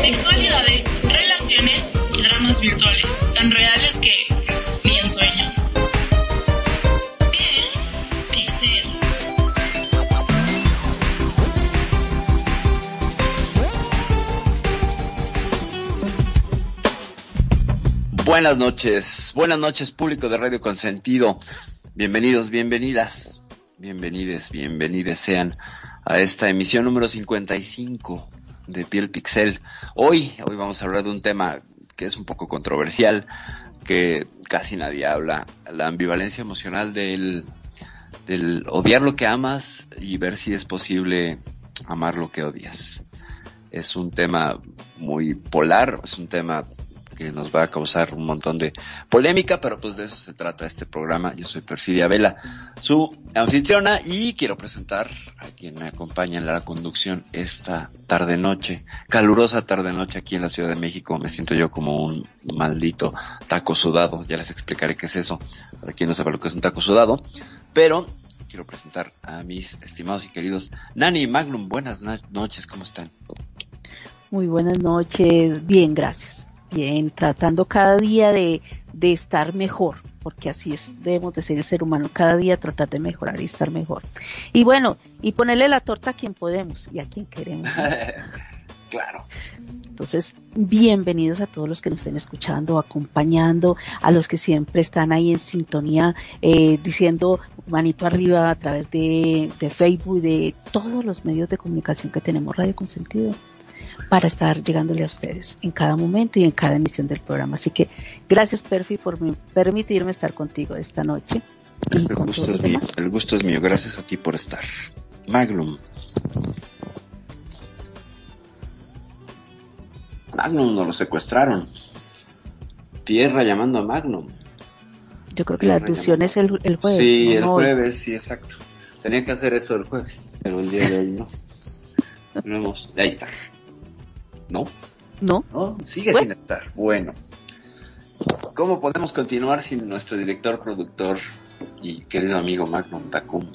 Sexualidades, relaciones y dramas virtuales, tan reales que ni en sueños. Piel, pixel. Buenas noches, buenas noches público de Radio Consentido. Bienvenidos, bienvenidas, bienvenides, bienvenides sean a esta emisión número 55 de Piel Pixel. Hoy, hoy vamos a hablar de un tema que es un poco controversial, que casi nadie habla, la ambivalencia emocional del, del odiar lo que amas y ver si es posible amar lo que odias. Es un tema muy polar, es un tema que nos va a causar un montón de polémica, pero pues de eso se trata este programa. Yo soy Perfidia Vela, su anfitriona, y quiero presentar a quien me acompaña en la conducción esta tarde noche, calurosa tarde noche aquí en la Ciudad de México. Me siento yo como un maldito taco sudado, ya les explicaré qué es eso, para quien no sabe lo que es un taco sudado, pero quiero presentar a mis estimados y queridos Nani y Magnum. Buenas noches, ¿cómo están? Muy buenas noches, bien, gracias bien, tratando cada día de, de estar mejor, porque así es, debemos de ser el ser humano, cada día tratar de mejorar y estar mejor. Y bueno, y ponerle la torta a quien podemos y a quien queremos. claro. Entonces, bienvenidos a todos los que nos estén escuchando, acompañando, a los que siempre están ahí en sintonía, eh, diciendo manito arriba a través de, de Facebook, de todos los medios de comunicación que tenemos Radio Consentido para estar llegándole a ustedes en cada momento y en cada emisión del programa. Así que gracias Perfi por permitirme estar contigo esta noche. El gusto, es mío, el gusto es mío, gracias a ti por estar. Magnum. Magnum nos lo secuestraron. Tierra llamando a Magnum. Yo creo que Tierra la aducción es el, el, jueves. Sí, no, el no jueves, hoy. sí, exacto. Tenía que hacer eso el jueves, pero el día de hoy no. no hemos... Ahí está. ¿No? No. ¿No? Sigue Bueno. sin estar. Bueno. ¿Cómo podemos continuar sin nuestro director, productor y querido amigo Magnum Tacum?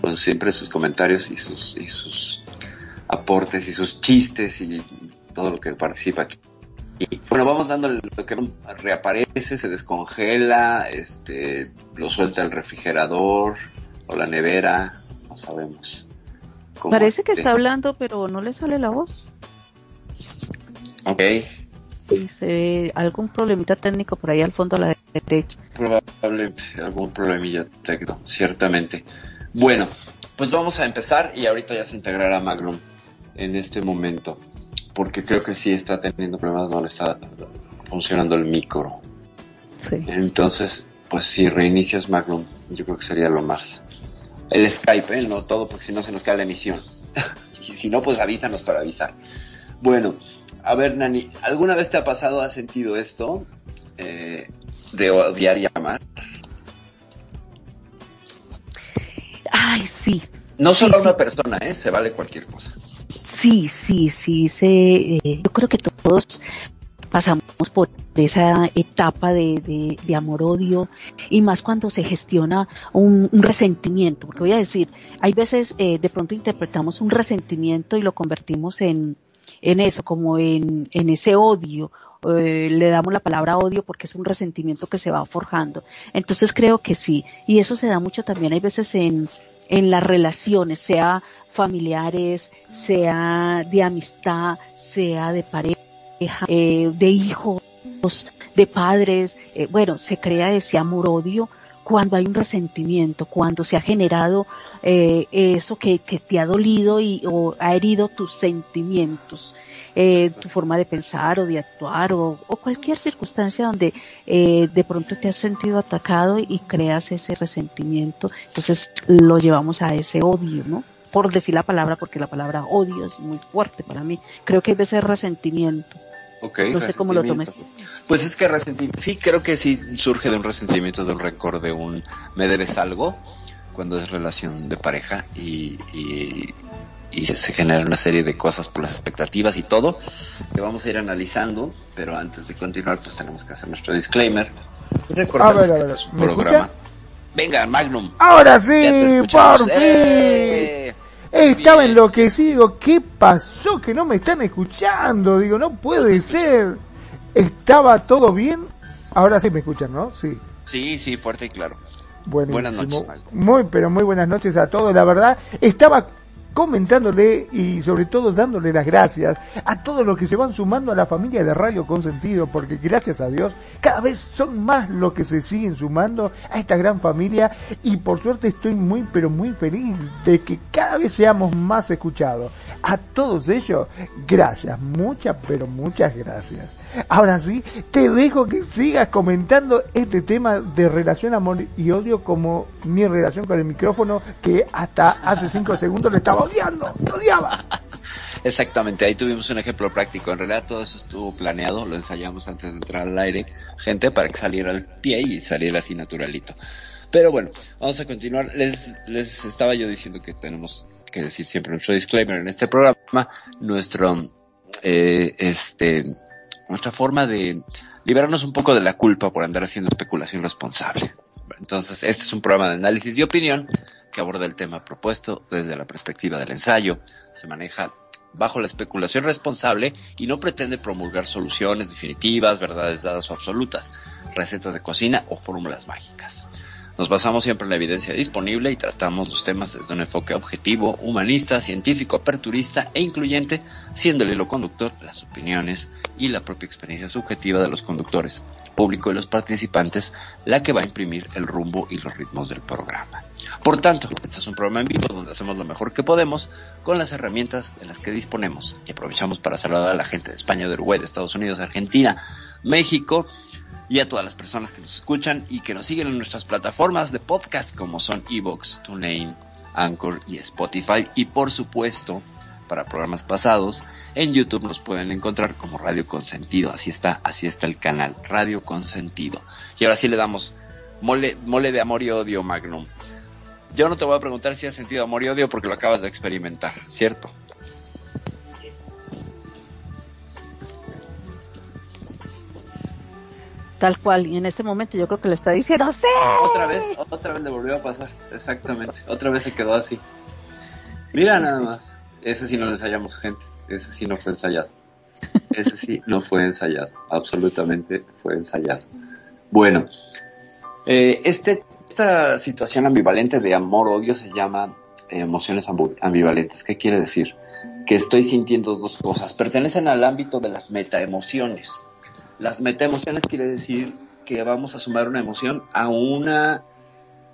Con siempre sus comentarios y sus, y sus aportes y sus chistes y todo lo que participa aquí. Y bueno, vamos dando lo que reaparece, se descongela, este, lo suelta el refrigerador o la nevera, no sabemos. Parece que está hablando, pero no le sale la voz. Ok, se ve algún problemita técnico por ahí al fondo a la derecha. probablemente algún problemilla técnico, ciertamente. Bueno, pues vamos a empezar y ahorita ya se integrará Magnum en este momento, porque creo que sí está teniendo problemas, no le está funcionando el micro. Sí. Entonces, pues si reinicias Magnum, yo creo que sería lo más. El Skype, ¿eh? no todo, porque si no se nos cae la emisión. y si no, pues avísanos para avisar. Bueno, a ver, Nani, ¿alguna vez te ha pasado, has sentido esto eh, de odiar y amar? Ay, sí. No solo Sí, a una sí. persona, ¿eh? Se vale cualquier cosa. Sí, sí, sí, se, eh, yo creo que todos pasamos por esa etapa de, de, de amor-odio y más cuando se gestiona un, un resentimiento, porque voy a decir, hay veces eh, de pronto interpretamos un resentimiento y lo convertimos en, en eso, como en, en ese odio, eh, le damos la palabra odio porque es un resentimiento que se va forjando. Entonces creo que sí, y eso se da mucho también, hay veces en, en las relaciones, sea familiares, sea de amistad, sea de pareja, eh, de hijos, de padres, eh, bueno, se crea ese amor-odio cuando hay un resentimiento, cuando se ha generado eh, eso que, que, te ha dolido y o ha herido tus sentimientos, eh, tu forma de pensar o de actuar o, o cualquier circunstancia donde eh, de pronto te has sentido atacado y creas ese resentimiento, entonces lo llevamos a ese odio, ¿no? por decir la palabra, porque la palabra odio es muy fuerte para mí. Creo que debe ser resentimiento. No sé cómo lo tomes. Pues es que resentimiento, sí, creo que sí surge de un resentimiento, de un récord, de un me debes algo, cuando es relación de pareja y, y, y se genera una serie de cosas por las expectativas y todo que vamos a ir analizando, pero antes de continuar pues tenemos que hacer nuestro disclaimer. A ver, a ver, ¿me escucha? Venga, Magnum. Ahora sí, por fin. Estaba enloquecido. ¿Qué pasó? Que no me están escuchando. Digo, no puede ser. Estaba todo bien. Ahora sí me escuchan, ¿no? Sí. Sí, sí, fuerte y claro. Buenas noches. Muy, pero muy buenas noches a todos. La verdad, estaba comentándole y sobre todo dándole las gracias a todos los que se van sumando a la familia de Radio Consentido, porque gracias a Dios cada vez son más los que se siguen sumando a esta gran familia y por suerte estoy muy pero muy feliz de que cada vez seamos más escuchados. A todos ellos, gracias, muchas pero muchas gracias. Ahora sí, te dejo que sigas comentando este tema de relación amor y odio como mi relación con el micrófono que hasta hace cinco segundos le estaba odiando, lo odiaba. Exactamente, ahí tuvimos un ejemplo práctico. En realidad todo eso estuvo planeado, lo ensayamos antes de entrar al aire, gente, para que saliera al pie y saliera así naturalito. Pero bueno, vamos a continuar. Les, les estaba yo diciendo que tenemos que decir siempre nuestro disclaimer en este programa, nuestro, eh, este, nuestra forma de liberarnos un poco de la culpa por andar haciendo especulación responsable. Entonces, este es un programa de análisis y opinión que aborda el tema propuesto desde la perspectiva del ensayo. Se maneja bajo la especulación responsable y no pretende promulgar soluciones definitivas, verdades dadas o absolutas, recetas de cocina o fórmulas mágicas. Nos basamos siempre en la evidencia disponible y tratamos los temas desde un enfoque objetivo, humanista, científico, aperturista e incluyente, siendo el hilo conductor las opiniones y la propia experiencia subjetiva de los conductores, público y los participantes, la que va a imprimir el rumbo y los ritmos del programa. Por tanto, este es un programa en vivo donde hacemos lo mejor que podemos con las herramientas en las que disponemos y aprovechamos para saludar a la gente de España, de Uruguay, de Estados Unidos, Argentina, México, y a todas las personas que nos escuchan y que nos siguen en nuestras plataformas de podcast como son Evox, TuneIn, Anchor y Spotify y por supuesto para programas pasados en YouTube nos pueden encontrar como Radio Consentido, así está, así está el canal, Radio Consentido. Y ahora sí le damos mole, mole de amor y odio Magnum. Yo no te voy a preguntar si has sentido amor y odio porque lo acabas de experimentar, ¿cierto? Tal cual, y en este momento yo creo que lo está diciendo. Otra vez, otra vez le volvió a pasar, exactamente, otra vez se quedó así. Mira nada más, ese sí no lo ensayamos gente, ese sí no fue ensayado. Ese sí no fue ensayado, absolutamente fue ensayado. Bueno, eh, este, esta situación ambivalente de amor-odio se llama eh, emociones ambivalentes. ¿Qué quiere decir? Que estoy sintiendo dos cosas. Pertenecen al ámbito de las metaemociones. Las metaemociones quiere decir que vamos a sumar una emoción a una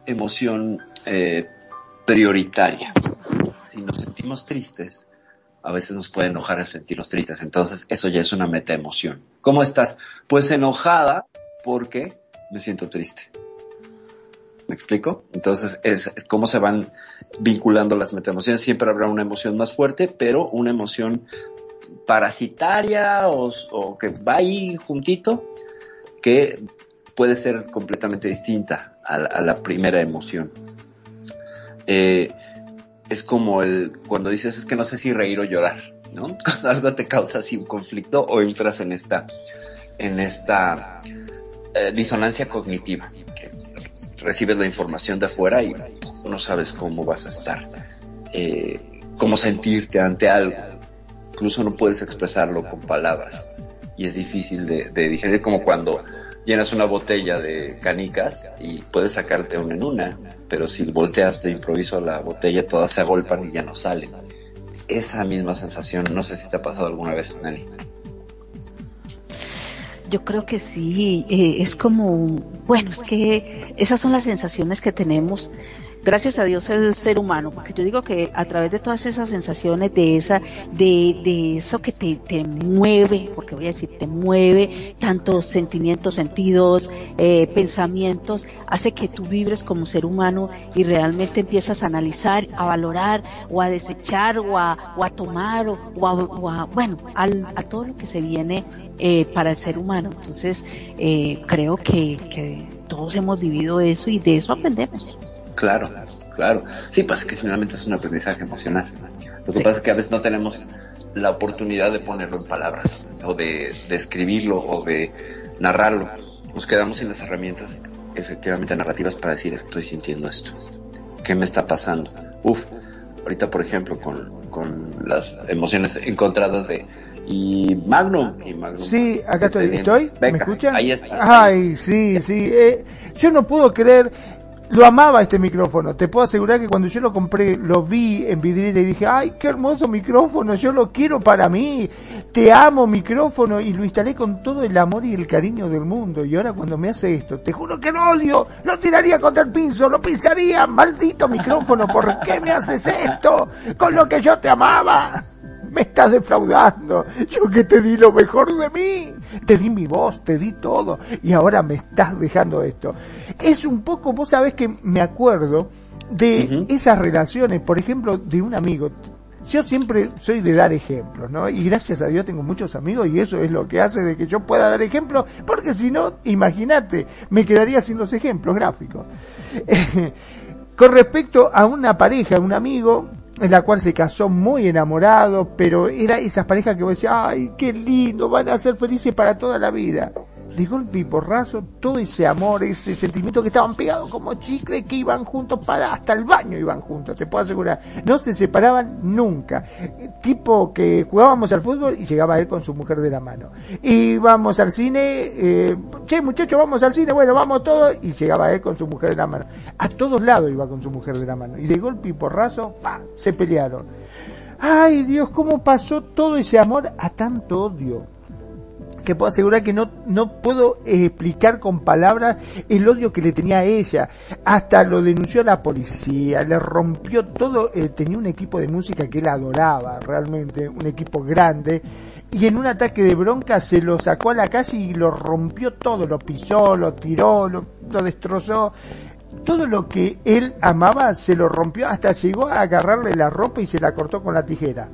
emoción eh, prioritaria. Si nos sentimos tristes, a veces nos puede enojar el sentirnos tristes. Entonces, eso ya es una metaemoción. ¿Cómo estás? Pues enojada porque me siento triste. ¿Me explico? Entonces, es, es cómo se van vinculando las metaemociones. Siempre habrá una emoción más fuerte, pero una emoción parasitaria o, que va ahí juntito, que puede ser completamente distinta a, la primera emoción. Eh, es como el cuando dices es que no sé si reír o llorar, ¿no? Cuando algo te causa así un conflicto o entras en esta en esta eh, disonancia cognitiva, que recibes la información de afuera y no sabes cómo vas a estar, eh, cómo sentirte ante algo incluso no puedes expresarlo con palabras y es difícil de, digerir como cuando llenas una botella de canicas y puedes sacarte una en una, pero si volteas de improviso la botella todas se agolpan y ya no salen. Esa misma sensación, no sé si te ha pasado alguna vez, Nani. Yo creo que sí, eh, es como, bueno, es que esas son las sensaciones que tenemos gracias a Dios el ser humano, porque yo digo que a través de todas esas sensaciones, de esa, de, de eso que te, te mueve, porque voy a decir, te mueve tantos sentimientos, sentidos, eh, pensamientos, hace que tú vibres como ser humano y realmente empiezas a analizar, a valorar o a desechar o a, o a tomar o, a, bueno, al, a todo lo que se viene eh, para el ser humano. Entonces, eh, creo que, que todos hemos vivido eso y de eso aprendemos. Claro, claro. Sí, pues que finalmente es un aprendizaje emocional. Lo que pasa es que a veces no tenemos la oportunidad de ponerlo en palabras, o de, de escribirlo, o de narrarlo. Nos quedamos sin las herramientas efectivamente narrativas para decir estoy sintiendo esto. ¿Qué me está pasando? Uf, ahorita por ejemplo con, con las emociones encontradas de y Magnum, y Magnum sí acá estoy, estoy ¿me escucha? ahí está ay sí sí eh, yo no puedo creer lo amaba este micrófono. Te puedo asegurar que cuando yo lo compré, lo vi en vidriera y dije, ay, qué hermoso micrófono, yo lo quiero para mí. Te amo micrófono y lo instalé con todo el amor y el cariño del mundo. Y ahora cuando me hace esto, te juro que lo odio, lo tiraría contra el piso, lo pisaría, maldito micrófono, ¿por qué me haces esto? Con lo que yo te amaba me estás defraudando. Yo que te di lo mejor de mí. Te di mi voz, te di todo. Y ahora me estás dejando esto. Es un poco, vos sabés que me acuerdo de esas relaciones, por ejemplo, de un amigo. Yo siempre soy de dar ejemplos, ¿no? Y gracias a Dios tengo muchos amigos y eso es lo que hace de que yo pueda dar ejemplos, porque si no, imagínate, me quedaría sin los ejemplos gráficos. Con respecto a una pareja, un amigo, en la cual se casó muy enamorado, pero era esas parejas que vos decías, ay, qué lindo, van a ser felices para toda la vida de golpe y porrazo todo ese amor, ese sentimiento que estaban pegados como chicle, que iban juntos para hasta el baño iban juntos, te puedo asegurar. No se separaban nunca. Tipo que jugábamos al fútbol y llegaba él con su mujer de la mano. Íbamos al cine, eh, che muchachos, vamos al cine, bueno, vamos todos, y llegaba él con su mujer de la mano. A todos lados iba con su mujer de la mano. Y de golpe y porrazo, ¡pa! se pelearon. Ay Dios, cómo pasó todo ese amor a tanto odio que puedo asegurar que no, no puedo explicar con palabras el odio que le tenía a ella. Hasta lo denunció a la policía, le rompió todo, eh, tenía un equipo de música que él adoraba realmente, un equipo grande, y en un ataque de bronca se lo sacó a la calle y lo rompió todo, lo pisó, lo tiró, lo, lo destrozó. Todo lo que él amaba se lo rompió, hasta llegó a agarrarle la ropa y se la cortó con la tijera.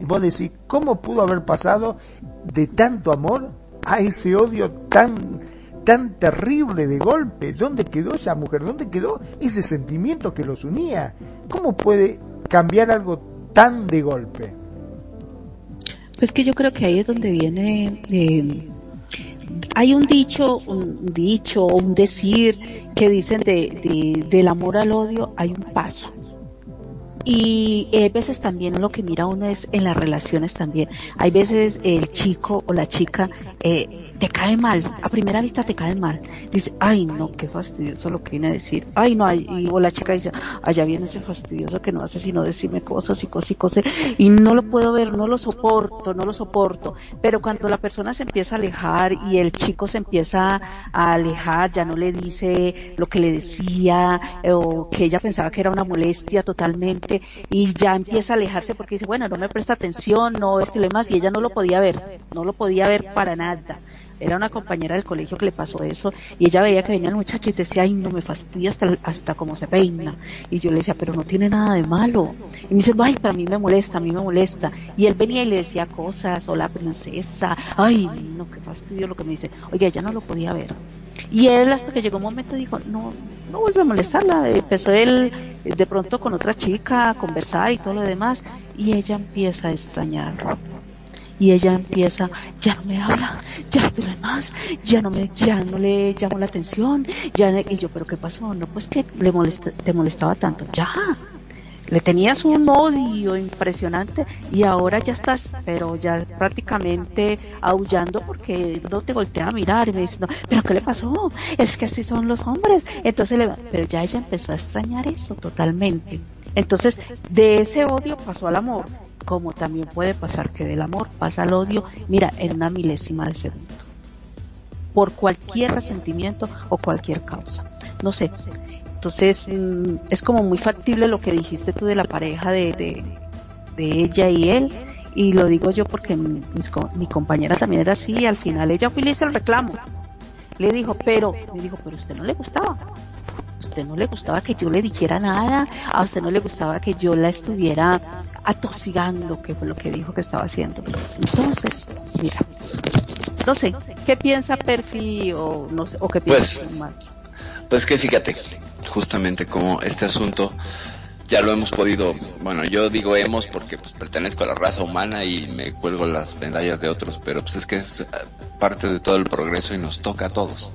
Y vos decís, ¿cómo pudo haber pasado de tanto amor a ese odio tan tan terrible de golpe? ¿Dónde quedó esa mujer? ¿Dónde quedó ese sentimiento que los unía? ¿Cómo puede cambiar algo tan de golpe? Pues que yo creo que ahí es donde viene eh, hay un dicho, un dicho, un decir que dicen de, de, del amor al odio hay un paso. Y hay veces también lo que mira uno es en las relaciones también. Hay veces el chico o la chica eh, te cae mal, a primera vista te cae mal. Dice, ay no, qué fastidioso lo que viene a decir. Ay no, y o la chica dice, allá viene ese fastidioso que no hace sino decirme cosas y cosas y cosas. Y no lo puedo ver, no lo soporto, no lo soporto. Pero cuando la persona se empieza a alejar y el chico se empieza a alejar, ya no le dice lo que le decía eh, o que ella pensaba que era una molestia totalmente y ya empieza a alejarse porque dice, bueno, no me presta atención, no esto y demás y ella no lo podía ver, no lo podía ver para nada era una compañera del colegio que le pasó eso y ella veía que venía el muchacho y decía, ay no me fastidia hasta, hasta como se peina. Y yo le decía, pero no tiene nada de malo. Y me dice, ay, para mí me molesta, a mí me molesta. Y él venía y le decía cosas, o la princesa, ay no, qué fastidio lo que me dice. Oye, ella no lo podía ver. Y él hasta que llegó un momento dijo, no, no vuelve a molestarla. Empezó él de pronto con otra chica a conversar y todo lo demás y ella empieza a extrañarlo y ella empieza, ya no me habla, ya estoy más, ya no me, ya no le llamo la atención, ya, y yo, pero qué pasó, no, pues que le molesta, te molestaba tanto, ya, le tenías un odio impresionante y ahora ya estás, pero ya prácticamente aullando porque no te voltea a mirar y me dice, no, pero ¿qué le pasó? Es que así son los hombres. Entonces, le, pero ya ella empezó a extrañar eso totalmente. Entonces, de ese odio pasó al amor como también puede pasar que del amor pasa al odio, mira, en una milésima de segundo, por cualquier resentimiento o cualquier causa. No sé. Entonces, mm, es como muy factible lo que dijiste tú de la pareja de, de, ella y él, y lo digo yo porque mi, mi compañera también era así, y al final ella hizo el reclamo. Le dijo, pero, le dijo, pero usted no le gustaba. usted no le gustaba que yo le dijera nada, a usted no le gustaba que yo la estuviera atosigando, que fue lo que dijo que estaba haciendo. Entonces, mira, no sé, ¿qué piensa Perfi o no sé, o qué piensa pues, pues que fíjate, justamente como este asunto ya lo hemos podido, bueno, yo digo hemos porque pues pertenezco a la raza humana y me cuelgo las medallas de otros, pero pues es que es eh, parte de todo el progreso y nos toca a todos.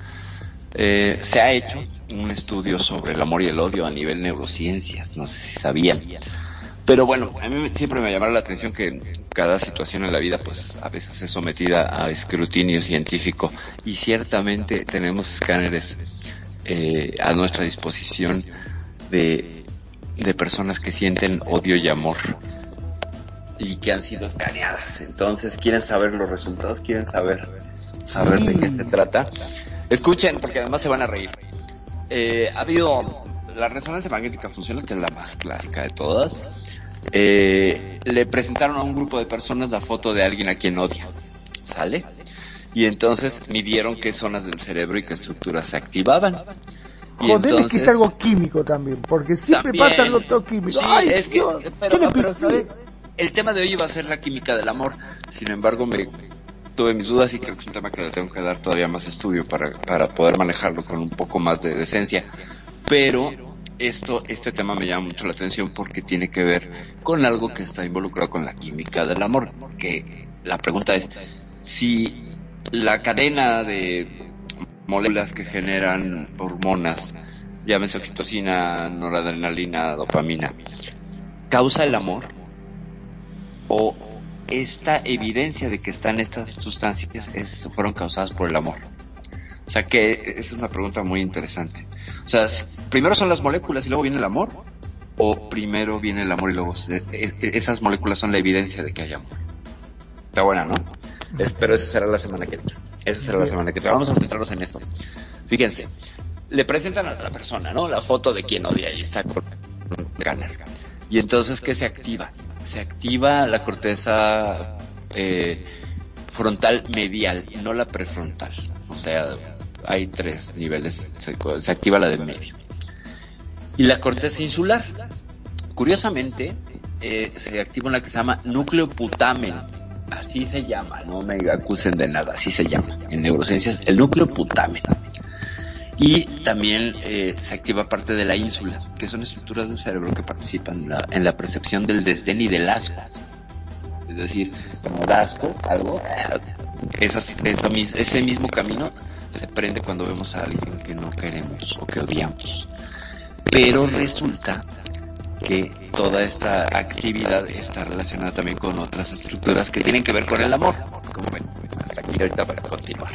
Eh, se ha hecho un estudio sobre el amor y el odio a nivel neurociencias, no sé si sabían. Pero bueno, a mí siempre me llamaron la atención que cada situación en la vida pues a veces es sometida a escrutinio científico y ciertamente tenemos escáneres eh, a nuestra disposición de de personas que sienten odio y amor y que han sido escaneadas. Entonces, quieren saber los resultados, quieren saber saber de qué se trata. Escuchen, porque además se van a reír. Eh, ha habido la resonancia magnética funcional, que es la más clásica de todas. Eh, le presentaron a un grupo de personas la foto de alguien a quien odia. ¿Sale? Y entonces midieron qué zonas del cerebro y qué estructuras se activaban. Joder, es que es algo químico también, porque siempre pasa algo todo químico. Ay, es que, pero, El tema de hoy va a ser la química del amor. Sin embargo, me tuve mis dudas y creo que es un tema que le tengo que dar todavía más estudio para, para poder manejarlo con un poco más de decencia. Pero esto, este tema me llama mucho la atención porque tiene que ver con algo que está involucrado con la química del amor. Que la pregunta es si la cadena de moléculas que generan hormonas, llámese oxitocina, noradrenalina, dopamina, causa el amor o esta evidencia de que están estas sustancias es, fueron causadas por el amor. O sea que es una pregunta muy interesante. O sea, primero son las moléculas y luego viene el amor, o primero viene el amor y luego e, e, esas moléculas son la evidencia de que hay amor. Está buena, ¿no? Espero eso será la semana que viene. Esa será la semana que viene. Vamos a centrarnos en esto. Fíjense, le presentan a la persona, ¿no? La foto de quien odia y está con ganas. Y entonces, ¿qué se activa? Se activa la corteza eh, frontal medial, no la prefrontal. O sea, hay tres niveles. Se, se activa la de medio. Y la corteza insular. Curiosamente, eh, se activa una que se llama núcleo putamen así se llama, no me acusen de nada, así se llama en neurociencias, el núcleo putamen. Y también eh, se activa parte de la ínsula, que son estructuras del cerebro que participan en la, percepción del desdén y del asco. Es decir, como asco, algo, ese mismo camino se prende cuando vemos a alguien que no queremos o que odiamos. Pero resulta que toda esta actividad está relacionada también con otras estructuras que tienen que ver con el amor. Como ven, hasta aquí ahorita para continuar.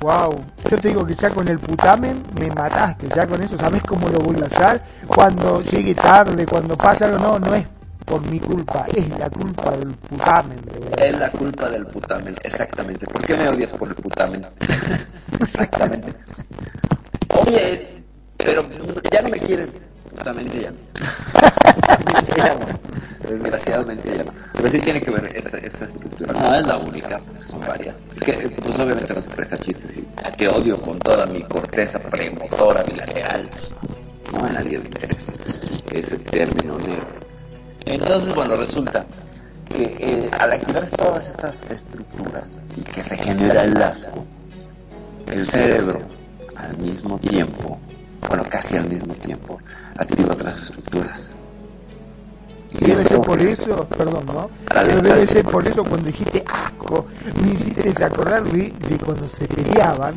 Wow, yo te digo que ya con el putamen me mataste, ya con eso sabes cómo lo voy a usar cuando llegue tarde, cuando pasa algo, no, no es por mi culpa, es la culpa del putamen. Es la culpa del putamen, exactamente. ¿Por qué me odias por el putamen? exactamente. Oye, pero ya no me quieres Exactamente ya. Desgraciadamente ya. Pero sí tiene que ver esta estructura. No es la única, son varias. Es que, pues obviamente no se presta chistes. A que odio con toda mi corteza premotora bilateral. No a nadie le interesa ese término negro. Entonces, bueno, resulta que eh, al activarse todas estas estructuras y que se genera el asco, el cerebro al mismo tiempo casi al mismo tiempo, activa otras estructuras. Y debe ser por eso, perdón, ¿no? Pero debe ser por eso cuando dijiste asco, me hiciste acordar de, de cuando se peleaban,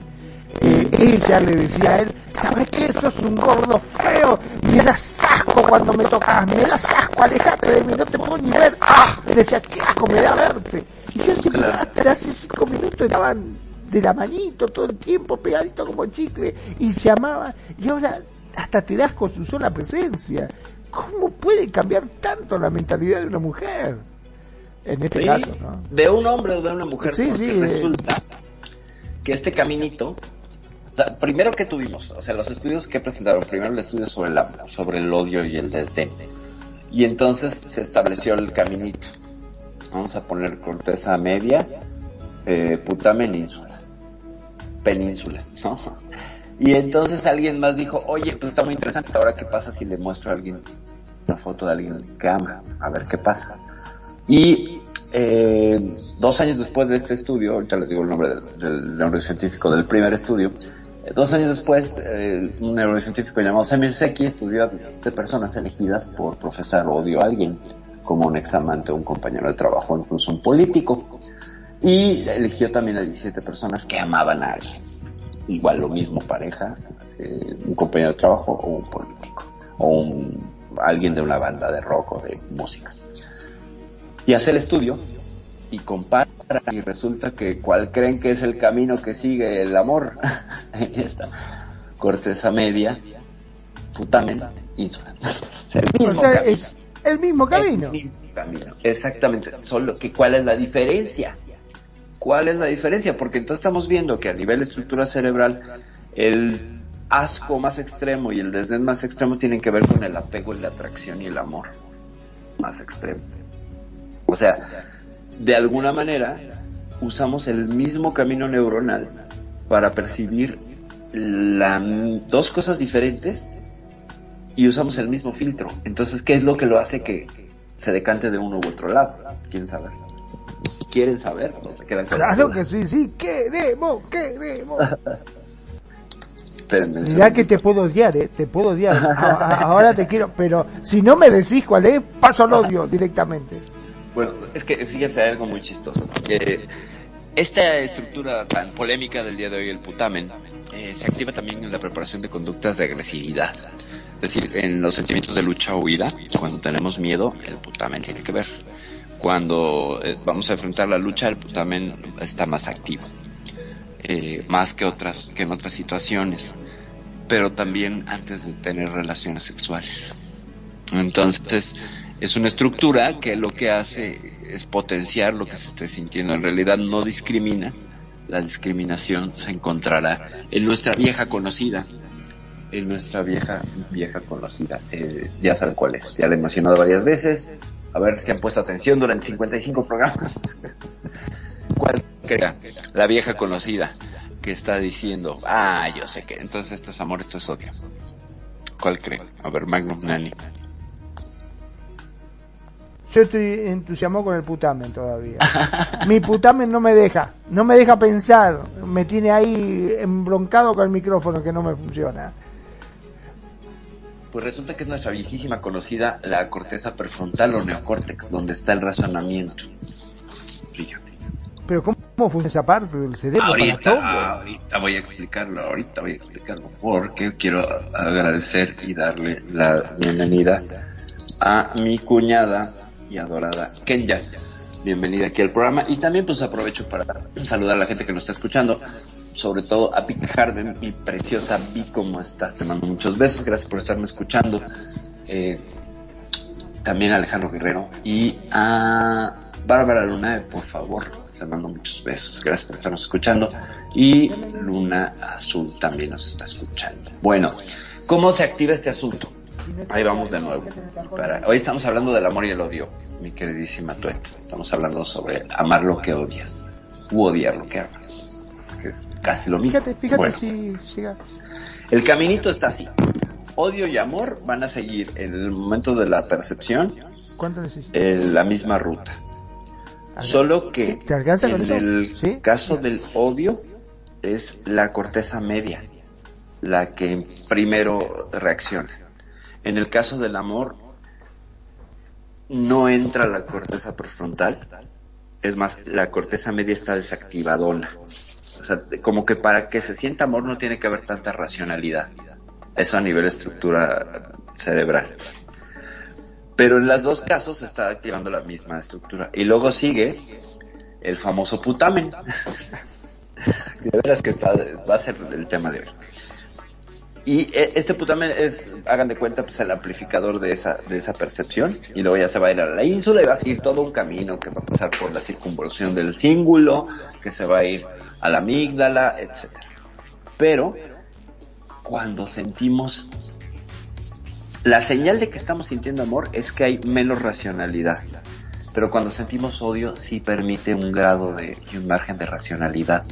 eh, ella le decía a él, ¿sabes qué? es un gordo feo, me das asco cuando me tocas, me das asco, alejate de mí, no te puedo ni ver, ¡ah! Me decía, qué asco me da verte. Y yo siempre, hasta hace cinco minutos estaban de la manito todo el tiempo pegadito como chicle y se amaba y ahora hasta te das con su sola presencia. ¿Cómo puede cambiar tanto la mentalidad de una mujer? En este caso, De un hombre o de una mujer. Sí, sí. Eh. Resulta que este caminito primero que tuvimos, o sea, los estudios que presentaron, primero el estudio sobre el sobre el odio y el desdén. Y entonces se estableció el caminito. Vamos a poner corteza media, eh, puta península. Península, ¿no? Y entonces alguien más dijo, oye, pues está muy interesante, ahora qué pasa si le muestro a alguien una foto de alguien que ama, a ver qué pasa. Y eh, dos años después de este estudio, ahorita les digo el nombre del, neurocientífico del primer estudio, eh, dos años después, eh, un neurocientífico llamado Semir Seki estudió a 17 personas elegidas por profesar odio a alguien, como un examante, un compañero de trabajo, incluso un político. Y eligió también a 17 personas que amaban a alguien. Igual lo mismo, pareja, un compañero de trabajo o un político, o un, alguien de una banda de rock o de música y hace el estudio y compara y resulta que cuál creen que es el camino que sigue el amor en esta corteza media, putamen, insula. El mismo camino. es el mismo camino. Exactamente. Solo que cuál es la diferencia. ¿Cuál es la diferencia? Porque entonces estamos viendo que a nivel de estructura cerebral el asco más extremo y el desdén más extremo tienen que ver con el apego la atracción y el amor más extremo. O sea, de alguna manera usamos el mismo camino neuronal para percibir la, dos cosas diferentes y usamos el mismo filtro. Entonces, ¿qué es lo que lo hace que se decante de uno u otro lado? ¿Quieren saber? ¿Quieren saber? claro que sí, sí, queremos, queremos. Ya que te puedo odiar, ¿eh? Te puedo odiar. Ahora te quiero, pero si no me decís cuál es, paso al odio directamente. Bueno, es que fíjense algo muy chistoso. esta estructura tan polémica del día de hoy, el putamen, eh, se activa también en la preparación de conductas de agresividad. Es decir, en los sentimientos de lucha o huida, cuando tenemos miedo, el putamen tiene que ver. Cuando eh, vamos a enfrentar la lucha, el putamen está más activo. Eh, más que otras, que en otras situaciones. Pero también antes de tener relaciones sexuales. Entonces, es una estructura que lo que hace es potenciar lo que se esté sintiendo. En realidad no discrimina. La discriminación se encontrará en nuestra vieja conocida. En nuestra vieja, vieja conocida. Eh, ya saben cuál es. Ya la he mencionado varias veces. A ver si han puesto atención durante 55 programas. ¿Cuál crea? La vieja conocida que está diciendo, ah, yo sé que, entonces esto es amor, esto es odio. ¿Cuál cree? A ver, Magnum Nani. Yo estoy entusiasmado con el putamen todavía. Mi putamen no me deja, no me deja pensar, me tiene ahí embroncado con el micrófono que no me funciona. Pues resulta que es nuestra viejísima conocida la corteza prefrontal o neocórtex, donde está el razonamiento. Fíjate. Pero ¿cómo, funciona esa parte del cerebro? Ahorita, ahorita voy a explicarlo, ahorita voy a explicarlo, porque quiero agradecer y darle la bienvenida a mi cuñada y adorada Kenya. Bienvenida aquí al programa y también pues aprovecho para saludar a la gente que nos está escuchando, sobre todo a Vic Harden, mi preciosa Vic, ¿cómo estás? Te mando muchos besos, gracias por estarme escuchando. Eh, también a Alejandro Guerrero y a Bárbara Luna, por favor, te mando muchos besos, gracias por estarnos escuchando. Y Luna Azul también nos está escuchando. Bueno, ¿cómo se activa este asunto? Ahí vamos de nuevo. Hoy estamos hablando del amor y el odio, mi queridísima Tuet. Estamos hablando sobre amar lo que odias u odiar lo que amas. Casi lo mismo. Fíjate, fíjate si siga. El caminito está así. Odio y amor van a seguir en el momento de la percepción eh, la misma ruta. Solo que en el caso del odio es la corteza media la que primero reacciona. En el caso del amor, no entra la corteza prefrontal. Es más, la corteza media está desactivadona. O sea, como que para que se sienta amor no tiene que haber tanta racionalidad. Eso a nivel estructura cerebral. Pero en los dos casos se está activando la misma estructura. Y luego sigue el famoso putamen. de veras que va a ser el tema de hoy. Y eh, este putamen es, hagan de cuenta, pues el amplificador de esa, de esa percepción. Y luego ya se va a ir a la ínsula y va a seguir todo un camino que va a pasar por la circunvolución del cíngulo, que se va a ir a la amígdala, etcétera. pero cuando sentimos la señal de que estamos sintiendo amor es que hay menos racionalidad. Pero cuando sentimos odio sí permite un grado de y un margen de racionalidad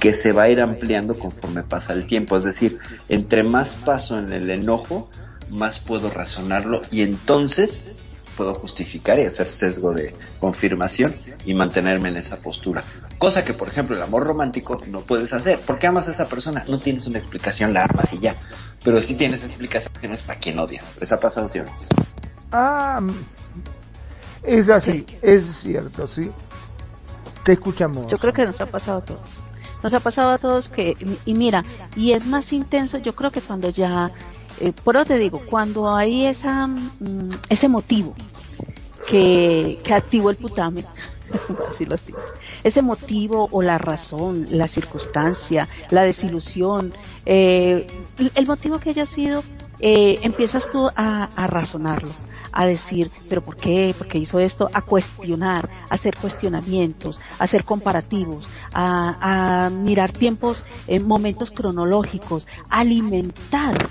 que se va a ir ampliando conforme pasa el tiempo. Es decir, entre más paso en el enojo, más puedo razonarlo y entonces puedo justificar y hacer sesgo de confirmación y mantenerme en esa postura. Cosa que, por ejemplo, el amor romántico no puedes hacer. porque amas a esa persona? No tienes una explicación, la amas y ya. Pero sí tienes explicaciones para quien odias. ¿Les pasado, sí Ah, es así, es cierto, sí. Te escuchamos. Yo creo que nos ha pasado a todos. Nos ha pasado a todos que, y mira, y es más intenso, yo creo que cuando ya eh, por eso te digo, cuando hay esa, mm, ese motivo que, que activó el putamen, así, ese motivo o la razón, la circunstancia, la desilusión, eh, el motivo que haya sido, eh, empiezas tú a, razonarlo a decir, pero ¿por qué? ¿Por qué hizo esto? A cuestionar, a hacer cuestionamientos, a hacer comparativos, a, a mirar tiempos, eh, momentos cronológicos, alimentar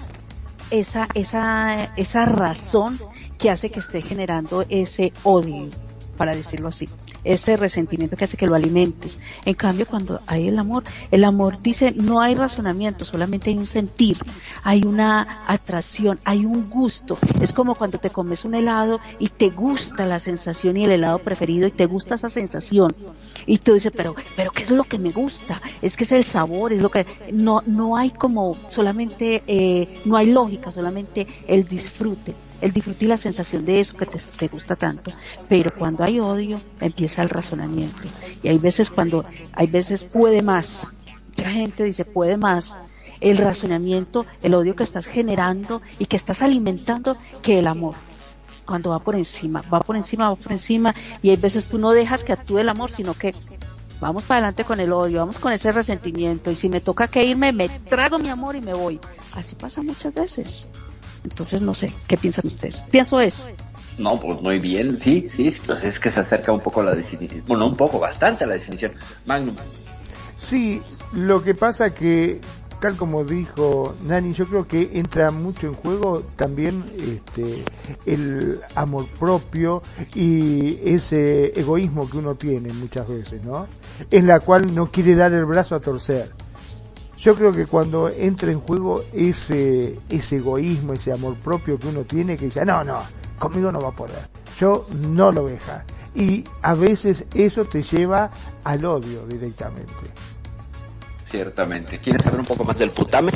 esa, esa, esa razón que hace que esté generando ese odio, para decirlo así ese resentimiento que hace que lo alimentes. En cambio, cuando hay el amor, el amor dice no hay razonamiento, solamente hay un sentir, hay una atracción, hay un gusto. Es como cuando te comes un helado y te gusta la sensación y el helado preferido y te gusta esa sensación. Y tú dices, pero, pero ¿qué es lo que me gusta? Es que es el sabor, es lo que, no, no hay como solamente, eh, no hay lógica, solamente el disfrute el disfrute y la sensación de eso que te, gusta tanto. Pero cuando hay odio, empieza el razonamiento. Y hay veces cuando, hay veces puede más. Mucha gente dice puede más. El razonamiento, el odio que estás generando y que estás alimentando que el amor. Cuando va por encima, va por encima, va por encima. Y hay veces tú no dejas que actúe el amor, sino que vamos para adelante con el odio, vamos con ese resentimiento. Y si me toca que irme, me trago mi amor y me voy. Así pasa muchas veces. Entonces, no sé, ¿qué piensan ustedes? Pienso eso. No, pues muy bien, sí, sí, pues es que se acerca un poco a la definición, bueno, un poco, bastante a la definición. Magnum. Sí, lo que pasa que, tal como dijo Nani, yo creo que entra mucho en juego también este, el amor propio y ese egoísmo que uno tiene muchas veces, ¿no? En la cual no quiere dar el brazo a torcer yo creo que cuando entra en juego ese, ese egoísmo, ese amor propio que uno tiene, que dice, no, no, conmigo no va a poder, yo no lo deja. Y a veces eso te lleva al odio directamente. Ciertamente. ¿Quieres saber un poco más del putamen?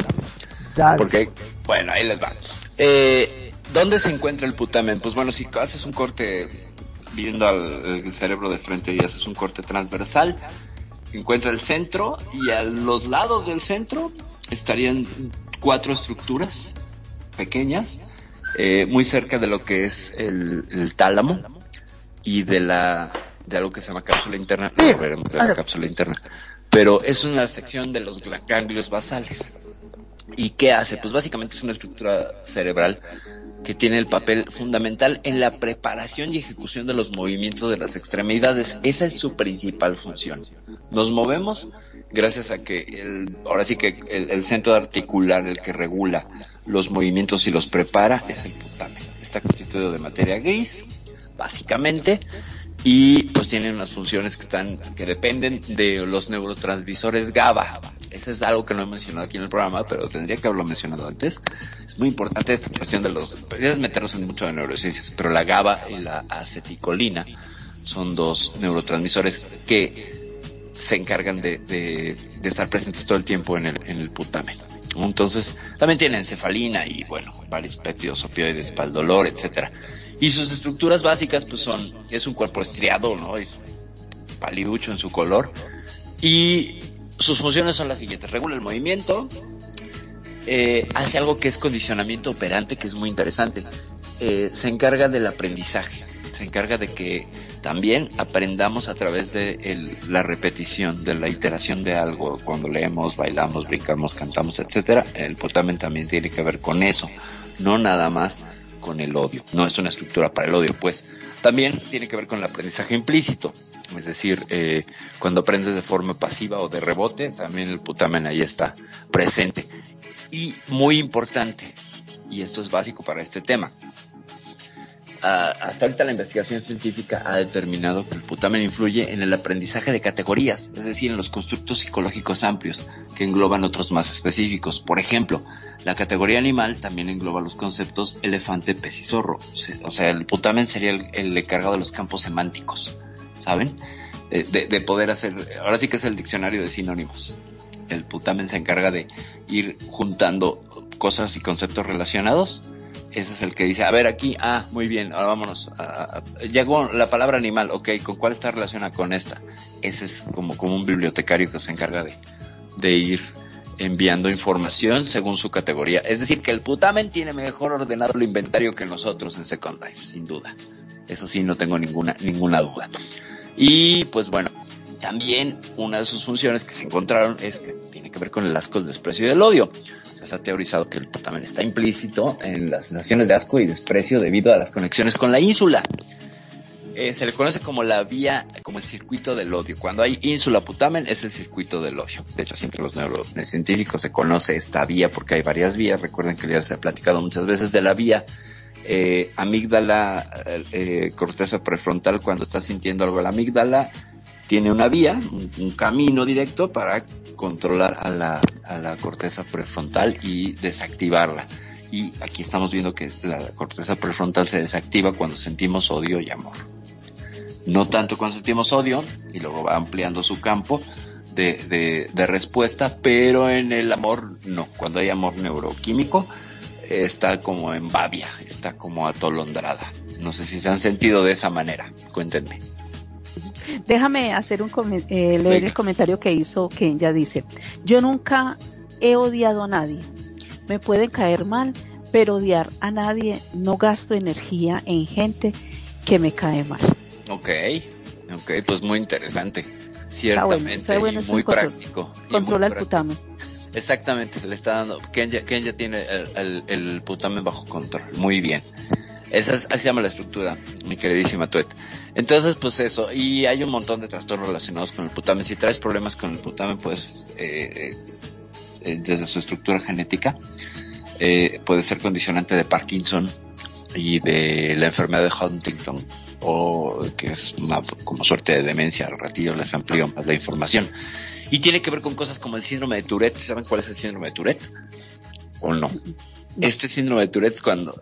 Porque, bueno, ahí les va. Eh, ¿Dónde se encuentra el putamen? Pues bueno, si haces un corte viendo al cerebro de frente y haces un corte transversal, encuentra el centro y a los lados del centro estarían cuatro estructuras pequeñas, eh, muy cerca de lo que es el, tálamo y de la de algo que se llama cápsula interna, la cápsula interna, pero es una sección de los ganglios basales. ¿Y qué hace? Pues básicamente es una estructura cerebral que tiene el papel fundamental en la preparación y ejecución de los movimientos de las extremidades. Esa es su principal función. Nos movemos gracias a que el, ahora sí que el, centro articular, el que regula los movimientos y los prepara, es el putamen. Está constituido de materia gris, básicamente, y pues tiene unas funciones que están, que dependen de los neurotransmisores GABA. Eso es algo que no he mencionado aquí en el programa, pero tendría que haberlo mencionado antes. Es muy importante esta cuestión de los, podrías meternos en mucho de neurociencias, pero la GABA y la aceticolina son dos neurotransmisores que se encargan de, de, estar presentes todo el tiempo en el, en el putamen. Entonces, también tiene encefalina y bueno, varios péptidos opioides para el dolor, etcétera. Y sus estructuras básicas pues son, es un cuerpo estriado, ¿no? Es paliducho en su color. Y sus funciones son las siguientes. Regula el movimiento, eh, hace algo que es condicionamiento operante, que es muy interesante. Eh, se encarga del aprendizaje, se encarga de que también aprendamos a través de la repetición, de la iteración de algo. Cuando leemos, bailamos, brincamos, cantamos, etcétera, el potamen también tiene que ver con eso, no nada más con el odio. No es una estructura para el odio, pues. También tiene que ver con el aprendizaje implícito. Es decir, eh, cuando aprendes de forma pasiva o de rebote, también el putamen ahí está presente. Y muy importante, y esto es básico para este tema, hasta ahorita la investigación científica ha determinado que el putamen influye en el aprendizaje de categorías, es decir, en los constructos psicológicos amplios, que engloban otros más específicos. Por ejemplo, la categoría animal también engloba los conceptos elefante, pez y zorro. O sea, el putamen sería el, encargado de los campos semánticos, ¿saben? De poder hacer, ahora sí que es el diccionario de sinónimos. El putamen se encarga de ir juntando cosas y conceptos relacionados ese es el que dice, a ver aquí, ah, muy bien, ahora vámonos. llegó la palabra animal, ok, ¿con cuál está relacionada con esta? Ese es como, como un bibliotecario que se encarga de, de ir enviando información según su categoría. Es decir, que el putamen tiene mejor ordenado el inventario que nosotros en Second Life, sin duda. Eso sí, no tengo ninguna, ninguna duda. Y pues bueno, también una de sus funciones que se encontraron es que que ver con el asco, el desprecio y el odio se ha teorizado que el putamen está implícito en las sensaciones de asco y desprecio debido a las conexiones con la ínsula. Eh, se le conoce como la vía, como el circuito del odio. Cuando hay ínsula putamen es el circuito del odio. De hecho, siempre los neurocientíficos se conoce esta vía porque hay varias vías. Recuerden que ya se ha platicado muchas veces de la vía eh, amígdala, eh, corteza prefrontal cuando está sintiendo algo. La amígdala tiene una vía, un, camino directo para controlar a la, a la corteza prefrontal y desactivarla. Y aquí estamos viendo que la corteza prefrontal se desactiva cuando sentimos odio y amor. No tanto cuando sentimos odio, y luego va ampliando su campo de, de, de respuesta, pero en el amor no. Cuando hay amor neuroquímico, está como en babia, está como atolondrada. No sé si se han sentido de esa manera. Cuéntenme. Déjame hacer un eh, leer el comentario que hizo Kenya. Dice, yo nunca he odiado a nadie. Me puede caer mal, pero odiar a nadie no gasto energía en gente que me cae mal. Ok, ok, pues muy interesante. Ciertamente, muy práctico. Controla el putamen. Exactamente, le está dando. Kenya, Kenya tiene el, el, el putamen bajo control. Muy bien. Esa es, así se llama la estructura, mi queridísima Tuet. Entonces, pues eso, y hay un montón de trastornos relacionados con el putamen. Si traes problemas con el putamen, pues, eh, eh, desde su estructura genética, eh, puede ser condicionante de Parkinson y de la enfermedad de Huntington, o que es una como suerte de demencia. Al ratillo les amplío más la información. Y tiene que ver con cosas como el síndrome de Tourette. ¿Saben cuál es el síndrome de Tourette? ¿O no? Este síndrome de Tourette es cuando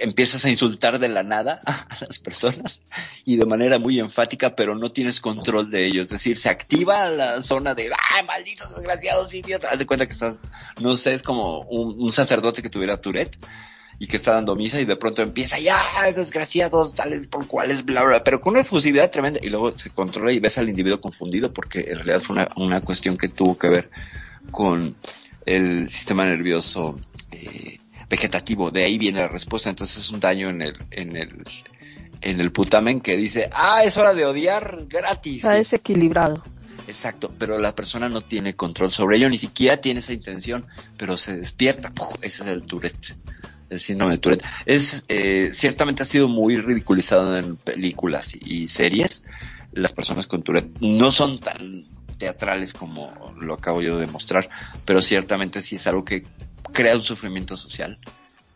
empiezas a insultar de la nada a las personas y de manera muy enfática, pero no tienes control de ellos. Es decir, se activa la zona de, ¡ay, malditos desgraciados idiotas! Haz de cuenta que estás, no sé, es como un, sacerdote que tuviera Tourette y que está dando misa y de pronto empieza, ya, desgraciados, tales por cuales, bla, bla, pero con una efusividad tremenda y luego se controla y ves al individuo confundido porque en realidad fue una, una cuestión que tuvo que ver con el sistema nervioso eh, vegetativo. De ahí viene la respuesta. Entonces es un daño en el, en el, en el putamen que dice, ah, es hora de odiar gratis. Está desequilibrado. Exacto, pero la persona no tiene control sobre ello, ni siquiera tiene esa intención, pero se despierta. Ese es el Tourette, el síndrome de Tourette. Es, eh, ciertamente ha sido muy ridiculizado en películas y series. Las personas con Tourette no son tan teatrales como lo acabo yo de demostrar, pero ciertamente sí es algo que crea un sufrimiento social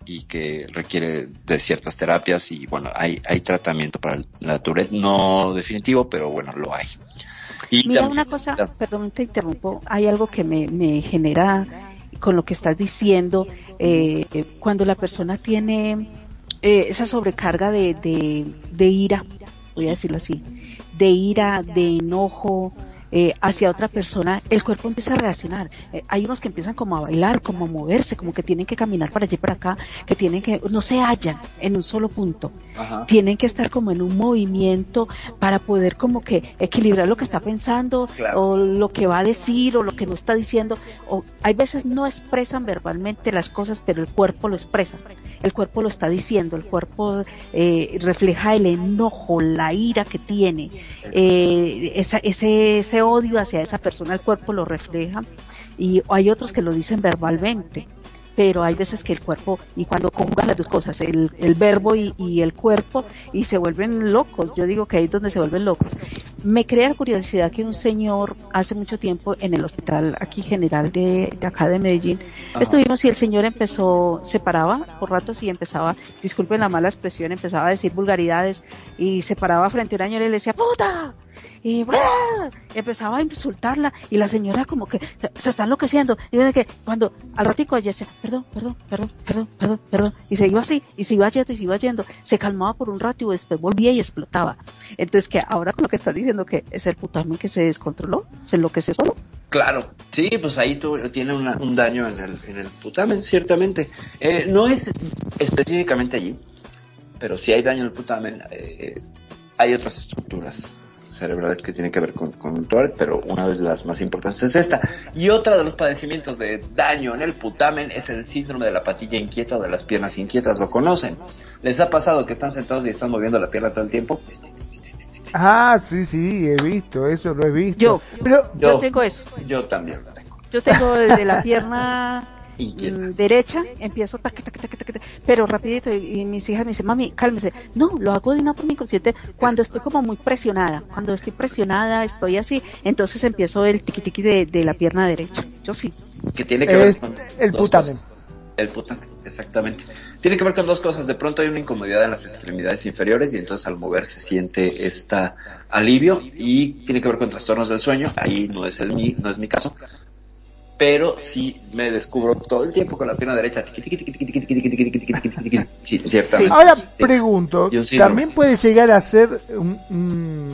y que requiere de ciertas terapias y bueno, hay, hay tratamiento para la Tourette, no definitivo, pero bueno, lo hay. Y Mira una cosa, perdón, te interrumpo, hay algo que me, me genera con lo que estás diciendo, eh, cuando la persona tiene eh, esa sobrecarga de, de, de ira, voy a decirlo así, de ira, de enojo, eh, hacia otra persona, el cuerpo empieza a reaccionar. Eh, hay unos que empiezan como a bailar, como a moverse, como que tienen que caminar para allí para acá, que tienen que, no se hallan en un solo punto. Tienen que estar como en un movimiento para poder como que equilibrar lo que está pensando o lo que va a decir o lo que no está diciendo. O hay veces no expresan verbalmente las cosas, pero el cuerpo lo expresa. El cuerpo lo está diciendo, el cuerpo eh, refleja el enojo, la ira que tiene, esa, ese, ese odio hacia esa persona el cuerpo lo refleja y hay otros que lo dicen verbalmente pero hay veces que el cuerpo, y cuando conjugan las dos cosas, el, el verbo y, el cuerpo, y se vuelven locos, yo digo que ahí es donde se vuelven locos. Me crea curiosidad que un señor hace mucho tiempo en el hospital aquí general de, acá de Medellín estuvimos y el señor empezó, se paraba por ratos y empezaba, disculpen la mala expresión, empezaba a decir vulgaridades y se paraba frente a una señora y le decía ¡puta! y, empezaba a insultarla y la señora como que se está enloqueciendo y de que cuando al ratico ella decía perdón, perdón, perdón, perdón, perdón, perdón y se iba así y se iba yendo y se iba yendo, se calmaba por un rato y después volvía y explotaba. Entonces que ahora con lo que está diciendo que es el putamen que se descontroló, se enloqueció solo. Claro, sí, pues ahí tiene un daño en el, en el putamen, ciertamente. Eh, no es específicamente allí, pero si hay daño en el putamen, eh, hay otras estructuras cerebrales que tienen que ver con, con Tourette, pero una de las más importantes es esta. Y otra de los padecimientos de daño en el putamen es el síndrome de la patilla inquieta o de las piernas inquietas. ¿Lo conocen? ¿Les ha pasado que están sentados y están moviendo la pierna todo el tiempo? Ah, sí, sí, he visto, eso lo he visto. Yo, pero, yo, tengo eso. Yo también lo tengo. Yo tengo desde la pierna derecha, empiezo pero rapidito y, mis hijas me dicen, mami, cálmese. No, lo hago de una forma inconsciente cuando estoy como muy presionada. Cuando estoy presionada, estoy así, entonces empiezo el tiqui tiqui de, la pierna derecha. Yo sí. Que tiene que ver con el putamen. El putamen, exactamente. Tiene que ver con dos cosas. De pronto hay una incomodidad en las extremidades inferiores y entonces al mover se siente esta alivio y tiene que ver con trastornos del sueño. Ahí no es el mi, no es mi caso pero sí me descubro todo el tiempo con la pierna derecha. Ahora pregunto, también puede llegar a ser un,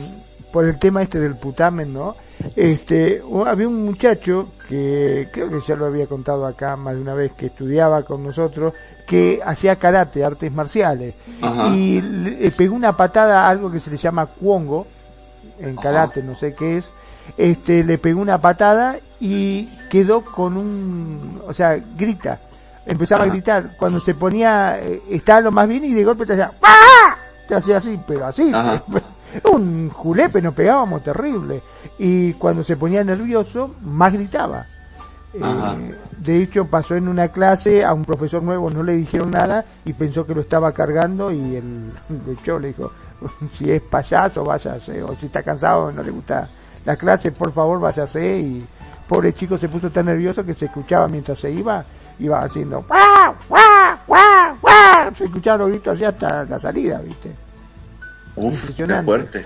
por el tema este del putamen, ¿no? Este, había un muchacho que creo que ya lo había contado acá más de una vez que estudiaba con nosotros que hacía karate, artes marciales. Y le pegó una patada a algo que se le llama cuongo en karate, no sé qué es. Este, le pegó una patada y quedó con un, o sea, grita, empezaba a gritar, cuando se ponía, eh, estaba lo más bien y de golpe te hacía, ¡Ah! te hacía así, pero así, un julepe, nos pegábamos terrible, y cuando se ponía nervioso, más gritaba. Eh, de hecho, pasó en una clase, a un profesor nuevo no le dijeron nada y pensó que lo estaba cargando y el, de hecho le dijo, si es payaso, váyase, o si está cansado, no le gusta la clase, por favor, váyase y pobre chico se puso tan nervioso que se escuchaba mientras se iba, iba haciendo se escuchaban los gritos así hasta la salida, ¿viste? Impresionante. fuerte.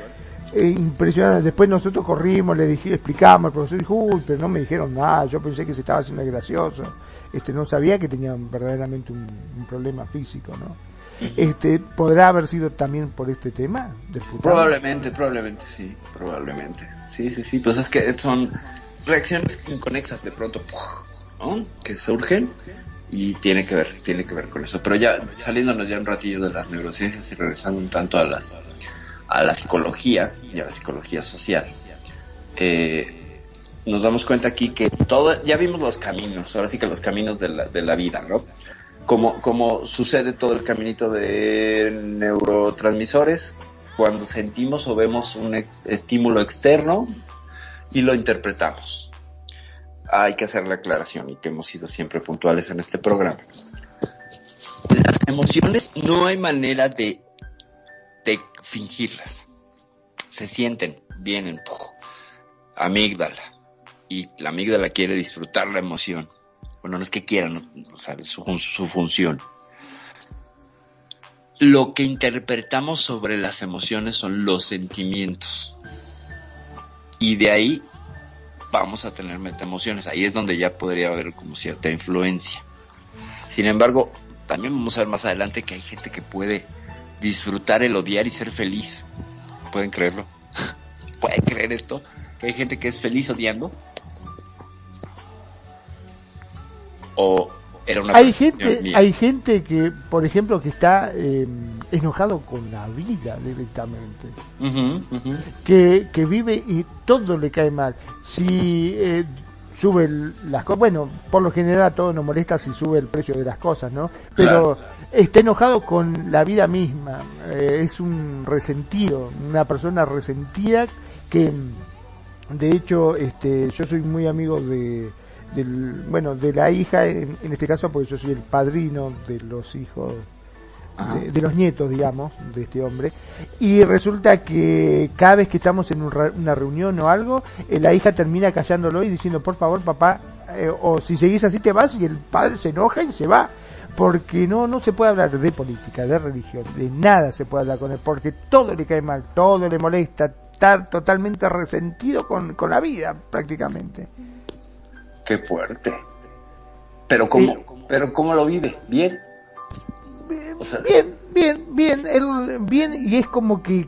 Eh, impresionante. Después nosotros corrimos, le dije, explicamos, el profesor dijo, uy, pero no me dijeron nada, yo pensé que se estaba haciendo gracioso. Este, no sabía que tenía verdaderamente un, un problema físico, ¿no? Este, ¿Podrá haber sido también por este tema? Probablemente, probablemente, sí, probablemente. Sí, sí, sí, pues es que son reacciones inconexas de pronto, ¿no? Que surgen y tiene que ver, tiene que ver con eso. Pero ya saliéndonos ya un ratillo de las neurociencias y regresando un tanto a las a la psicología y a la psicología social, eh, nos damos cuenta aquí que todo, ya vimos los caminos, ahora sí que los caminos de la, de la vida, ¿no? Como, como sucede todo el caminito de neurotransmisores, cuando sentimos o vemos un estímulo externo y lo interpretamos. Hay que hacer la aclaración y que hemos sido siempre puntuales en este programa. Las emociones no hay manera de, fingirlas. Se sienten, vienen, amígdala. Y la amígdala quiere disfrutar la emoción. Bueno, no es que quieran, o sea, su, su función lo que interpretamos sobre las emociones son los sentimientos. Y de ahí vamos a tener metaemociones. Ahí es donde ya podría haber como cierta influencia. Sin embargo, también vamos a ver más adelante que hay gente que puede disfrutar el odiar y ser feliz. ¿Pueden creerlo? ¿Pueden creer esto? Que hay gente que es feliz odiando. O hay gente hay gente que por ejemplo que está eh, enojado con la vida directamente. Que, que vive y todo le cae mal. Si eh, sube las cosas bueno por lo general a todos nos molesta si sube el precio de las cosas no pero está enojado con la vida misma. Eh, es un resentido una persona resentida que de hecho este yo soy muy amigo de del, bueno, de la hija, en, este caso, porque yo soy el padrino de los hijos de, los nietos, digamos, de este hombre. Y resulta que cada vez que estamos en una reunión o algo, eh, la hija termina callándolo y diciendo, por favor, papá, eh, o si seguís así te vas y el padre se enoja y se va. Porque no, no se puede hablar de política, de religión, de nada se puede hablar con él, porque todo le cae mal, todo le molesta, estar totalmente resentido con, con la vida prácticamente. Qué fuerte. Pero cómo, pero cómo lo vive, bien bien, bien, bien, él, bien, y es como que,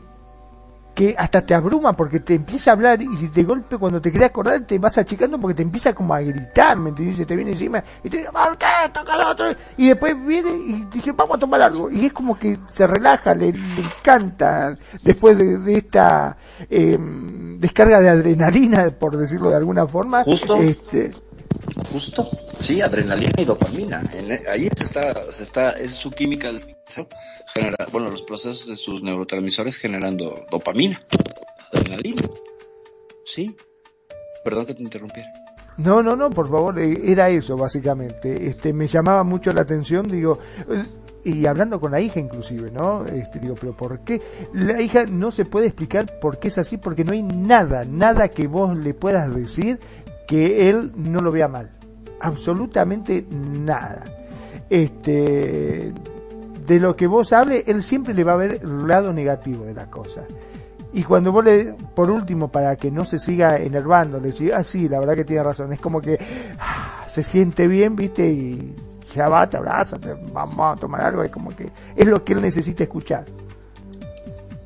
que hasta te abruma porque te empieza a hablar y de golpe cuando te querés acordar te vas achicando porque te empieza como a gritar, ¿me entiendes? Te viene encima y te dice, ¿por qué? Toca otro. Y después viene y dice, vamos a tomar algo. Y es como que se relaja, le, encanta después de, esta eh, descarga de adrenalina, por decirlo de alguna forma. Justo. Este, Justo, sí, adrenalina y dopamina. En, ahí está, se está, es su química, genera, bueno, los procesos de sus neurotransmisores generando dopamina, adrenalina. Sí. Perdón que te interrumpiera. No, no, no, por favor, eh, era eso básicamente. Este, me llamaba mucho la atención, digo, y hablando con la hija inclusive, ¿no? Este, digo, pero ¿por qué? La hija no se puede explicar por qué es así, porque no hay nada, nada que vos le puedas decir que él no lo vea mal. Absolutamente nada. Este, de lo que vos hables, él siempre le va a ver el lado negativo de la cosa. Y cuando vos le, por último, para que no se siga enervando, le decís, ah, sí, la verdad que tiene razón, es como que ah, se siente bien, viste, y ya va, abraza, vamos a tomar algo, es como que es lo que él necesita escuchar.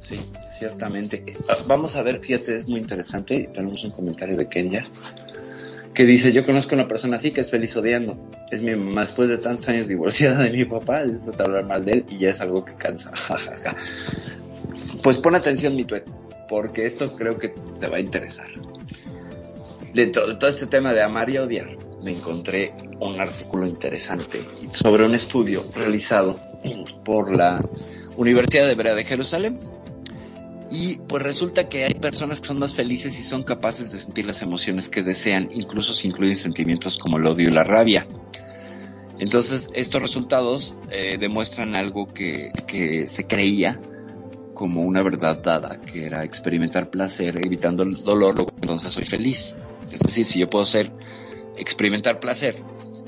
Sí, ciertamente. Ah, vamos a ver, fíjate, es muy interesante, tenemos un comentario de Kenya que dice, yo conozco a una persona así que es feliz odiando. Es mi mamá después de tantos años divorciada de mi papá, disfruta hablar mal de él y ya es algo que cansa. pues pon atención mi tuet, porque esto creo que te va a interesar. Dentro de todo este tema de amar y odiar, me encontré un artículo interesante sobre un estudio realizado por la Universidad de Hebrea de Jerusalén y pues resulta que hay personas que son más felices y son capaces de sentir las emociones que desean, incluso si incluyen sentimientos como el odio y la rabia. Entonces, estos resultados eh, demuestran algo que, que se creía como una verdad dada, que era experimentar placer evitando el dolor, entonces soy feliz. Es decir, si yo puedo ser, experimentar placer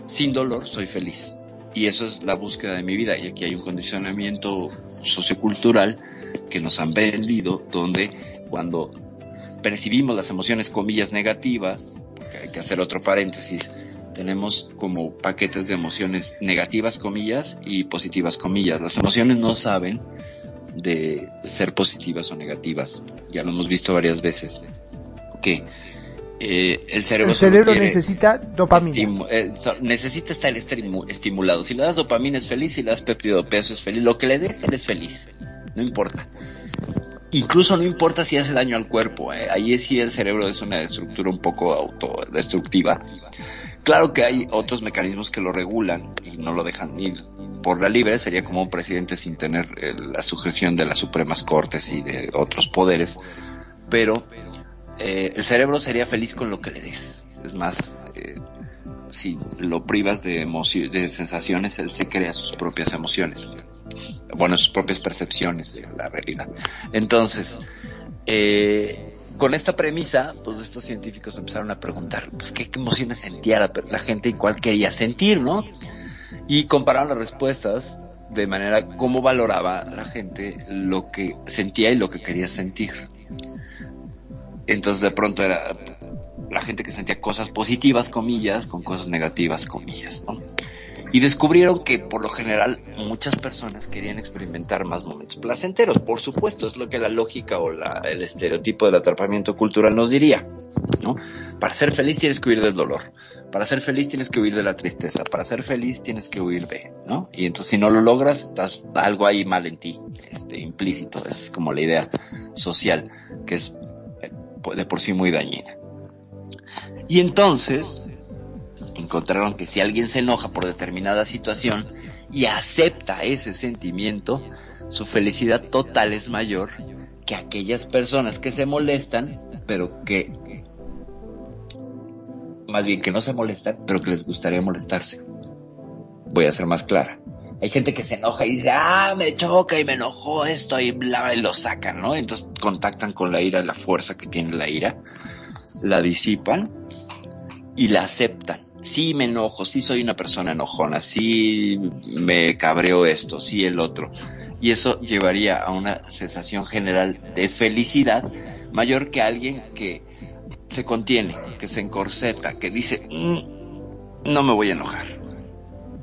sin dolor, soy feliz. Y eso es la búsqueda de mi vida. Y aquí hay un condicionamiento sociocultural que nos han vendido, donde cuando percibimos las emociones comillas negativas, porque hay que hacer otro paréntesis, tenemos como paquetes de emociones negativas comillas y positivas comillas. Las emociones no saben de ser positivas o negativas. Ya lo hemos visto varias veces. Que eh, el cerebro, necesita dopamina. Eh, necesita estar estimulado. Si le das dopamina es feliz, si le das péptido peso es feliz. Lo que le des, él es feliz no importa. Incluso no importa si hace daño al cuerpo, ¿eh? ahí sí el cerebro es una estructura un poco autodestructiva. Claro que hay otros mecanismos que lo regulan y no lo dejan ir por la libre, sería como un presidente sin tener la sujeción de las Supremas Cortes y de otros poderes, pero eh, el cerebro sería feliz con lo que le des. Es más, eh, si lo privas de, de sensaciones, él se crea sus propias emociones bueno, sus propias percepciones de la realidad. Entonces, eh, con esta premisa, pues estos científicos empezaron a preguntar, pues qué, emociones sentía la, gente y cuál quería sentir, ¿no? Y compararon las respuestas de manera cómo valoraba la gente lo que sentía y lo que quería sentir. Entonces de pronto era la gente que sentía cosas positivas, comillas, con cosas negativas, comillas, ¿no? Y descubrieron que por lo general muchas personas querían experimentar más momentos placenteros. Por supuesto, es lo que la lógica o la, el estereotipo del atrapamiento cultural nos diría. ¿no? Para ser feliz tienes que huir del dolor. Para ser feliz tienes que huir de la tristeza. Para ser feliz tienes que huir de, ¿no? Y entonces si no lo logras, estás algo ahí mal en ti, este, implícito. Es como la idea social, que es eh, de por sí muy dañina. Y entonces, encontraron que si alguien se enoja por determinada situación y acepta ese sentimiento, su felicidad total es mayor que aquellas personas que se molestan, pero que más bien que no se molestan, pero que les gustaría molestarse. Voy a ser más clara. Hay gente que se enoja y dice, ah, me choca y me enojó esto y bla, y lo sacan, ¿no? Entonces contactan con la ira, la fuerza que tiene la ira, la disipan y la aceptan. Sí me enojo, sí soy una persona enojona, sí me cabreo esto, sí el otro. Y eso llevaría a una sensación general de felicidad mayor que alguien que se contiene, que se encorseta, que dice, mm, no me voy a enojar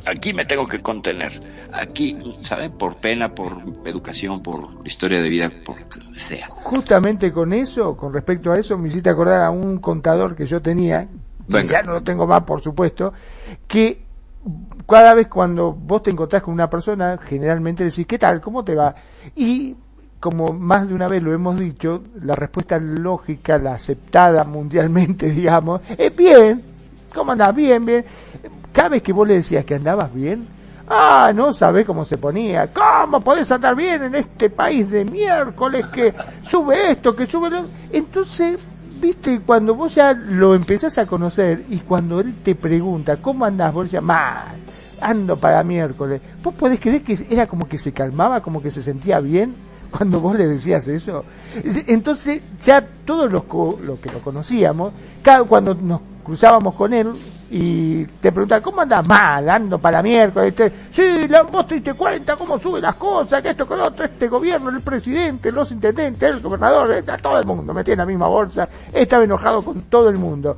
aquí me tengo que contener. Aquí, ¿saben? Por pena, por educación, por historia de vida, por lo que sea. Justamente con eso, con respecto a eso, me hiciste acordar a un contador que yo tenía, que ya no lo tengo más, por supuesto, que cada vez cuando vos te encontrás con una persona, generalmente decís, ¿qué tal? ¿Cómo te va? Y como más de una vez lo hemos dicho, la respuesta lógica, la aceptada mundialmente, digamos, es bien. ¿Cómo andás? Bien, bien cada vez que vos le decías que andabas bien, ah, no sabés cómo se ponía, ¿cómo podés andar bien en este país de miércoles que sube esto, que sube lo... Entonces, viste, cuando vos ya lo empezás a conocer y cuando él te pregunta, ¿cómo andás? Vos decías, mal, ando para miércoles. ¿Vos podés creer que era como que se calmaba, como que se sentía bien? cuando vos le decías eso. Entonces, ya todos los, los que lo conocíamos, cada, cuando nos cruzábamos con él y te preguntaba, ¿cómo andas mal? Ando para miércoles. Te, sí, la, vos te diste cuenta cómo suben las cosas, que esto, con otro, este gobierno, el presidente, los intendentes, el gobernador, está todo el mundo metía en la misma bolsa, estaba enojado con todo el mundo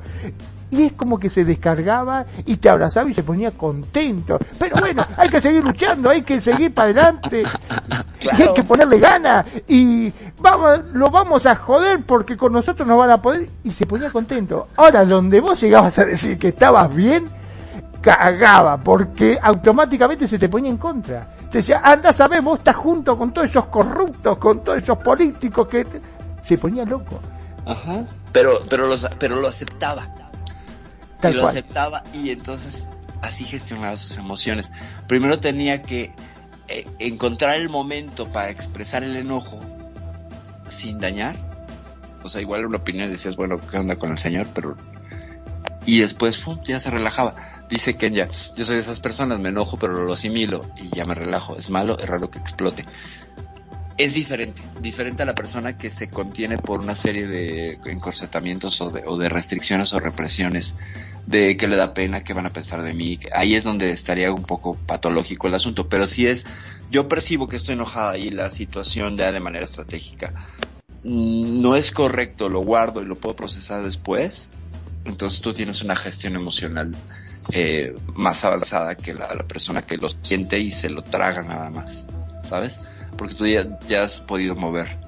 y es como que se descargaba y te abrazaba y se ponía contento. Pero bueno, hay que seguir luchando, hay que seguir para adelante, y hay que ponerle ganas y vamos, lo vamos a joder porque con nosotros no van a poder y se ponía contento. Ahora, donde vos llegabas a decir que estabas bien, cagaba porque automáticamente se te ponía en contra. Te decía, anda, sabes, vos estás junto con todos esos corruptos, con todos esos políticos que... Se ponía loco. Ajá. Pero, pero, los, pero lo aceptaba y lo aceptaba y entonces así gestionaba sus emociones. Primero tenía que eh, encontrar el momento para expresar el enojo sin dañar. O sea, igual una opinión decías, bueno, ¿qué onda con el señor? Pero... Y después, ¡pum!, ya se relajaba. Dice Kenya, yo soy de esas personas, me enojo, pero lo asimilo y ya me relajo. Es malo, es raro que explote es diferente, diferente a la persona que se contiene por una serie de encorsetamientos o de, o de restricciones o represiones de que le da pena, que van a pensar de mí. Ahí es donde estaría un poco patológico el asunto, pero si es, yo percibo que estoy enojada y la situación da de manera estratégica no es correcto, lo guardo y lo puedo procesar después, entonces tú tienes una gestión emocional eh, más avanzada que la, la persona que lo siente y se lo traga nada más, ¿sabes? porque tú ya, ya has podido mover.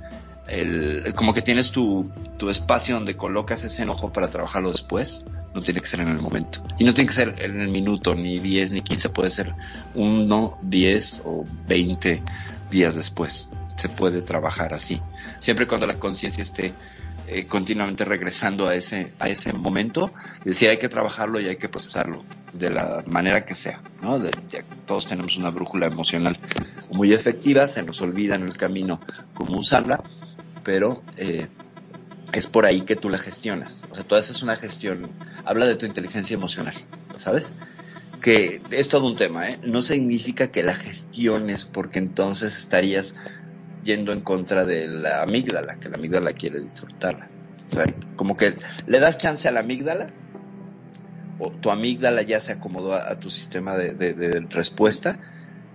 El, como que tienes tu, tu espacio donde colocas ese enojo para trabajarlo después, no tiene que ser en el momento. Y no tiene que ser en el minuto, ni 10, ni 15, puede ser uno, 10 o 20 días después. Se puede trabajar así. Siempre cuando la conciencia esté eh, continuamente regresando a ese, a ese momento, y decir hay que trabajarlo y hay que procesarlo de la manera que sea, ¿no? todos tenemos una brújula emocional muy efectiva, se nos olvida en el camino cómo usarla, pero eh, es por ahí que tú la gestionas. O sea, toda esa es una gestión, habla de tu inteligencia emocional, ¿sabes? Que es todo un tema, ¿eh? No significa que la gestiones porque entonces estarías yendo en contra de la amígdala, que la amígdala quiere disfrutarla. O sea, como que le das chance a la amígdala o tu amígdala ya se acomodó a, tu sistema de, respuesta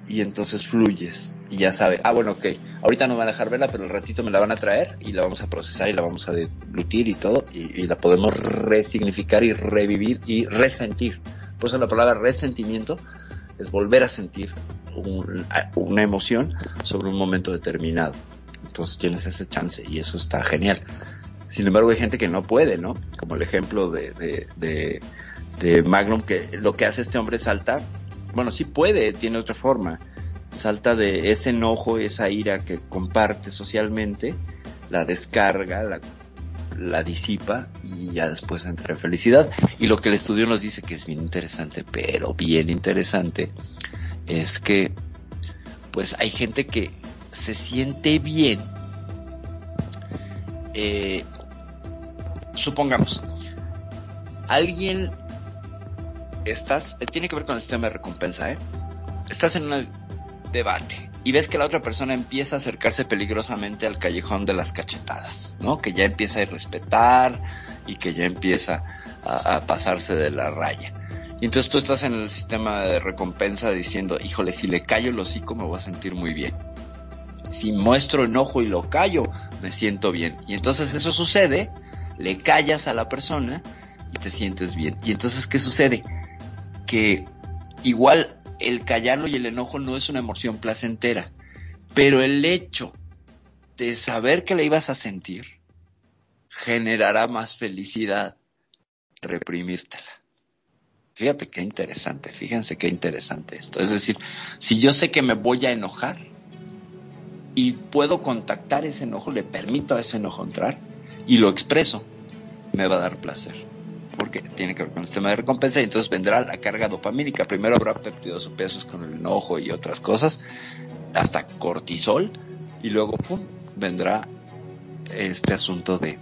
y entonces fluyes y ya sabe, ah bueno, ok, ahorita no me van a dejar verla, pero el ratito me la van a traer y la vamos a procesar y la vamos a deglutir y todo y, la podemos resignificar y revivir y resentir. Por eso la palabra resentimiento es volver a sentir una emoción sobre un momento determinado. Entonces tienes ese chance y eso está genial. Sin embargo, hay gente que no puede, ¿no? Como el ejemplo de, de de Magnum, que lo que hace este hombre salta, bueno, sí puede, tiene otra forma, salta de ese enojo, esa ira que comparte socialmente, la descarga, la, la disipa y ya después entra en felicidad. Y lo que el estudio nos dice que es bien interesante, pero bien interesante, es que pues hay gente que se siente bien, eh, supongamos, alguien estás, eh, tiene que ver con el sistema de recompensa, ¿eh? Estás en una debate y ves que la otra persona empieza a acercarse peligrosamente al callejón de las cachetadas, ¿no? Que ya empieza a irrespetar y que ya empieza a, pasarse de la raya. Y entonces tú estás en el sistema de recompensa diciendo, híjole, si le callo el hocico me voy a sentir muy bien. Si muestro enojo y lo callo, me siento bien. Y entonces eso sucede, le callas a la persona y te sientes bien. Y entonces, ¿qué sucede? Que igual el callarlo y el enojo no es una emoción placentera, pero el hecho de saber que le ibas a sentir generará más felicidad reprimírtela. Fíjate qué interesante, fíjense qué interesante esto. Es decir, si yo sé que me voy a enojar y puedo contactar ese enojo, le permito a ese enojo entrar y lo expreso, me va a dar placer porque tiene que ver con el sistema de recompensa y entonces vendrá la carga dopamínica. Primero habrá perdido pesos con el enojo y otras cosas, hasta cortisol y luego pum, vendrá este asunto de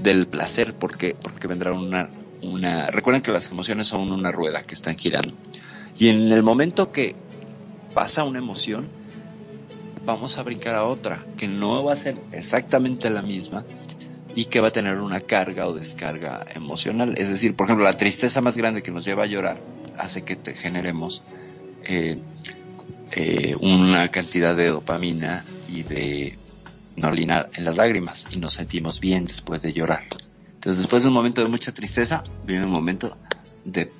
del placer porque porque vendrá una una recuerden que las emociones son una rueda que están girando y en el momento que pasa una emoción vamos a brincar a otra que no va a ser exactamente la misma y que va a tener una carga o descarga emocional. Es decir, por ejemplo, la tristeza más grande que nos lleva a llorar hace que te generemos eh, eh, una cantidad de dopamina y de norlina en las lágrimas y nos sentimos bien después de llorar. Entonces, después de un momento de mucha tristeza, viene un momento de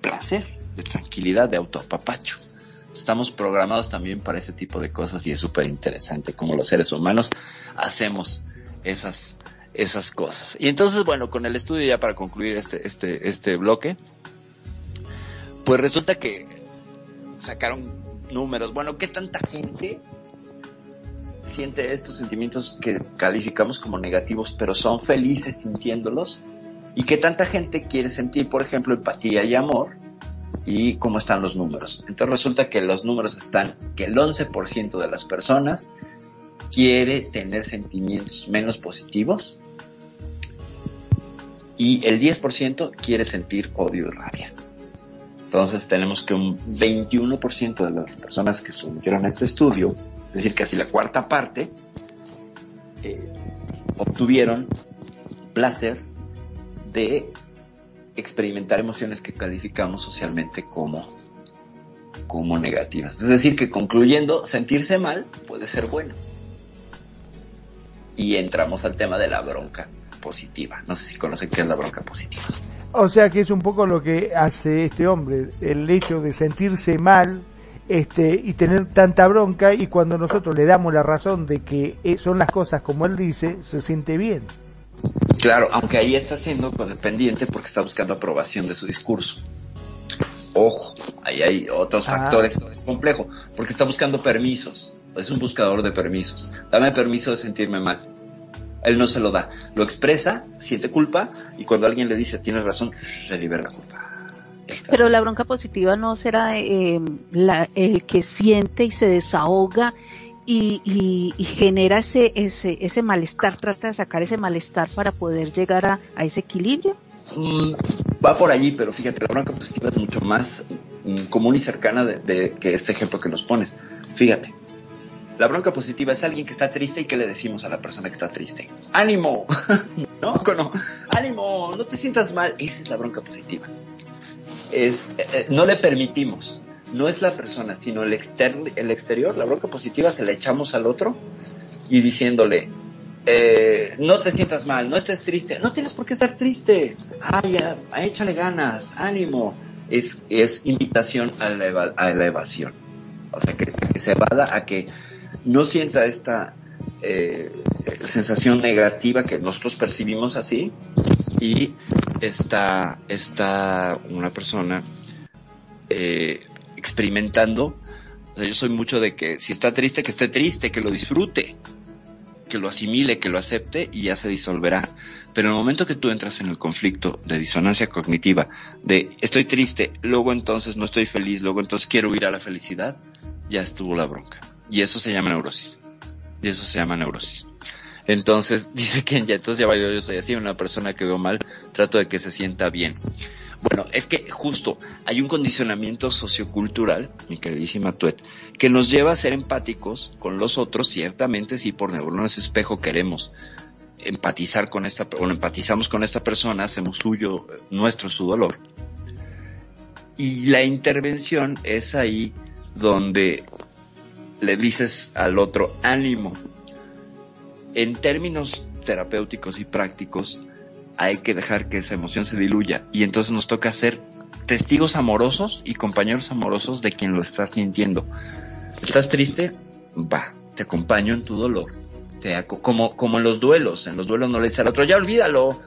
placer, de tranquilidad, de autoapapacho. Estamos programados también para ese tipo de cosas y es súper interesante como los seres humanos hacemos esas esas cosas. Y entonces, bueno, con el estudio ya para concluir este, este, este bloque, pues resulta que sacaron números. Bueno, ¿qué tanta gente siente estos sentimientos que calificamos como negativos, pero son felices sintiéndolos? ¿Y qué tanta gente quiere sentir, por ejemplo, empatía y amor? ¿Y cómo están los números? Entonces resulta que los números están que el 11% de las personas quiere tener sentimientos menos positivos y el 10% quiere sentir odio y rabia. Entonces tenemos que un 21% de las personas que sometieron a este estudio, es decir, casi la cuarta parte, eh, obtuvieron placer de experimentar emociones que calificamos socialmente como, como negativas. Es decir, que concluyendo, sentirse mal puede ser bueno y entramos al tema de la bronca positiva. No sé si conocen qué es la bronca positiva. O sea que es un poco lo que hace este hombre, el hecho de sentirse mal este, y tener tanta bronca y cuando nosotros le damos la razón de que eh, son las cosas como él dice, se siente bien. Claro, aunque ahí está siendo codependiente porque está buscando aprobación de su discurso. Ojo, ahí hay otros ah. factores, es complejo, porque está buscando permisos es un buscador de permisos. Dame permiso de sentirme mal. Él no se lo da. Lo expresa, siente culpa y cuando alguien le dice tienes razón, se libera la culpa. Pero la bronca positiva no será eh, el que siente y se desahoga y, genera ese, ese, ese malestar, trata de sacar ese malestar para poder llegar a, ese equilibrio. Mm, va por allí, pero fíjate, la bronca positiva es mucho más mm, común y cercana de, que ese ejemplo que nos pones. Fíjate, la bronca positiva es alguien que está triste y que le decimos a la persona que está triste, ánimo, no, no, ánimo, no te sientas mal. Esa es la bronca positiva. Es, eh, eh, no le permitimos, no es la persona, sino el, el exterior. La bronca positiva se la echamos al otro y diciéndole, eh, no te sientas mal, no estés triste, no tienes por qué estar triste, ay, échale ganas, ánimo. Es, es invitación a la, a la evasión. O sea, que, que se evada a que no sienta esta eh, sensación negativa que nosotros percibimos así y está, está una persona eh, experimentando. yo soy mucho de que si está triste, que esté triste, que lo disfrute, que lo asimile, que lo acepte y ya se disolverá. Pero en el momento que tú entras en el conflicto de disonancia cognitiva, de estoy triste, luego entonces no estoy feliz, luego entonces quiero ir a la felicidad, ya estuvo la bronca. Y eso se llama neurosis. Y eso se llama neurosis. Entonces, dice que ya, entonces ya yo soy así, una persona que veo mal, trato de que se sienta bien. Bueno, es que justo hay un condicionamiento sociocultural, mi queridísima Tuet, que nos lleva a ser empáticos con los otros, ciertamente si por neuronas espejo queremos empatizar con esta, o empatizamos con esta persona, hacemos suyo, nuestro su dolor. Y la intervención es ahí donde le dices al otro ánimo. En términos terapéuticos y prácticos, hay que dejar que esa emoción se diluya y entonces nos toca ser testigos amorosos y compañeros amorosos de quien lo está sintiendo. ¿Estás triste? Va, te acompaño en tu dolor. Como, como en los duelos, en los duelos no le dices al otro, ya olvídalo,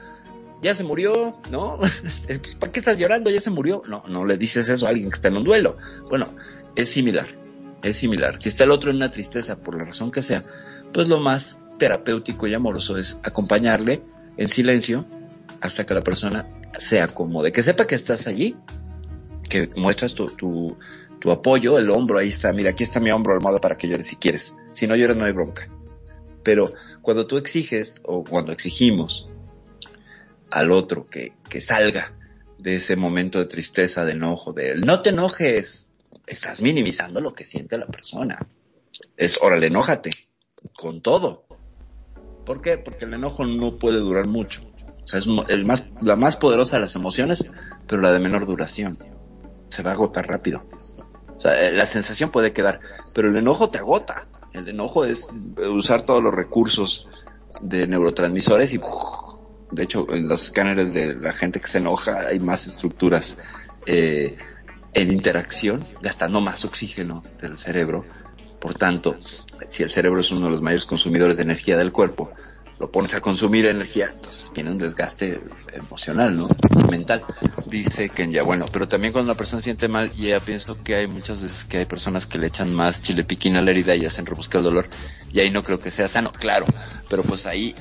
ya se murió, ¿no? ¿Para qué estás llorando? Ya se murió. No, no le dices eso a alguien que está en un duelo. Bueno, es similar, es similar. Si está el otro en una tristeza, por la razón que sea, pues lo más terapéutico y amoroso es acompañarle en silencio hasta que la persona se acomode, que sepa que estás allí, que muestras tu, tu, apoyo, el hombro, ahí está, mira, aquí está mi hombro armado para que llores si quieres. Si no llores no hay bronca. Pero cuando tú exiges o cuando exigimos al otro que, que salga de ese momento de tristeza, de enojo, de no te enojes, estás minimizando lo que siente la persona. Es, órale, enójate, con todo. ¿Por qué? Porque el enojo no puede durar mucho. O sea, es el más, la más poderosa de las emociones, pero la de menor duración. Se va a agotar rápido. O sea, eh, la sensación puede quedar, pero el enojo te agota. El enojo es usar todos los recursos de neurotransmisores y, de hecho, en los escáneres de la gente que se enoja hay más estructuras eh, en interacción, gastando más oxígeno del cerebro. Por tanto, si el cerebro es uno de los mayores consumidores de energía del cuerpo, lo pones a consumir energía, entonces viene un desgaste emocional, ¿no? Mental. Dice ya bueno, pero también cuando la persona siente mal, ya pienso que hay muchas veces que hay personas que le echan más chile piquín a la herida y hacen rebuscar el dolor, y ahí no creo que sea sano, claro, pero pues ahí,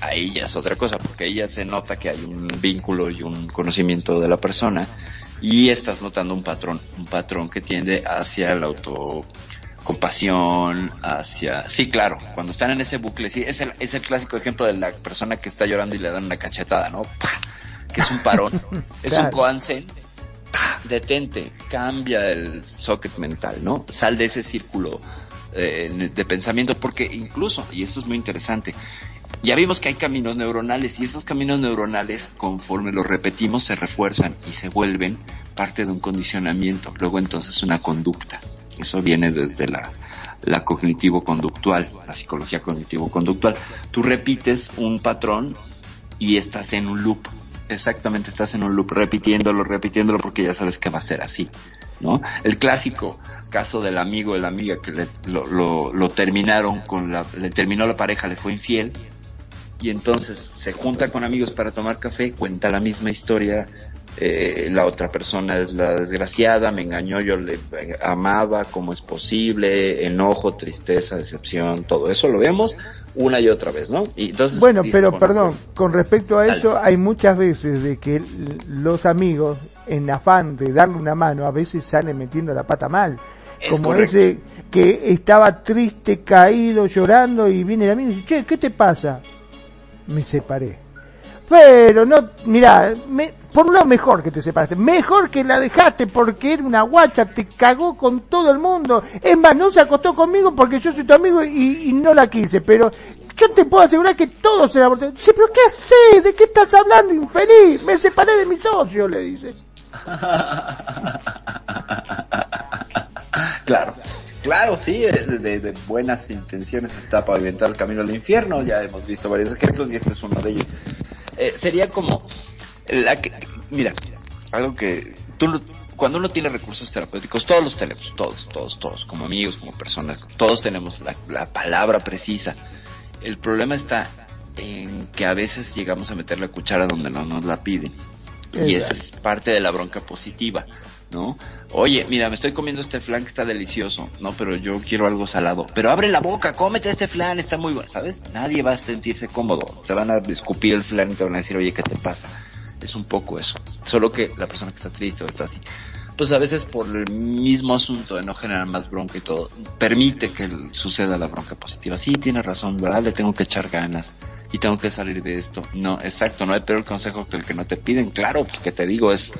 ahí ya es otra cosa, porque ahí ya se nota que hay un vínculo y un conocimiento de la persona, y estás notando un patrón, un patrón que tiende hacia el auto compasión, hacia... Sí, claro, cuando están en ese bucle, sí, es el, es el clásico ejemplo de la persona que está llorando y le dan una cachetada, ¿no? Que es un parón, es un coansen, detente, cambia el socket mental, ¿no? Sal de ese círculo eh, de pensamiento, porque incluso, y esto es muy interesante, ya vimos que hay caminos neuronales y esos caminos neuronales, conforme los repetimos, se refuerzan y se vuelven parte de un condicionamiento, luego entonces una conducta. Eso viene desde la, la cognitivo-conductual, la psicología cognitivo-conductual. Tú repites un patrón y estás en un loop. Exactamente, estás en un loop, repitiéndolo, repitiéndolo porque ya sabes que va a ser así, ¿no? El clásico caso del amigo o la amiga que le, lo, lo, lo terminaron con la, le terminó la pareja, le fue infiel, y entonces se junta con amigos para tomar café, cuenta la misma historia eh, la otra persona es la desgraciada, me engañó, yo le amaba, cómo es posible, enojo, tristeza, decepción, todo eso lo vemos una y otra vez, ¿no? Y entonces, bueno, pero perdón, con respecto a eso, hay muchas veces de que los amigos, en afán de darle una mano, a veces salen metiendo la pata mal. como ese que estaba triste, caído, llorando y viene el amigo y dice, che, ¿qué te pasa? Me separé pero no, mira, me, por lo mejor que te separaste, mejor que la dejaste porque era una guacha, te cagó con todo el mundo. Es más, no se acostó conmigo porque yo soy tu amigo y, no la quise, pero yo te puedo asegurar que todos se la Sí, pero ¿qué haces? ¿De qué estás hablando, infeliz? Me separé de mi socio, le dices. claro. Claro, sí, de, de, buenas intenciones está pavimentar el camino al infierno. Ya hemos visto varios ejemplos y este es uno de ellos. Eh, sería como la que, mira, algo que tú cuando uno tiene recursos terapéuticos, todos los tenemos, todos, todos, todos, como amigos, como personas, todos tenemos la, palabra precisa. El problema está en que a veces llegamos a meter la cuchara donde no nos la piden. Y esa es parte de la bronca positiva. ¿No? Oye, mira, me estoy comiendo este flan que está delicioso, ¿no? Pero yo quiero algo salado. Pero abre la boca, cómete este flan, está muy bueno, ¿sabes? Nadie va a sentirse cómodo. Te van a escupir el flan y te van a decir, oye, ¿qué te pasa? Es un poco eso. Solo que la persona que está triste o está así, pues a veces por el mismo asunto de no generar más bronca y todo, permite que suceda la bronca positiva. Sí, tiene razón, ¿verdad? Le tengo que echar ganas. y tengo que salir de esto. No, exacto, no hay peor consejo que el que no te piden, claro, porque te digo es...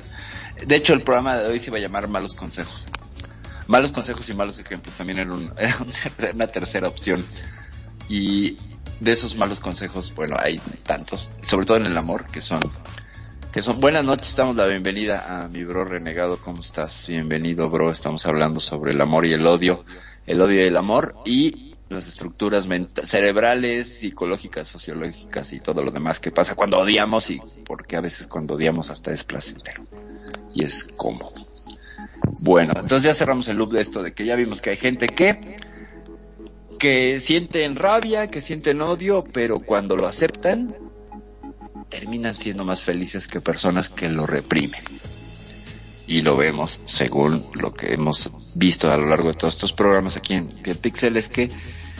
De hecho, el programa de hoy se iba a llamar Malos Consejos. Malos consejos y malos ejemplos también era, era una tercera opción. Y de esos malos consejos, bueno, hay tantos, sobre todo en el amor, que son que son buenas noches, damos la bienvenida a mi bro renegado, ¿cómo estás? Bienvenido, bro. Estamos hablando sobre el amor y el odio, el odio y el amor y las estructuras cerebrales, psicológicas, sociológicas y todo lo demás que pasa cuando odiamos y porque a veces cuando odiamos hasta es placentero y es cómodo. Bueno, entonces ya cerramos el loop de esto de que ya vimos que hay gente que que sienten rabia, que sienten odio, pero cuando lo aceptan terminan siendo más felices que personas que lo reprimen. Y lo vemos según lo que hemos visto a lo largo de todos estos programas aquí en Pixel es que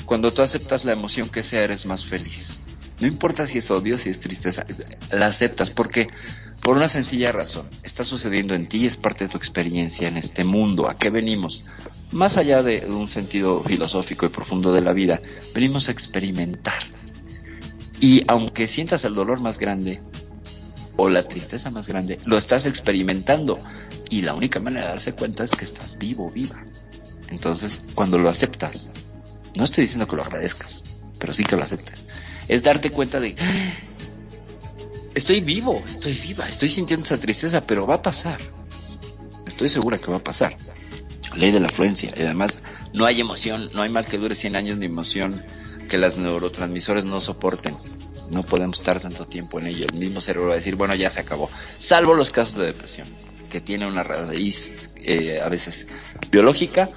cuando tú aceptas la emoción que sea eres más feliz. No importa si es odio, si es tristeza, la aceptas porque por una sencilla razón, está sucediendo en ti, es parte de tu experiencia en este mundo. ¿A qué venimos? Más allá de un sentido filosófico y profundo de la vida, venimos a experimentar. Y aunque sientas el dolor más grande o la tristeza más grande, lo estás experimentando. Y la única manera de darse cuenta es que estás vivo, viva. Entonces, cuando lo aceptas, no estoy diciendo que lo agradezcas, pero sí que lo aceptes. Es darte cuenta de, estoy vivo, estoy viva, estoy sintiendo esa tristeza, pero va a pasar. Estoy segura que va a pasar. Ley de la afluencia. Y además, no hay emoción, no hay mal que dure 100 años ni emoción que las neurotransmisores no soporten. No podemos estar tanto tiempo en ello. El mismo cerebro va a decir, bueno, ya se acabó. Salvo los casos de depresión, que tiene una raíz eh, a veces biológica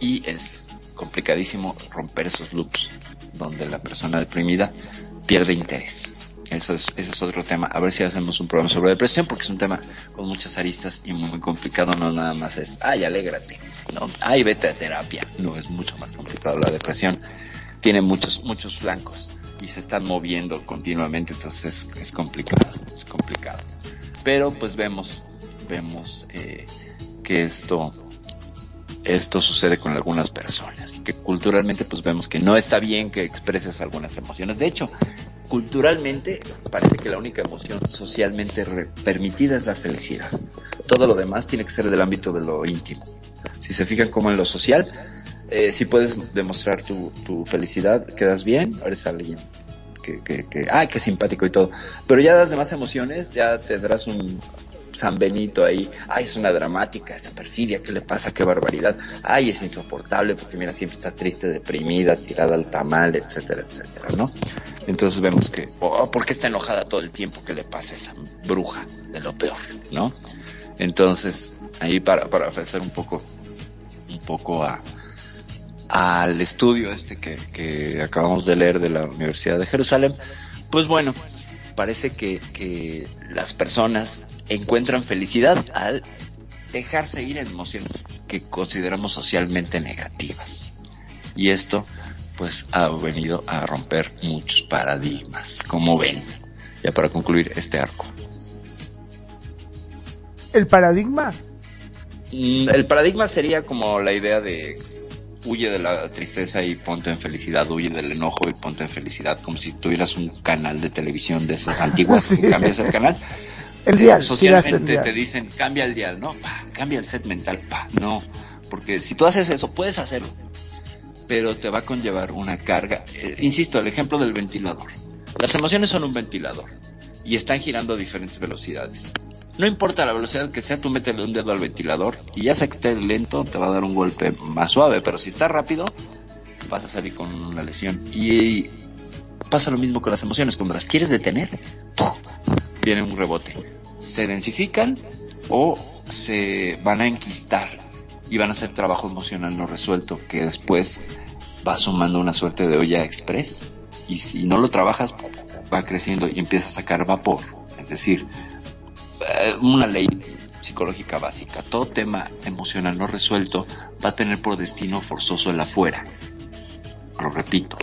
y es complicadísimo romper esos loops donde la persona deprimida pierde interés. Eso es, ese es otro tema. A ver si hacemos un programa sobre depresión, porque es un tema con muchas aristas y muy complicado. No nada más es, ay, alégrate. Ay, vete a terapia. No, es mucho más complicado la depresión tiene muchos, muchos flancos y se están moviendo continuamente, entonces es, complicado, es complicado. Pero pues vemos, vemos eh, que esto, esto sucede con algunas personas y que culturalmente pues vemos que no está bien que expreses algunas emociones. De hecho, culturalmente parece que la única emoción socialmente permitida es la felicidad. Todo lo demás tiene que ser del ámbito de lo íntimo. Si se fijan como en lo social, eh, si puedes demostrar tu, felicidad, quedas bien, eres alguien que, que, que, ay, qué simpático y todo. Pero ya das demás emociones, ya tendrás un San Benito ahí, ay, es una dramática, esa perfidia, ¿qué le pasa? Qué barbaridad, ay, es insoportable porque mira, siempre está triste, deprimida, tirada al tamal, etcétera, etcétera, ¿no? Entonces vemos que, oh, ¿por qué está enojada todo el tiempo? ¿Qué le pasa a esa bruja de lo peor, ¿no? Entonces, ahí para, para ofrecer un poco, un poco a, al estudio este que, que acabamos de leer de la Universidad de Jerusalén, pues bueno, parece que, que las personas encuentran felicidad al dejarse ir en emociones que consideramos socialmente negativas. Y esto pues ha venido a romper muchos paradigmas, como ven, ya para concluir este arco. ¿El paradigma? Mm, el paradigma sería como la idea de huye de la tristeza y ponte en felicidad, huye del enojo y ponte en felicidad, como si tuvieras un canal de televisión de esas antiguas, cambias el canal. El dial, socialmente te dicen, cambia el dial, ¿no? cambia el set mental, pa, no, porque si tú haces eso, puedes hacerlo, pero te va a conllevar una carga. Eh, insisto, el ejemplo del ventilador. Las emociones son un ventilador y están girando a diferentes velocidades. No importa la velocidad que sea, tú métele un dedo al ventilador y ya sea que esté lento, te va a dar un golpe más suave, pero si está rápido, vas a salir con una lesión. Y pasa lo mismo con las emociones, cuando las quieres detener, viene un rebote. Se densifican o se van a enquistar y van a hacer trabajo emocional no resuelto que después va sumando una suerte de olla express y si no lo trabajas va creciendo y empieza a sacar vapor. Es decir, eh, una ley psicológica básica. Todo tema emocional no resuelto va a tener por destino forzoso el afuera. Lo repito.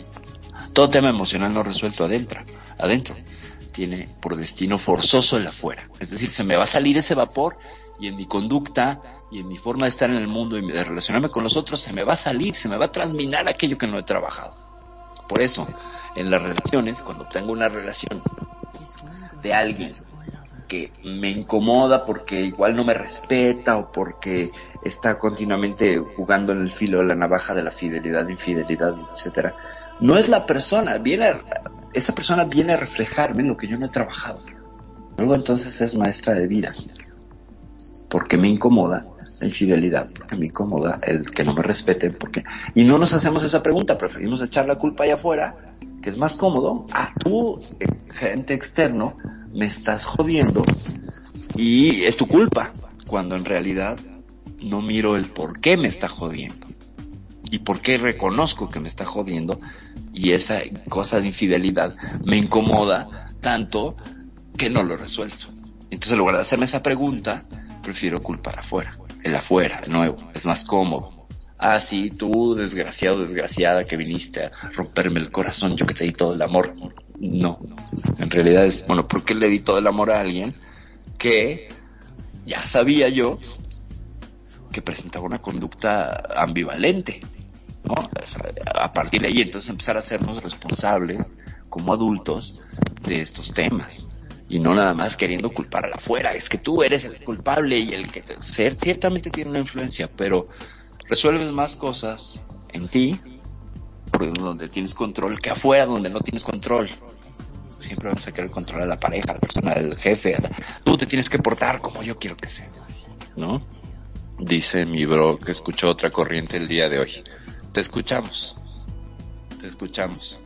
Todo tema emocional no resuelto adentro, adentro tiene por destino forzoso el afuera. Es decir, se me va a salir ese vapor y en mi conducta y en mi forma de estar en el mundo y de relacionarme con los otros se me va a salir, se me va a transminar aquello que no he trabajado. Por eso, en las relaciones, cuando tengo una relación de alguien que me incomoda porque igual no me respeta o porque está continuamente jugando en el filo de la navaja de la fidelidad, infidelidad, etcétera. No es la persona, viene esa persona viene a reflejarme lo que yo no he trabajado. Luego entonces es maestra de vida. Porque me incomoda la infidelidad, porque me incomoda el que no me respeten, porque y no nos hacemos esa pregunta, preferimos echar la culpa allá afuera, que es más cómodo. Ah, tú, eh, gente externo, me estás jodiendo y es tu culpa, cuando en realidad no miro el por qué me está jodiendo y por qué reconozco que me está jodiendo y esa cosa de infidelidad me incomoda tanto que no lo resuelto. Entonces en lugar de hacerme esa pregunta, prefiero culpar afuera, el afuera, de nuevo, es más cómodo. Ah, sí, tú, desgraciado, desgraciada, que viniste a romperme el corazón, yo que te di todo el amor. No, en realidad es, bueno, ¿por qué le di todo el amor a alguien que ya sabía yo que presentaba una conducta ambivalente? ¿No? A partir de ahí, entonces empezar a hacernos responsables como adultos de estos temas y no nada más queriendo culpar a la afuera. Es que tú eres el culpable y el que ser ciertamente tiene una influencia, pero resuelves más cosas en ti, por donde tienes control, que afuera donde no tienes control. Siempre vamos a querer controlar a la pareja, a la al jefe. Tú te tienes que portar como yo quiero que sea, ¿no? Dice mi bro que escuchó otra corriente el día de hoy. Te escuchamos. Te escuchamos.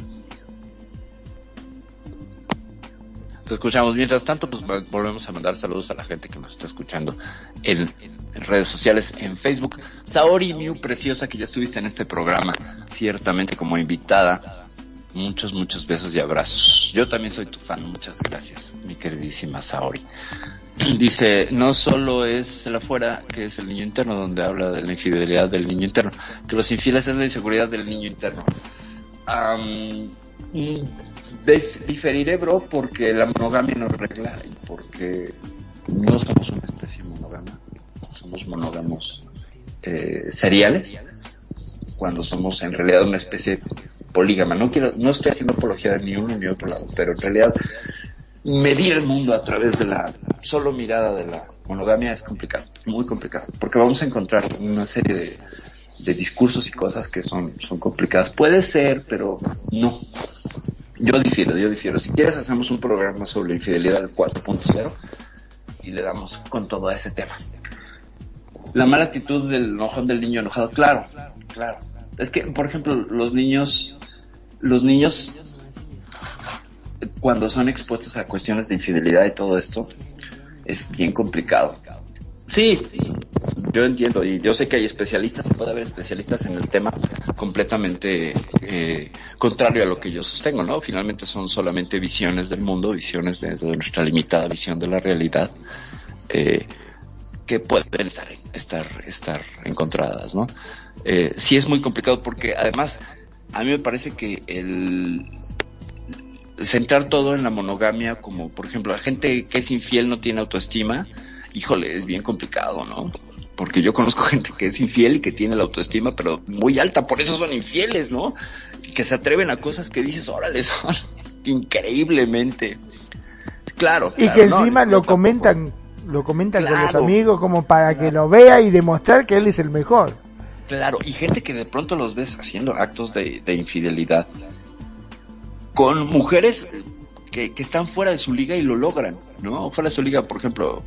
Te escuchamos. Mientras tanto, pues volvemos a mandar saludos a la gente que nos está escuchando en, redes sociales, en Facebook. Saori Miu, preciosa, que ya estuviste en este programa, ciertamente como invitada. Muchos, muchos besos y abrazos. Yo también soy tu fan. Muchas gracias, mi queridísima Saori. Dice, no solo es el afuera, que es el niño interno, donde habla de la infidelidad del niño interno, que los infieles es la inseguridad del niño interno. diferiré, bro, porque la monogamia no regla y porque no somos una especie monógama, somos monógamos eh, seriales, cuando somos en realidad una especie polígama. No quiero, no estoy haciendo apología de ni uno ni otro lado, pero en realidad medir el mundo a través de la solo mirada de la monogamia es complicado, muy complicado, porque vamos a encontrar una serie de, de discursos y cosas que son, son complicadas. Puede ser, pero no. Yo difiero, yo difiero. Si quieres hacemos un programa sobre infidelidad del 4.0 y le damos con todo a ese tema. La mala actitud del enojón del niño enojado, claro, claro. Es que, por ejemplo, los niños, los niños cuando son expuestos a cuestiones de infidelidad y todo esto, es bien complicado. Sí, yo entiendo y yo sé que hay especialistas, puede haber especialistas en el tema completamente eh, contrario a lo que yo sostengo, ¿no? Finalmente son solamente visiones del mundo, visiones desde nuestra limitada visión de la realidad, eh, que pueden estar, estar, estar encontradas, ¿no? Eh, sí es muy complicado porque además a mí me parece que el, centrar todo en la monogamia, como por ejemplo la gente que es infiel no tiene autoestima, híjole, es bien complicado, ¿no? Porque yo conozco gente que es infiel y que tiene la autoestima, pero muy alta, por eso son infieles, ¿no? Que se atreven a cosas que dices, órale, son increíblemente. Claro. Y que encima lo comentan, lo comentan con los amigos como para que lo vea y demostrar que él es el mejor. Claro, y gente que de pronto los ves haciendo actos de, de infidelidad con mujeres que, que, están fuera de su liga y lo logran, ¿no? Fuera de su liga, por ejemplo,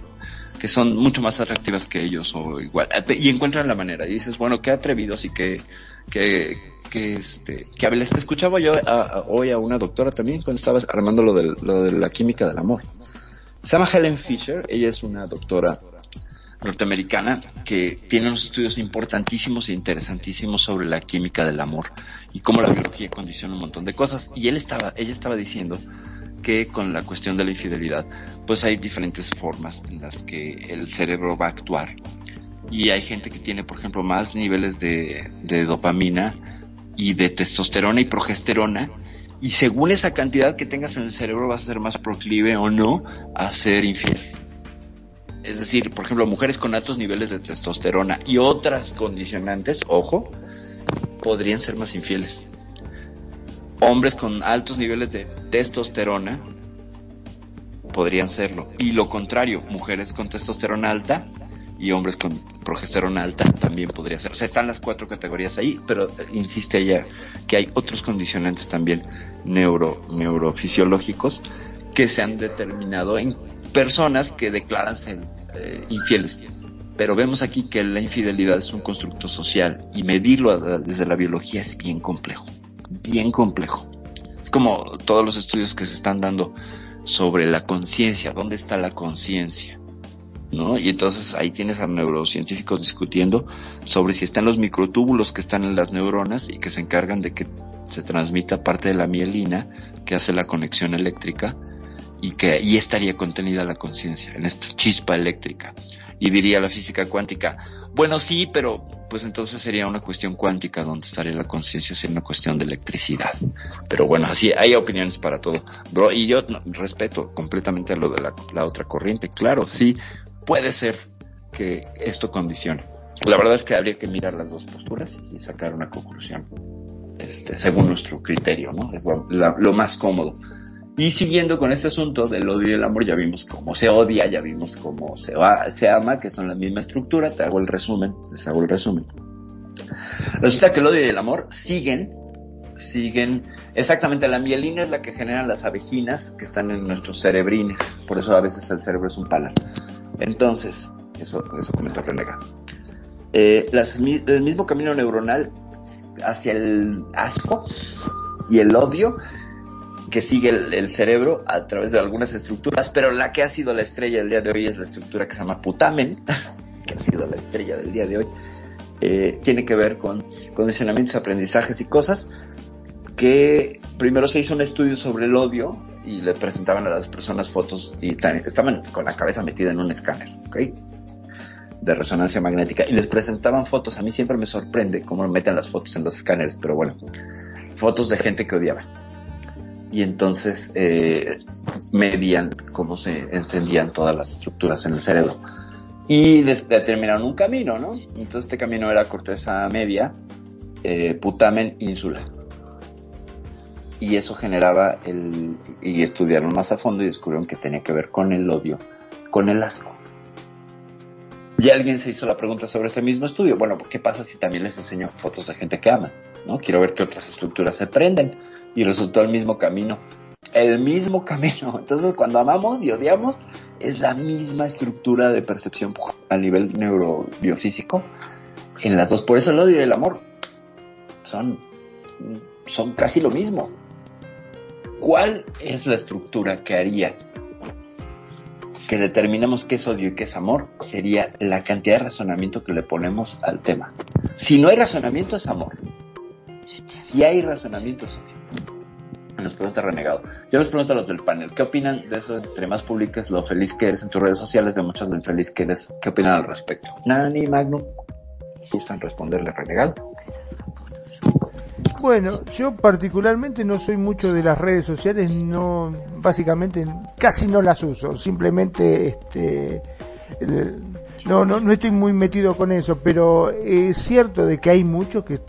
que son mucho más atractivas que ellos o igual, y encuentran la manera. Y dices, bueno, qué atrevidos y qué, que, que, este, que les escuchaba yo hoy a una doctora también cuando estaba armando lo de, lo de la química del amor. Se llama Helen Fisher, ella es una doctora norteamericana que tiene unos estudios importantísimos e interesantísimos sobre la química del amor y cómo la biología condiciona un montón de cosas. Y él estaba, ella estaba diciendo que con la cuestión de la infidelidad, pues hay diferentes formas en las que el cerebro va a actuar. Y hay gente que tiene, por ejemplo, más niveles de, de dopamina y de testosterona y progesterona. Y según esa cantidad que tengas en el cerebro vas a ser más proclive o no a ser infiel. Es decir, por ejemplo, mujeres con altos niveles de testosterona y otras condicionantes, ojo, podrían ser más infieles. hombres con altos niveles de testosterona podrían serlo. Y lo contrario, mujeres con testosterona alta y hombres con progesterona alta también podría ser. O sea, están las cuatro categorías ahí, pero insiste ella que hay otros condicionantes también neuro, neurofisiológicos que se han determinado en personas que declaran ser eh, infieles. Pero vemos aquí que la infidelidad es un constructo social y medirlo desde la biología es bien complejo, bien complejo. Es como todos los estudios que se están dando sobre la conciencia, ¿dónde está la conciencia? ¿No? Y entonces ahí tienes a neurocientíficos discutiendo sobre si están los microtúbulos que están en las neuronas y que se encargan de que se transmita parte de la mielina que hace la conexión eléctrica y que ahí estaría contenida la conciencia, en esta chispa eléctrica. Y diría la física cuántica, bueno sí, pero pues entonces sería una cuestión cuántica donde estaría la conciencia, sería una cuestión de electricidad. Pero bueno, así hay opiniones para todo. Bro, y yo respeto completamente lo de la, la otra corriente. Claro, sí, puede ser que esto condicione. La verdad es que habría que mirar las dos posturas y sacar una conclusión este, según nuestro criterio, ¿no? Lo más cómodo. Y siguiendo con este asunto del odio y el amor, ya vimos cómo se odia, ya vimos cómo se, va, se ama, que son la misma estructura. Te hago el resumen, les hago el resumen. Resulta que el odio y el amor siguen, siguen, exactamente la mielina es la que generan las abejinas que están en nuestros cerebrines. Por eso a veces el cerebro es un palar. Entonces, eso, eso comentó Renega. Eh, el mismo camino neuronal hacia el asco y el odio que sigue el, cerebro a través de algunas estructuras, pero la que ha sido la estrella del día de hoy es la estructura que se llama putamen, que ha sido la estrella del día de hoy. Eh, tiene que ver con condicionamientos, aprendizajes y cosas que primero se hizo un estudio sobre el odio y le presentaban a las personas fotos y estaban con la cabeza metida en un escáner, ¿ok? De resonancia magnética y les presentaban fotos. A mí siempre me sorprende cómo meten las fotos en los escáneres, pero bueno, fotos de gente que odiaba y entonces eh, medían cómo se encendían todas las estructuras en el cerebro. Y determinaron un camino, ¿no? Entonces este camino era corteza media, eh, putamen, ínsula. Y eso generaba el... y estudiaron más a fondo y descubrieron que tenía que ver con el odio, con el asco. Y alguien se hizo la pregunta sobre ese mismo estudio. Bueno, ¿qué pasa si también les enseño fotos de gente que ama? ¿No? Quiero ver qué otras estructuras se prenden y resultó el mismo camino. El mismo camino. Entonces, cuando amamos y odiamos, es la misma estructura de percepción a nivel neurobiofísico en las dos. Por eso el odio y el amor son, son casi lo mismo. ¿Cuál es la estructura que haría que determinemos qué es odio y qué es amor? Sería la cantidad de razonamiento que le ponemos al tema. Si no hay razonamiento, es amor. Si hay razonamiento, es odio. Nos pregunta Renegado. Yo les pregunto a los del panel, ¿qué opinan de eso? Entre más publiques lo feliz que eres en tus redes sociales, de muchos del feliz que eres, ¿qué opinan al respecto? Nani, Magnum, ¿gustan responderle Renegado? Bueno, yo particularmente no soy mucho de las redes sociales, no, básicamente casi no las uso, simplemente este, no, no, no estoy muy metido con eso, pero es cierto de que hay muchos que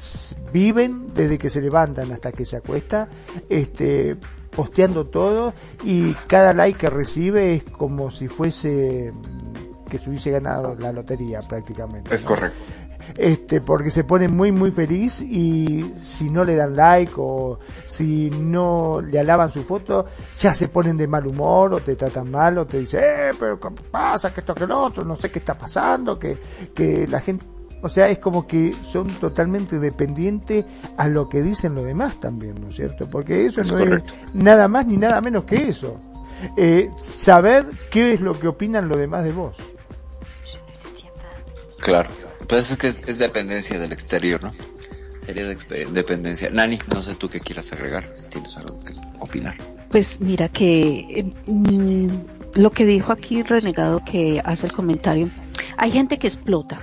viven desde que se levantan hasta que se acuesta, este, posteando todo y cada like que recibe es como si fuese que se hubiese ganado la lotería prácticamente. Es correcto este, porque se pone muy muy feliz y si no le dan like o si no le alaban su foto, ya se ponen de mal humor o te tratan mal o te dicen, eh, pero ¿qué pasa? Que esto que lo otro, no sé qué está pasando, que, que la gente, o sea, es como que son totalmente dependientes a lo que dicen los demás también, ¿no es cierto? Porque eso no es nada más ni nada menos que eso. Eh, saber qué es lo que opinan los demás de vos. Claro. Pues es que es, dependencia del exterior, ¿no? Sería de dependencia. Nani, no sé tú qué quieras agregar, si tienes algo que opinar. Pues mira que mm, lo que dijo aquí Renegado que hace el comentario, hay gente que explota.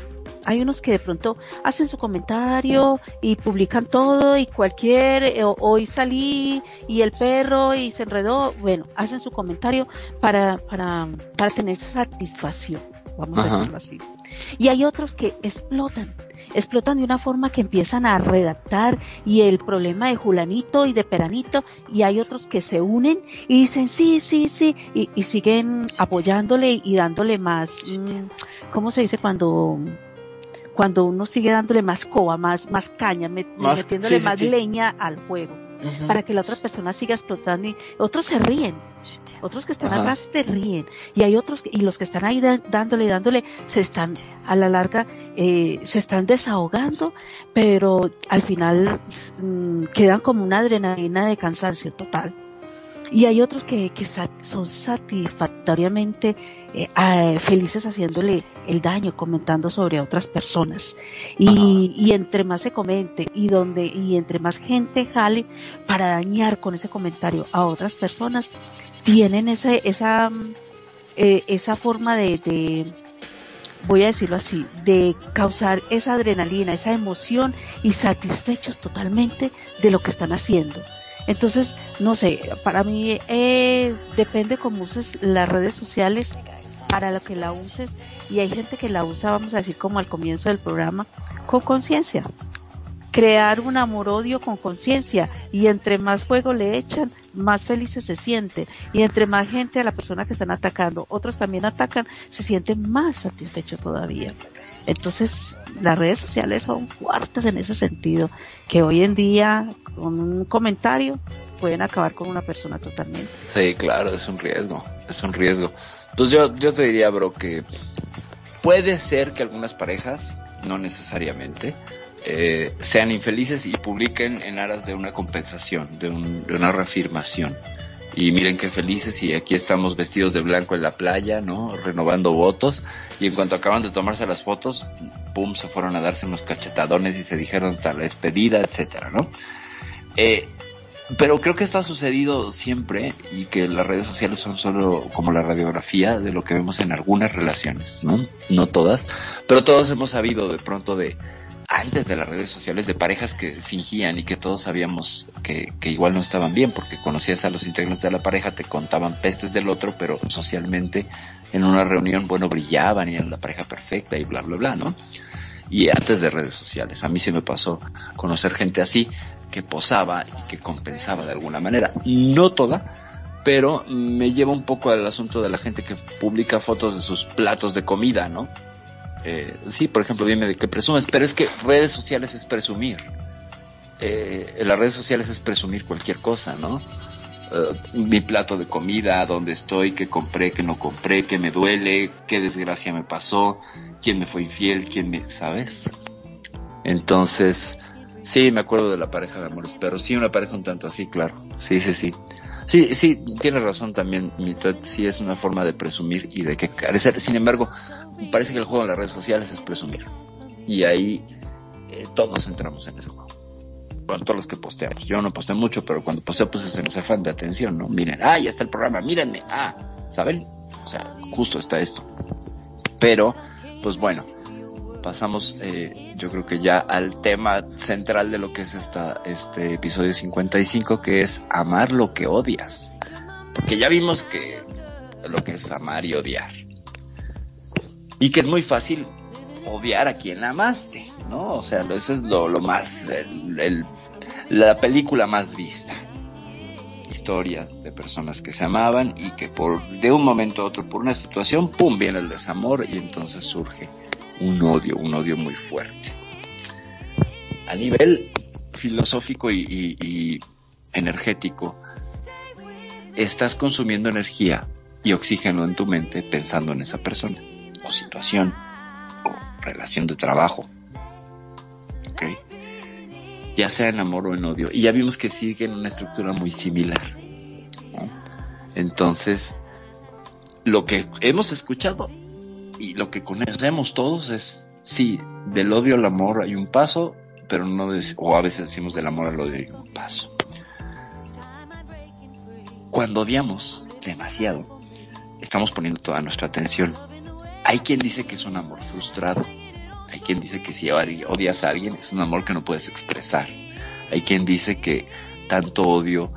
Hay unos que de pronto hacen su comentario y publican todo y cualquier, eh, hoy salí y el perro y se enredó, bueno, hacen su comentario para, para, para tener satisfacción vamos a decirlo así. Y hay otros que explotan, explotan de una forma que empiezan a redactar y el problema de Julanito y de Peranito y hay otros que se unen y dicen sí, sí, sí y, siguen apoyándole y dándole más, mm, ¿cómo se dice cuando cuando uno sigue dándole más coba, más, más caña, metiéndole más leña al fuego? para que la otra persona siga explotando y otros se ríen, otros que están atrás se ríen y hay otros y los que están ahí dándole, dándole, se están a la larga, eh, se están desahogando, pero al final mm, quedan como una adrenalina de cansancio total. Y hay otros que, que son satisfactoriamente eh, felices haciéndole el daño, comentando sobre otras personas. Y, y, entre más se comente y donde, y entre más gente jale para dañar con ese comentario a otras personas, tienen ese, esa, eh, esa forma de, de, voy a decirlo así, de causar esa adrenalina, esa emoción y satisfechos totalmente de lo que están haciendo. Entonces, no sé, para mí eh, depende cómo uses las redes sociales para lo que la uses y hay gente que la usa, vamos a decir como al comienzo del programa, con conciencia. Crear un amor-odio con conciencia y entre más fuego le echan, más felices se siente y entre más gente a la persona que están atacando, otros también atacan, se sienten más satisfechos todavía. Entonces, las redes sociales son fuertes en ese sentido, que hoy en día con un comentario pueden acabar con una persona totalmente. Sí, claro, es un riesgo, es un riesgo. Pues yo, yo te diría, bro, que puede ser que algunas parejas, no necesariamente, eh, sean infelices y publiquen en aras de una compensación, de, de una reafirmación y miren qué felices y aquí estamos vestidos de blanco en la playa, ¿no? Renovando votos y en cuanto acaban de tomarse las fotos, pum, se fueron a darse unos cachetadones y se dijeron hasta la despedida, etcétera, ¿no? Eh, pero creo que esto ha sucedido siempre y que las redes sociales son solo como la radiografía de lo que vemos en algunas relaciones, ¿no? No todas, pero todos hemos sabido de pronto de antes de las redes sociales de parejas que fingían y que todos sabíamos que, igual no estaban bien porque conocías a los integrantes de la pareja, te contaban pestes del otro, pero socialmente en una reunión, bueno, brillaban y eran la pareja perfecta y bla, bla, bla, ¿no? Y antes de redes sociales, a mí sí me pasó conocer gente así que posaba y que compensaba de alguna manera. No toda, pero me lleva un poco al asunto de la gente que publica fotos de sus platos de comida, ¿no? Eh, sí, por ejemplo, dime de qué presumes, pero es que redes sociales es presumir. Eh, en las redes sociales es presumir cualquier cosa, ¿no? Eh, mi plato de comida, dónde estoy, qué compré, qué no compré, qué me duele, qué desgracia me pasó, quién me fue infiel, quién me, ¿sabes? Entonces, sí, me acuerdo de la pareja de amores, pero sí una pareja un tanto así, claro. Sí, sí, sí. Sí, sí, tienes razón también, mi sí es una forma de presumir y de que carecer. Sin embargo, parece que el juego de las redes sociales es presumir. Y ahí eh, todos entramos en ese juego. Bueno, todos los que posteamos. Yo no posteo mucho, pero cuando posteo pues es en ese afán de atención, ¿no? Miren, ah, ya está el programa, mírenme, ah, ¿saben? O sea, justo está esto. Pero, pues bueno, pasamos eh, yo creo que ya al tema central de lo que es esta, este episodio 55 que es amar lo que odias. Porque ya vimos que lo que es amar y odiar. Y que es muy fácil odiar a quien amaste, ¿no? O sea, eso es lo, lo más, el, la película más vista. Historias de personas que se amaban y que por, de un momento a otro, por una situación, pum, viene el desamor y entonces surge un odio, un odio muy fuerte. A nivel filosófico y, energético, estás consumiendo energía y oxígeno en tu mente pensando en esa persona, o situación, o relación de trabajo. Ya sea en amor o en odio. Y ya vimos que siguen una estructura muy similar. Entonces, lo que hemos escuchado y lo que conocemos todos es, sí, del odio al amor hay un paso, pero no, o a veces decimos del amor al odio hay un paso. Cuando odiamos demasiado, estamos poniendo toda nuestra atención. Hay quien dice que es un amor frustrado. Hay quien dice que si odias a alguien es un amor que no puedes expresar. Hay quien dice que tanto odio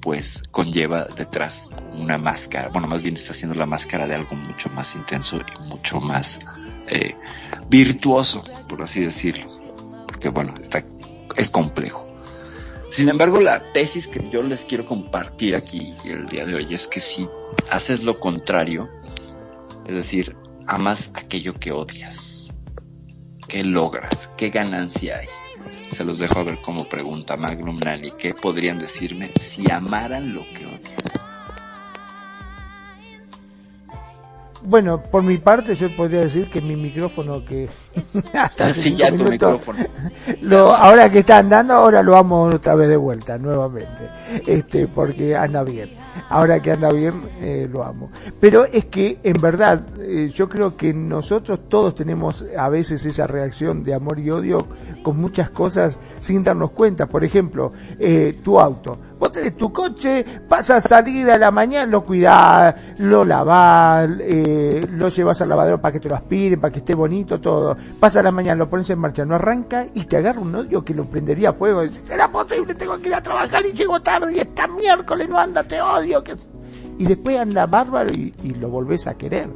pues conlleva detrás una máscara, bueno, más bien está haciendo la máscara de algo mucho más intenso y mucho más eh, virtuoso, por así decirlo, porque bueno, está, es complejo. Sin embargo, la tesis que yo les quiero compartir aquí el día de hoy es que si haces lo contrario, es decir, amas aquello que odias, ¿qué logras? ¿Qué ganancia hay? Se los dejo a ver como pregunta Magnum Nani. ¿Qué podrían decirme si amaran lo que odian? Bueno, por mi parte yo podría decir que mi micrófono que hasta sí, ya tu micrófono. Lo, ahora que está andando, ahora lo vamos otra vez de vuelta, nuevamente, este, porque anda bien. Ahora que anda bien, eh, lo amo. Pero es que, en verdad, eh, yo creo que nosotros todos tenemos a veces esa reacción de amor y odio con muchas cosas sin darnos cuenta. Por ejemplo, eh, tu auto Vos tenés tu coche, vas a salir a la mañana, lo cuidás, lo lavás, eh, lo llevas al lavadero para que te lo aspiren, para que esté bonito, todo. Pasa la mañana, lo pones en marcha, no arranca y te agarra un odio que lo prendería a fuego. ¿Será posible? Tengo que ir a trabajar y llego tarde y está miércoles no anda, te odio. Y después anda bárbaro y, y lo volvés a querer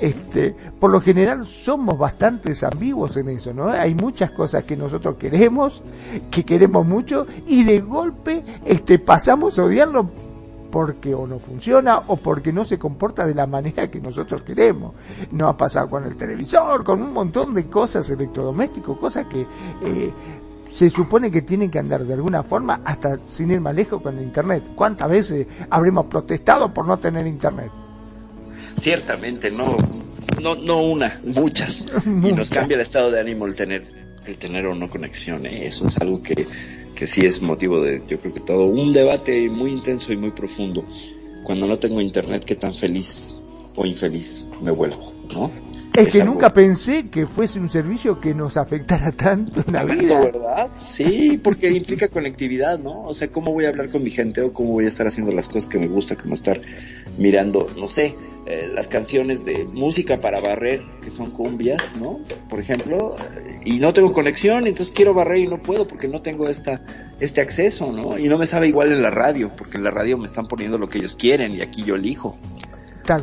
este, por lo general somos bastante ambiguos en eso, ¿no? Hay muchas cosas que nosotros queremos, que queremos mucho, y de golpe, este, pasamos a odiarlo porque o no funciona o porque no se comporta de la manera que nosotros queremos. No ha pasado con el televisor, con un montón de cosas electrodomésticos, cosas que eh, se supone que tienen que andar de alguna forma hasta sin ir más lejos con el Internet. ¿Cuántas veces habremos protestado por no tener Internet? ciertamente no, no, no una, muchas. Y nos cambia el estado de ánimo el tener, el tener o no conexión. ¿eh? Eso es algo que, que sí es motivo de, yo creo que todo, un debate muy intenso y muy profundo. Cuando no tengo internet, qué tan feliz o infeliz me vuelvo, ¿no? Es, que nunca pensé que fuese un servicio que nos afectara tanto en la vida. ¿verdad? Sí, porque implica conectividad, ¿no? O sea, ¿cómo voy a hablar con mi gente o cómo voy a estar haciendo las cosas que me gusta, como estar mirando, no sé, eh, las canciones de música para barrer, que son cumbias, ¿no? Por ejemplo, y no tengo conexión, entonces quiero barrer y no puedo porque no tengo esta, este acceso, ¿no? Y no me sabe igual en la radio, porque en la radio me están poniendo lo que ellos quieren y aquí yo elijo.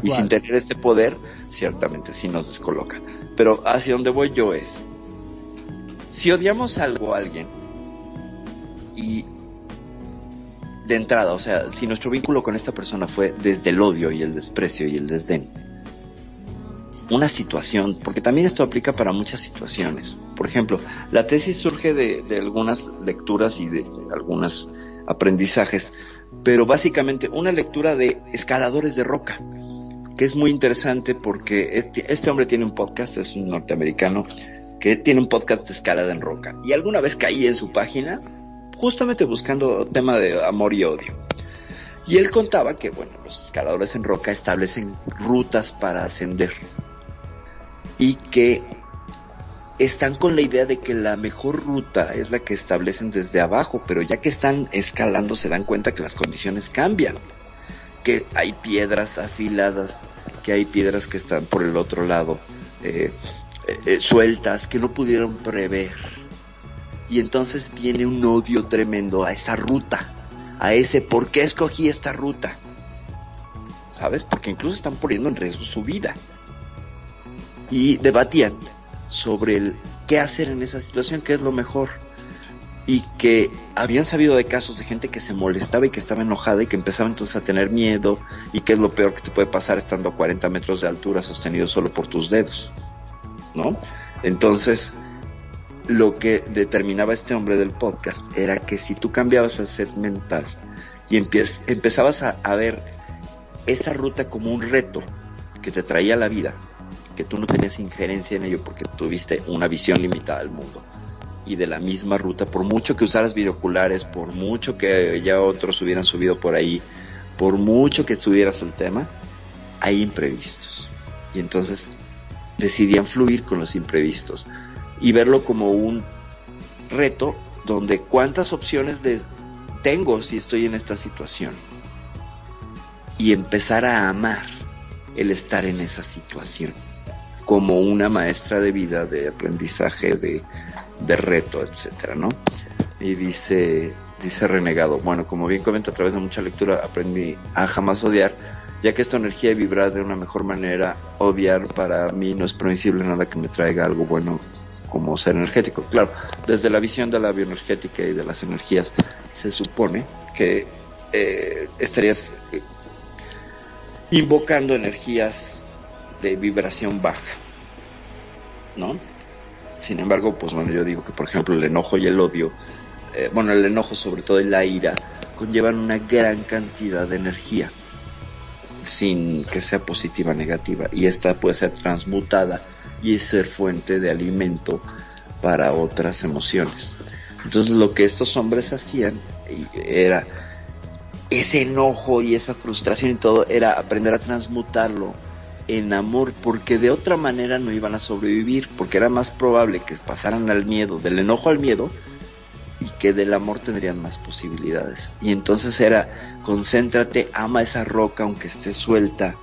Y sin tener este poder, ciertamente sí nos descoloca. Pero hacia donde voy yo es, si odiamos algo a alguien y de entrada, o sea, si nuestro vínculo con esta persona fue desde el odio y el desprecio y el desdén, una situación, porque también esto aplica para muchas situaciones. Por ejemplo, la tesis surge de, algunas lecturas y de algunos aprendizajes, pero básicamente una lectura de escaladores de roca, que es muy interesante porque este, este hombre tiene un podcast, es un norteamericano, que tiene un podcast de escalada en roca. Y alguna vez caí en su página justamente buscando tema de amor y odio. Y él contaba que, bueno, los escaladores en roca establecen rutas para ascender y que están con la idea de que la mejor ruta es la que establecen desde abajo, pero ya que están escalando se dan cuenta que las condiciones cambian, que hay piedras afiladas, que hay piedras que están por el otro lado eh, eh, eh, sueltas, que no pudieron prever y entonces viene un odio tremendo a esa ruta, a ese por qué escogí esta ruta. ¿Sabes? Porque incluso están poniendo en riesgo su vida. Y debatían sobre el qué hacer en esa situación, qué es lo mejor. Y que habían sabido de casos de gente que se molestaba y que estaba enojada y que empezaba entonces a tener miedo y qué es lo peor que te puede pasar estando a 40 metros de altura sostenido solo por tus dedos. ¿No? Entonces, lo que determinaba este hombre del podcast era que si tú cambiabas el set mental y empezabas a, ver esa ruta como un reto que te traía a la vida, que tú no tenías injerencia en ello porque tuviste una visión limitada del mundo. Y de la misma ruta, por mucho que usaras videoculares, por mucho que ya otros hubieran subido por ahí, por mucho que estuvieras el tema, hay imprevistos. Y entonces decidían fluir con los imprevistos y verlo como un reto donde cuántas opciones tengo si estoy en esta situación y empezar a amar el estar en esa situación como una maestra de vida, de aprendizaje, de, de reto, etcétera, ¿no? y dice, dice Renegado, bueno, como bien comento a través de mucha lectura, aprendí a jamás odiar, ya que esta energía vibra de una mejor manera, odiar para mí no es permisible nada que me traiga algo bueno como ser energético. Claro, desde la visión de la bioenergética y de las energías, se supone que eh, estarías eh, invocando energías de vibración baja, ¿no? Sin embargo, pues bueno, yo digo que por ejemplo el enojo y el odio, eh, bueno, el enojo sobre todo y la ira, conllevan una gran cantidad de energía, sin que sea positiva o negativa, y esta puede ser transmutada y ser fuente de alimento para otras emociones. Entonces lo que estos hombres hacían era ese enojo y esa frustración y todo era aprender a transmutarlo en amor, porque de otra manera no iban a sobrevivir, porque era más probable que pasaran al miedo, del enojo al miedo, y que del amor tendrían más posibilidades. Y entonces era, concéntrate, ama esa roca aunque esté suelta,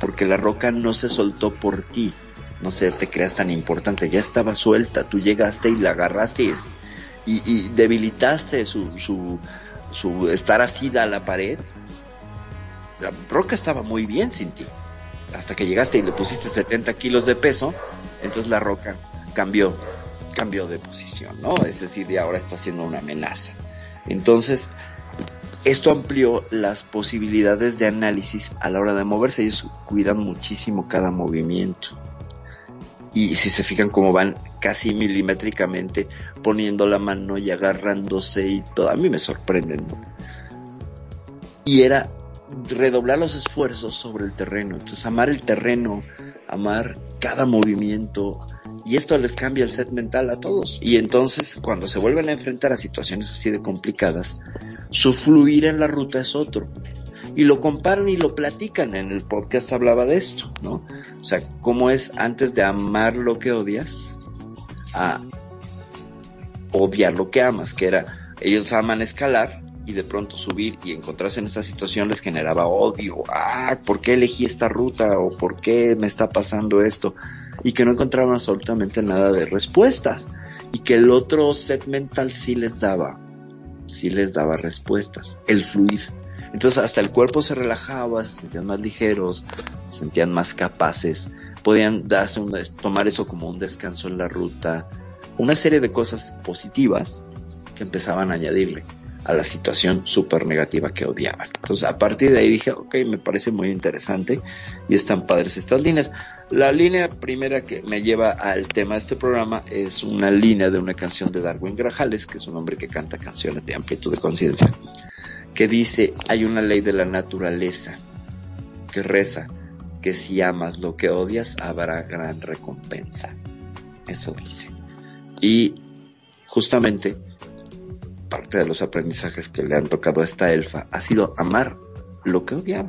porque la roca no se soltó por ti, no se te creas tan importante, ya estaba suelta, tú llegaste y la agarraste y, debilitaste su, su, su estar asida a la pared. La roca estaba muy bien sin ti hasta que llegaste y le pusiste 70 kilos de peso, entonces la roca cambió, cambió de posición, ¿no? Es decir, de ahora está siendo una amenaza. Entonces, esto amplió las posibilidades de análisis a la hora de moverse. Ellos cuidan muchísimo cada movimiento. Y si se fijan cómo van casi milimétricamente poniendo la mano y agarrándose y todo, a mí me sorprenden. Y era redoblar los esfuerzos sobre el terreno. Entonces, amar el terreno, amar cada movimiento, y esto les cambia el set mental a todos. Y entonces, cuando se vuelven a enfrentar a situaciones así de complicadas, su fluir en la ruta es otro. Y lo comparan y lo platican. En el podcast hablaba de esto, ¿no? O sea, cómo es antes de amar lo que odias, a odiar lo que amas, que era, ellos aman escalar, y de pronto subir y encontrarse en esta situación les generaba odio. Ah, ¿por qué elegí esta ruta? ¿O por qué me está pasando esto? Y que no encontraban absolutamente nada de respuestas. Y que el otro set mental sí les daba, sí les daba respuestas. El fluir. Entonces hasta el cuerpo se relajaba, se sentían más ligeros, se sentían más capaces, podían darse un, tomar eso como un descanso en la ruta, una serie de cosas positivas que empezaban a añadirle a la situación súper negativa que odiaban. Entonces, a partir de ahí dije, ok, me parece muy interesante y están padres estas líneas. La línea primera que me lleva al tema de este programa es una línea de una canción de Darwin Grajales, que es un hombre que canta canciones de amplitud de conciencia, que dice, hay una ley de la naturaleza que reza que si amas lo que odias habrá gran recompensa. Eso dice. Y justamente parte de los aprendizajes que le han tocado a esta elfa ha sido amar lo que odiaba.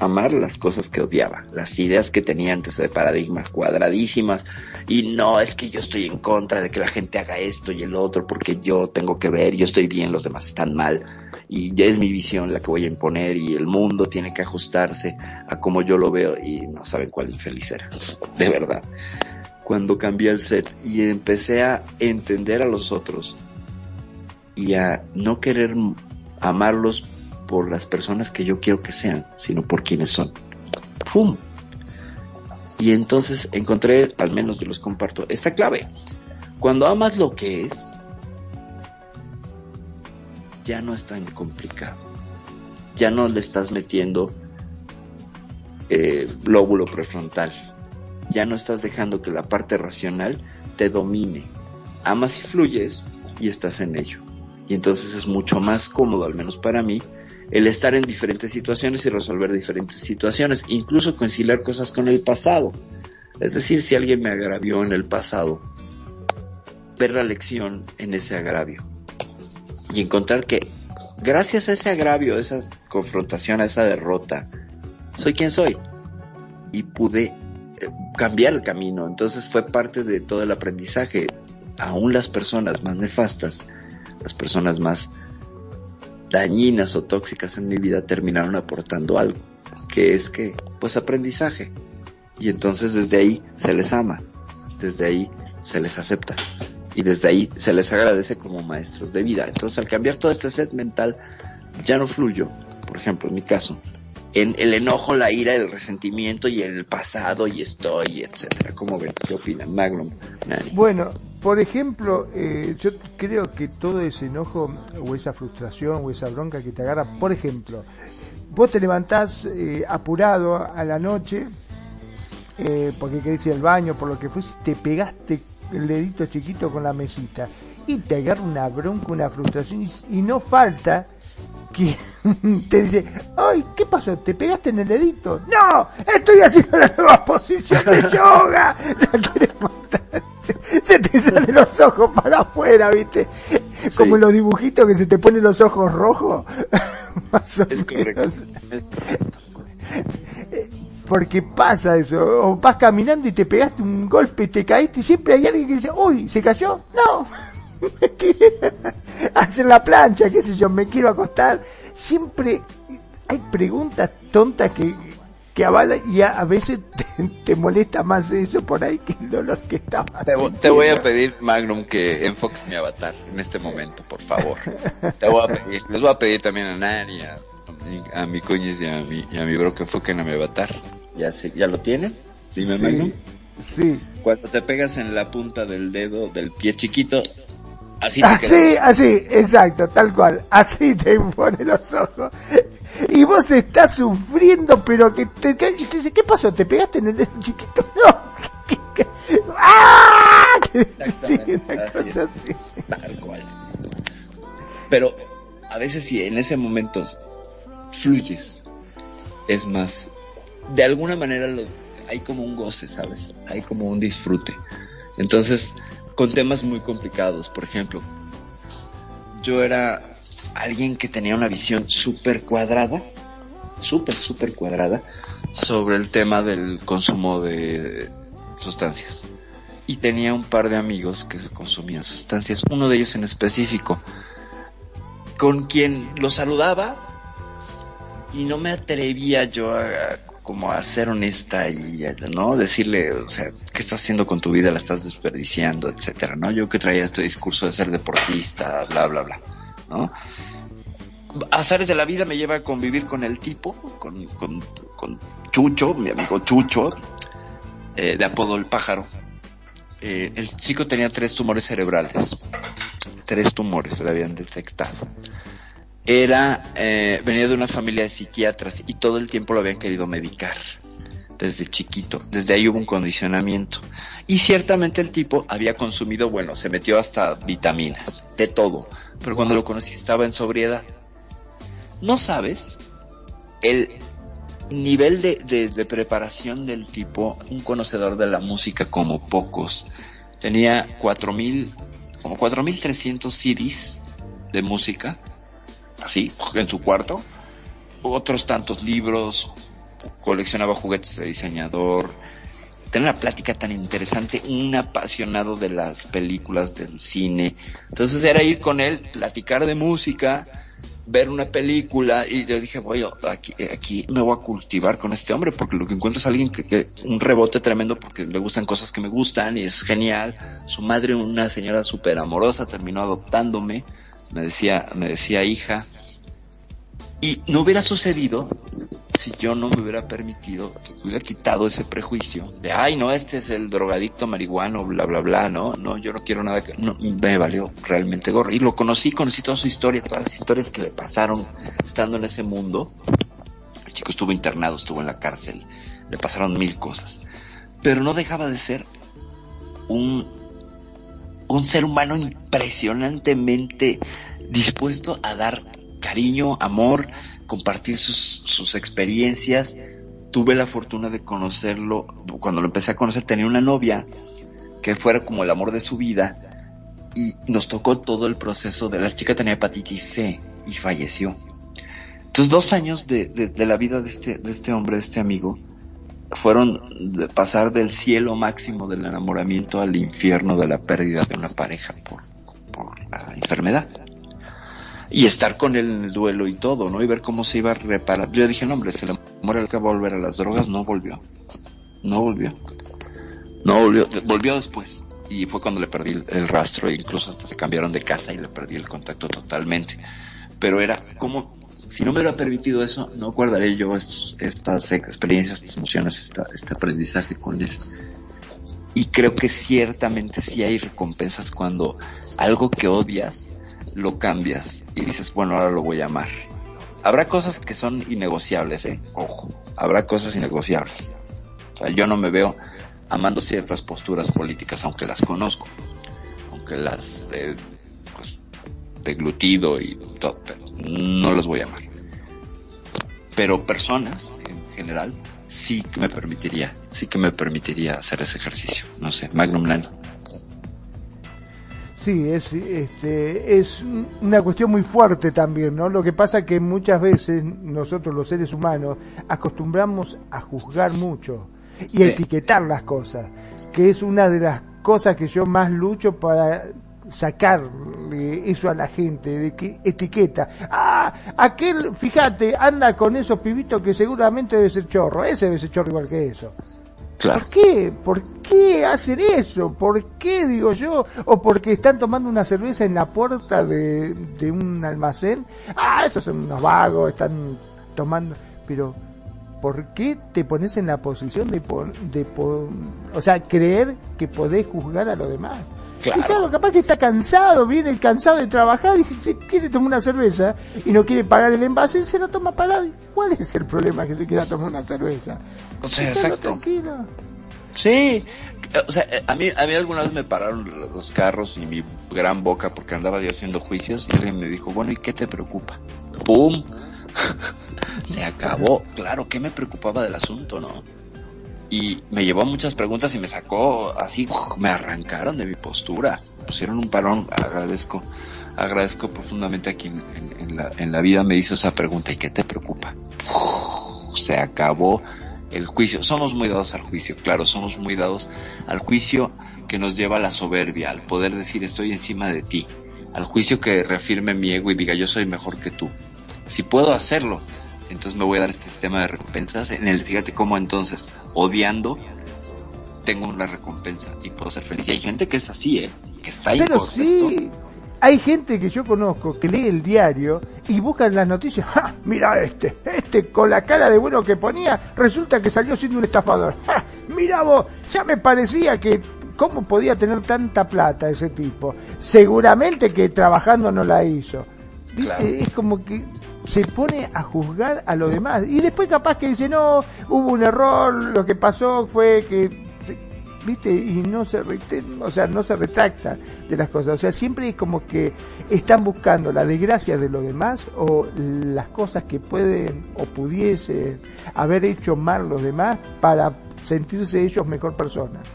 Amar las cosas que odiaba, las ideas que tenía antes de paradigmas cuadradísimas. Y no es que yo estoy en contra de que la gente haga esto y el otro porque yo tengo que ver, yo estoy bien, los demás están mal. Y ya es mi visión la que voy a imponer y el mundo tiene que ajustarse a como yo lo veo y no saben cuál infeliz era. De verdad. Cuando cambié el set y empecé a entender a los otros y a no querer amarlos por las personas que yo quiero que sean, sino por quienes son. ¡Pum! Y entonces encontré, al menos yo los comparto, esta clave. Cuando amas lo que es, ya no es tan complicado. Ya no le estás metiendo eh, lóbulo prefrontal. Ya no estás dejando que la parte racional te domine. Amas y fluyes y estás en ello y entonces es mucho más cómodo, al menos para mí, el estar en diferentes situaciones y resolver diferentes situaciones, incluso conciliar cosas con el pasado. Es decir, si alguien me agravió en el pasado, ver la lección en ese agravio y encontrar que gracias a ese agravio, a esa confrontación, a esa derrota, soy quien soy y pude eh, cambiar el camino. Entonces fue parte de todo el aprendizaje. Aún las personas más nefastas las personas más dañinas o tóxicas en mi vida terminaron aportando algo, que es que, pues aprendizaje. Y entonces desde ahí se les ama, desde ahí se les acepta. y desde ahí se les agradece como maestros de vida. Entonces al cambiar todo este set mental, ya no fluyo, por ejemplo, en mi caso, en el enojo, la ira, el resentimiento y en el pasado y estoy, etcétera. ¿Cómo ven? ¿Qué opinan, Magnum? Bueno, por ejemplo, eh, yo creo que todo ese enojo o esa frustración o esa bronca que te agarra, por ejemplo, vos te levantás eh, apurado a la noche eh, porque querés ir al baño, por lo que fuese, te pegaste el dedito chiquito con la mesita y te agarra una bronca, una frustración y no falta te dice, ay, ¿qué pasó? ¿Te pegaste en el dedito? No, estoy haciendo la nueva posición de yoga. Se, te salen los ojos para afuera, ¿viste? Como en los dibujitos que se te ponen los ojos rojos. Más o menos. Porque pasa eso, o vas caminando y te pegaste un golpe y te caíste y siempre hay alguien que dice, uy, ¿se cayó? No, hacer la plancha, qué sé yo, me quiero acostar. Siempre hay preguntas tontas que, que avalan y a, veces te, molesta más eso por ahí que el dolor que estaba. Te, te, voy a pedir, Magnum, que enfoques mi avatar en este momento, por favor. Te voy a pedir, les voy a pedir también a Nani, a, a mi coñis y a mi, y a mi bro que enfoquen a mi avatar. ¿Ya, se, ¿Ya lo tienen? Dime, Magnum. Sí. Cuando te pegas en la punta del dedo del pie chiquito, Así, así, exacto, tal cual. Así te pone los ojos. Y vos estás sufriendo, pero que te, te dice, ¿qué pasó? ¿Te pegaste en el dedo chiquito? No. ¡Ah! Sí, una cosa así. Tal cual. Pero a veces si en ese momento fluyes, es más, de alguna manera lo, hay como un goce, ¿sabes? Hay como un disfrute. Entonces, con temas muy complicados. Por ejemplo, yo era alguien que tenía una visión súper cuadrada, súper, súper cuadrada, sobre el tema del consumo de sustancias. Y tenía un par de amigos que consumían sustancias, uno de ellos en específico, con quien lo saludaba y no me atrevía yo a como a ser honesta y, ¿no? Decirle, o sea, ¿qué estás haciendo con tu vida? La estás desperdiciando, etcétera, ¿no? Yo que traía este discurso de ser deportista, bla, bla, bla, ¿no? Azares de la vida me lleva a convivir con el tipo, con, con, Chucho, mi amigo Chucho, eh, de apodo El Pájaro. Eh, el chico tenía tres tumores cerebrales. Tres tumores le habían detectado era, eh, venía de una familia de psiquiatras y todo el tiempo lo habían querido medicar desde chiquito. Desde ahí hubo un condicionamiento. Y ciertamente el tipo había consumido, bueno, se metió hasta vitaminas, de todo. Pero cuando lo conocí estaba en sobriedad. No sabes el nivel de, de, de preparación del tipo, un conocedor de la música como pocos. Tenía cuatro mil, como cuatro mil trescientos CDs de música así, en su cuarto. Otros tantos libros, coleccionaba juguetes de diseñador. Tenía una plática tan interesante, un apasionado de las películas, del cine. Entonces era ir con él, platicar de música, ver una película y yo dije, voy, aquí, aquí me voy a cultivar con este hombre porque lo que encuentro es alguien que, que, un rebote tremendo porque le gustan cosas que me gustan y es genial. Su madre, una señora súper amorosa, terminó adoptándome me decía, me decía hija, y no hubiera sucedido si yo no me hubiera permitido, que hubiera quitado ese prejuicio de, ay, no, este es el drogadicto marihuano, bla, bla, bla, no, no, yo no quiero nada que, no, me valió realmente gorro. Y lo conocí, conocí toda su historia, todas las historias que le pasaron estando en ese mundo. El chico estuvo internado, estuvo en la cárcel, le pasaron mil cosas. Pero no dejaba de ser un un ser humano impresionantemente dispuesto a dar cariño, amor, compartir sus, sus experiencias. Tuve la fortuna de conocerlo, cuando lo empecé a conocer tenía una novia que fuera como el amor de su vida y nos tocó todo el proceso de la chica tenía hepatitis C y falleció. Entonces dos años de, de, de la vida de este, de este hombre, de este amigo, fueron de pasar del cielo máximo del enamoramiento al infierno de la pérdida de una pareja por, por la enfermedad. Y estar con él en el duelo y todo, ¿no? Y ver cómo se iba a reparar. Yo dije, no, hombre, se le muere el que va a volver a las drogas. No volvió. No volvió. No volvió. Volvió después. y fue cuando le perdí el, rastro e incluso hasta se cambiaron de casa y le perdí el contacto totalmente. Pero era como, si no me hubiera permitido eso, no guardaré yo estas experiencias, estas emociones, este aprendizaje con él. Y creo que ciertamente sí hay recompensas cuando algo que odias lo cambias y dices, bueno, ahora lo voy a amar. Habrá cosas que son innegociables, ¿eh? Ojo, habrá cosas innegociables. Yo no me veo amando ciertas posturas políticas, aunque las conozco, aunque las he pues, deglutido y todo, pero no las voy a amar. Pero personas, en general, sí que me permitiría, sí que me permitiría hacer ese ejercicio. No sé, Magnum Nano. Sí, es, este, es una cuestión muy fuerte también, ¿no? Lo que pasa que muchas veces nosotros los seres humanos acostumbramos a juzgar mucho y etiquetar las cosas, que es una de las cosas que yo más lucho para sacarle eso a la gente, de que etiqueta, ah, aquel, fíjate, anda con esos pibitos que seguramente debe ser chorro, ese debe ser chorro igual que eso. ¿Por qué? ¿Por qué hacen eso? ¿Por qué, digo yo? ¿O porque están tomando una cerveza en la puerta de, de un almacén? Ah, esos son unos vagos, están tomando... Pero ¿por qué te pones en la posición de, de o sea, creer que podés juzgar a los demás? Claro. Y claro, capaz que está cansado, viene cansado de trabajar y si quiere tomar una cerveza y no quiere pagar el envase, se lo toma parado. ¿Cuál es el problema que se quiera tomar una cerveza? O sea, exacto. Tranquilo. Sí, o sea, a mí, a mí alguna vez me pararon los carros y mi gran boca porque andaba yo haciendo juicios y alguien me dijo, bueno, ¿y qué te preocupa? ¡Pum! se acabó. Claro, ¿qué me preocupaba del asunto, no? Y me llevó a muchas preguntas y me sacó así, me arrancaron de mi postura. Pusieron un parón, agradezco, agradezco profundamente a quien en, la, en la vida me hizo esa pregunta, ¿y qué te preocupa? se acabó el juicio. Somos muy dados al juicio, claro, somos muy dados al juicio que nos lleva a la soberbia, al poder decir estoy encima de ti, al juicio que reafirme mi ego y diga yo soy mejor que tú. Si puedo hacerlo, entonces me voy a dar este sistema de recompensas. En el, fíjate cómo entonces, odiando, tengo una recompensa y puedo ser feliz. Y hay gente que es así, ¿eh? Que está ahí. Pero sí, hay gente que yo conozco que lee el diario y busca las noticias. ¡Ja! Mira este, este con la cara de bueno que ponía, resulta que salió siendo un estafador. ¡Ja! Mira vos, ya me parecía que cómo podía tener tanta plata ese tipo. Seguramente que trabajando no la hizo. Es como que se pone a juzgar a los demás. Y después capaz que dice, no, hubo un error, lo que pasó fue que, viste, y no se, o sea, no se retracta de las cosas. O sea, siempre es como que están buscando la desgracia de los demás o las cosas que pueden o pudiesen haber hecho mal los demás para sentirse ellos mejor personas.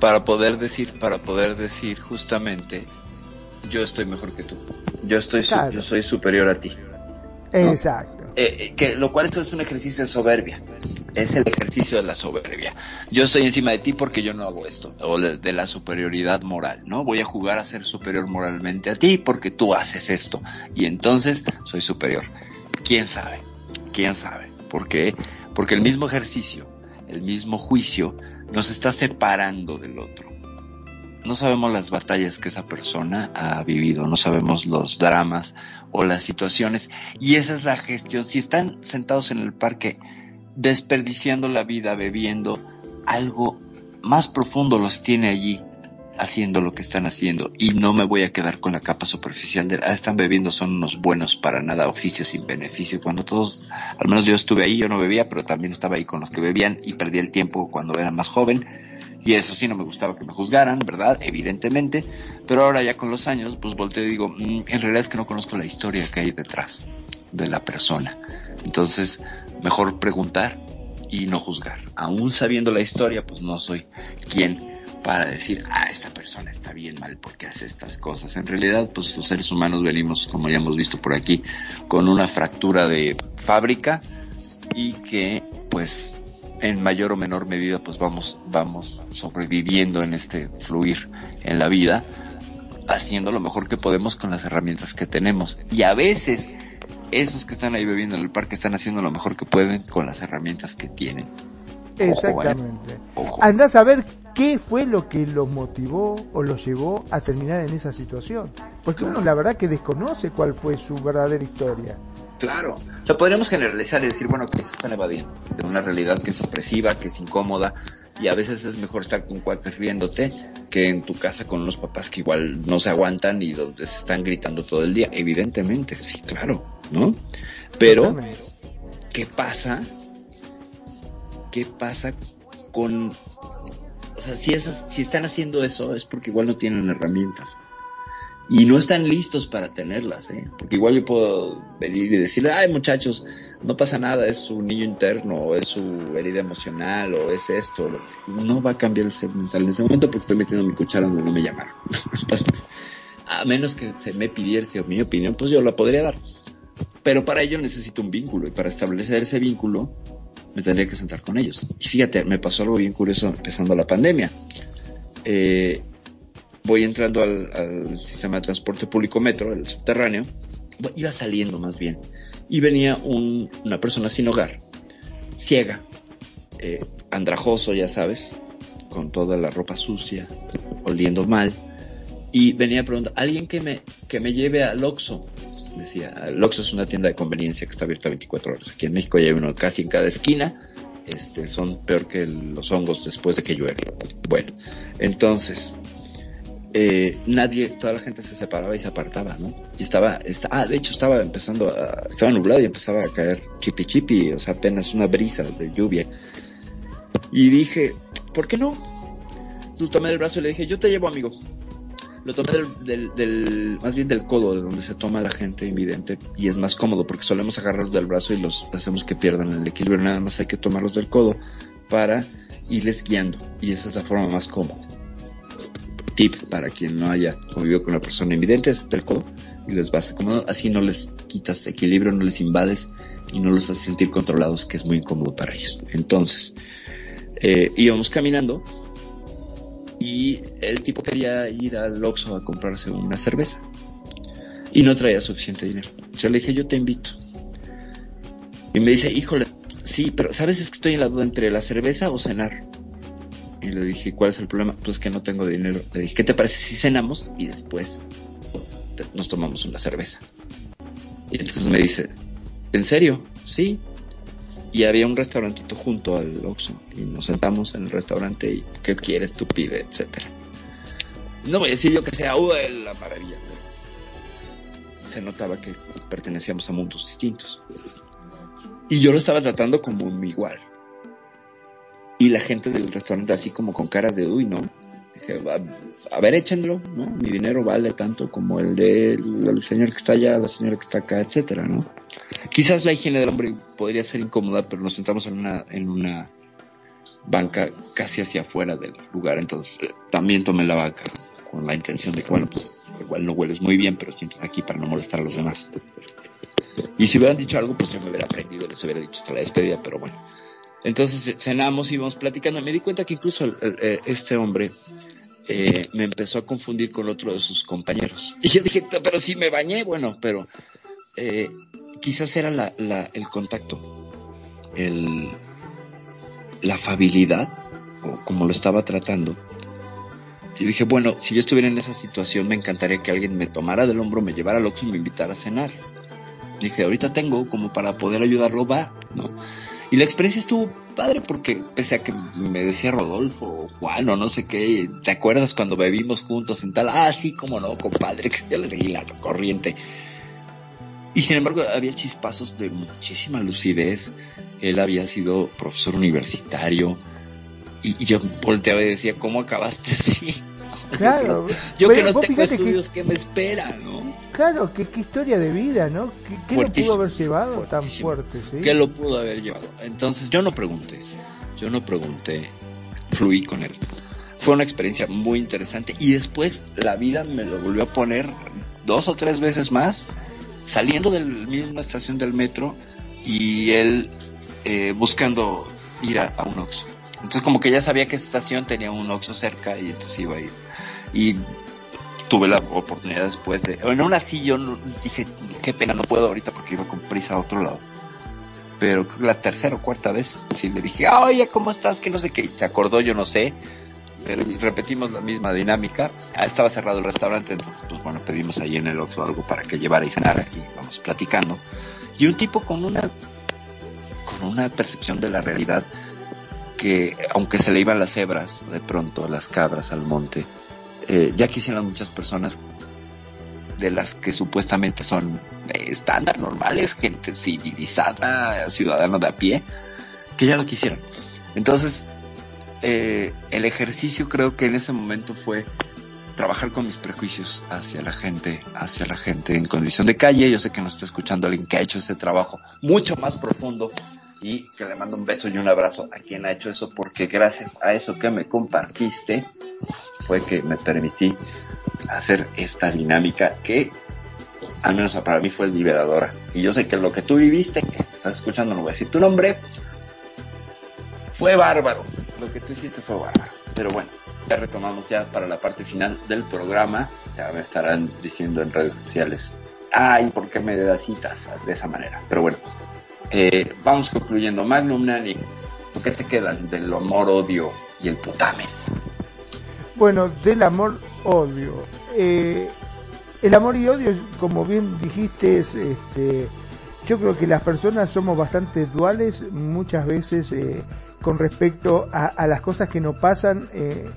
Para poder decir, para poder decir justamente, yo estoy mejor que tú. Yo estoy, yo soy superior a ti. Exacto. Eh, eh, que lo cual esto es un ejercicio de soberbia. Es el ejercicio de la soberbia. Yo estoy encima de ti porque yo no hago esto. O de, la superioridad moral, ¿no? Voy a jugar a ser superior moralmente a ti porque tú haces esto. Y entonces soy superior. ¿Quién sabe? ¿Quién sabe? ¿Por qué? Porque el mismo ejercicio, el mismo juicio, nos está separando del otro no sabemos las batallas que esa persona ha vivido, no sabemos los dramas o las situaciones. Y esa es la gestión. Si están sentados en el parque desperdiciando la vida, bebiendo, algo más profundo los tiene allí haciendo lo que están haciendo y no me voy a quedar con la capa superficial de ah, están bebiendo son unos buenos para nada oficios sin beneficio cuando todos al menos yo estuve ahí yo no bebía pero también estaba ahí con los que bebían y perdí el tiempo cuando era más joven y eso sí, no me gustaba que me juzgaran, ¿verdad? Evidentemente. Pero ahora ya con los años, pues volteo y digo, mm, en realidad es que no conozco la historia que hay detrás de la persona. Entonces, mejor preguntar y no juzgar. Aún sabiendo la historia, pues no soy quien para decir, ah, esta persona está bien mal porque hace estas cosas. En realidad, pues los seres humanos venimos, como ya hemos visto por aquí, con una fractura de fábrica y que, pues, en mayor o menor medida pues vamos, vamos sobreviviendo en este fluir en la vida, haciendo lo mejor que podemos con las herramientas que tenemos. Y a veces esos que están ahí bebiendo en el parque están haciendo lo mejor que pueden con las herramientas que tienen. Exactamente. Andás a ver qué fue lo que lo motivó o lo llevó a terminar en esa situación. Porque uno la verdad que desconoce cuál fue su verdadera historia. Claro. O sea, podríamos generalizar y decir, bueno, que se están evadiendo de una realidad que es opresiva, que es incómoda, y a veces es mejor estar con cuates riéndote que en tu casa con unos papás que igual no se aguantan y donde se están gritando todo el día. Evidentemente, sí, claro, ¿no? Pero, ¿qué pasa? ¿Qué pasa con... O sea, si, esas, si están haciendo eso es porque igual no tienen herramientas y no están listos para tenerlas, ¿eh? Porque igual yo puedo venir y decirle, ay muchachos, no pasa nada, es su niño interno, o es su herida emocional, o es esto. No va a cambiar el ser mental en ese momento porque estoy metiendo mi cuchara donde no me llamaron. A menos que se me pidiera mi opinión, pues yo la podría dar. Pero para ello necesito un vínculo y para establecer ese vínculo me tendría que sentar con ellos. Y fíjate, me pasó algo bien curioso empezando la pandemia. Eh, voy entrando al, sistema de transporte público metro, el subterráneo, iba saliendo más bien, y venía una persona sin hogar, ciega, eh, andrajoso, ya sabes, con toda la ropa sucia, oliendo mal, y venía preguntando, alguien que me, que me lleve al Oxxo, decía, el Oxxo es una tienda de conveniencia que está abierta 24 horas, aquí en México ya hay uno casi en cada esquina, este, son peor que los hongos después de que llueve. Bueno, entonces, eh, nadie, toda la gente se separaba y se apartaba, ¿no? Y estaba, ah, de hecho estaba empezando a, estaba nublado y empezaba a caer chipi chipi, o sea, apenas una brisa de lluvia. Y dije, ¿por qué no? Entonces tomé el brazo y le dije, yo te llevo, amigo. Lo tomé del, del, más bien del codo, de donde se toma la gente invidente, y es más cómodo porque solemos agarrarlos del brazo y los hacemos que pierdan el equilibrio, nada más hay que tomarlos del codo para irles guiando, y esa es la forma más cómoda tip para quien no haya convivido con una persona invidente es del codo y les vas acomodando. Así no les quitas equilibrio, no les invades y no los haces sentir controlados, que es muy incómodo para ellos. Entonces, eh, íbamos caminando y el tipo quería ir al Oxxo a comprarse una cerveza y no traía suficiente dinero. Yo le dije, yo te invito. Y me dice, híjole, sí, pero ¿sabes? Es que estoy en la duda entre la cerveza o cenar. Y le dije, ¿cuál es el problema? Pues que no tengo dinero. Le dije, ¿qué te parece si cenamos y después nos tomamos una cerveza? Y entonces me dice, ¿en serio? Sí. Y había un restaurantito junto al Oxxo. Y nos sentamos en el restaurante y, ¿qué quieres? Tú pide, etcétera. No voy a decir yo que sea uh, la maravilla. se notaba que pertenecíamos a mundos distintos. Y yo lo estaba tratando como mi igual. Y la gente del restaurante así como con caras de uy, ¿no? Dije, a, ver, échenlo, ¿no? Mi dinero vale tanto como el del señor que está allá, la señora que está acá, etcétera, ¿no? Quizás la higiene del hombre podría ser incómoda, pero nos sentamos en una, en una banca casi hacia afuera del lugar, entonces eh, también tomé la banca con la intención de que, bueno, pues igual no hueles muy bien, pero sientes aquí para no molestar a los demás. Y si hubieran dicho algo, pues yo me hubiera aprendido, les hubiera dicho hasta la despedida, pero bueno. Entonces cenamos y íbamos platicando. Me di cuenta que incluso eh, este hombre eh, me empezó a confundir con otro de sus compañeros. Y yo dije, pero si me bañé, bueno, pero eh, quizás era la, el contacto, el, la afabilidad, o como lo estaba tratando. Y dije, bueno, si yo estuviera en esa situación, me encantaría que alguien me tomara del hombro, me llevara al Oxxo y me invitara a cenar. Dije, ahorita tengo como para poder ayudarlo, va, ¿no? Y la experiencia estuvo padre porque pese a que me decía Rodolfo o Juan o no sé qué, ¿te acuerdas cuando bebimos juntos en tal? Ah, sí, como no, compadre, que yo le seguí la corriente. Y sin embargo había chispazos de muchísima lucidez. Él había sido profesor universitario. Y, yo volteaba y decía, ¿cómo acabaste así? Claro. yo que no tengo estudios, que... ¿qué me espera, no? Claro, qué, historia de vida, ¿no? ¿Qué, lo pudo haber llevado tan fuerte? ¿sí? ¿Qué lo pudo haber llevado? Entonces yo no pregunté, yo no pregunté, fluí con él. Fue una experiencia muy interesante y después la vida me lo volvió a poner dos o tres veces más, saliendo de la misma estación del metro y él eh, buscando ir a, un Oxxo. Entonces como que ya sabía que esa estación tenía un Oxxo cerca y entonces iba a ir. Y tuve la oportunidad después de... Bueno, aún así yo dije, qué pena, no puedo ahorita porque iba con prisa a otro lado. pero la tercera o cuarta vez sí le dije, oye, ¿cómo estás? Que no sé qué. se acordó, yo no sé. Pero repetimos la misma dinámica. Ah, estaba cerrado el restaurante, entonces, pues bueno, pedimos ahí en el Oxxo algo para que llevara y cenara y vamos platicando. Y un tipo con una, con una percepción de la realidad que, aunque se le iban las cebras de pronto, las cabras al monte, eh, ya quisieran muchas personas de las que supuestamente son eh, estándar, normales, gente civilizada, ciudadano de a pie, que ya lo quisieron. Entonces, eh, el ejercicio creo que en ese momento fue trabajar con mis prejuicios hacia la gente, hacia la gente en condición de calle. Yo sé que nos está escuchando alguien que ha hecho ese trabajo mucho más profundo y que le mando un beso y un abrazo a quien ha hecho eso porque gracias a eso que me compartiste fue que me permití hacer esta dinámica que al menos para mí fue liberadora. Y yo sé que lo que tú viviste, que estás escuchando, no voy a decir tu nombre, fue bárbaro. Lo que tú hiciste fue bárbaro. Pero bueno, ya retomamos ya para la parte final del programa. Ya me estarán diciendo en redes sociales, ay, ¿por qué me das citas de esa manera? Pero bueno, eh, vamos concluyendo. Magnum Nani, ¿por qué se quedan del amor, odio y el putame? Bueno, del amor, odio. Eh, el amor y odio, como bien dijiste, es, este, yo creo que las personas somos bastante duales muchas veces eh, con respecto a, las cosas que nos pasan eh,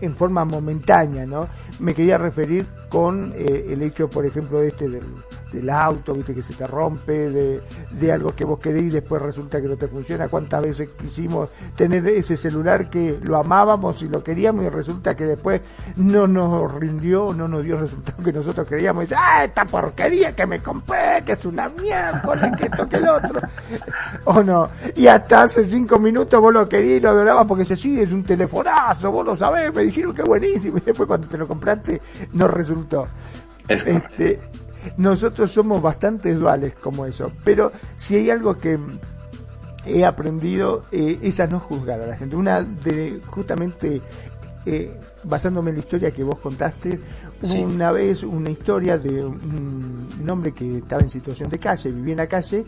en forma momentánea, ¿no? Me quería referir con eh, el hecho, por ejemplo, este del, del auto, viste, que se te rompe, de, de algo que vos querés y después resulta que no te funciona. ¿Cuántas veces quisimos tener ese celular que lo amábamos y lo queríamos y resulta que después no nos rindió, no nos dio el resultado que nosotros queríamos? Y dice, ah, esta porquería que me compré, que es una mierda, que esto, que el otro. o no. Y hasta hace cinco minutos vos lo querías y lo adorabas porque se sigue, es un telefonazo, vos lo sabés, me dijeron que buenísimo. Y después cuando te lo compraste no resultó. Este, nosotros somos bastante duales como eso, pero si hay algo que he aprendido eh, es a no juzgar a la gente. Una de, justamente, eh, basándome en la historia que vos contaste, una vez una historia de un, hombre que estaba en situación de calle, vivía en la calle,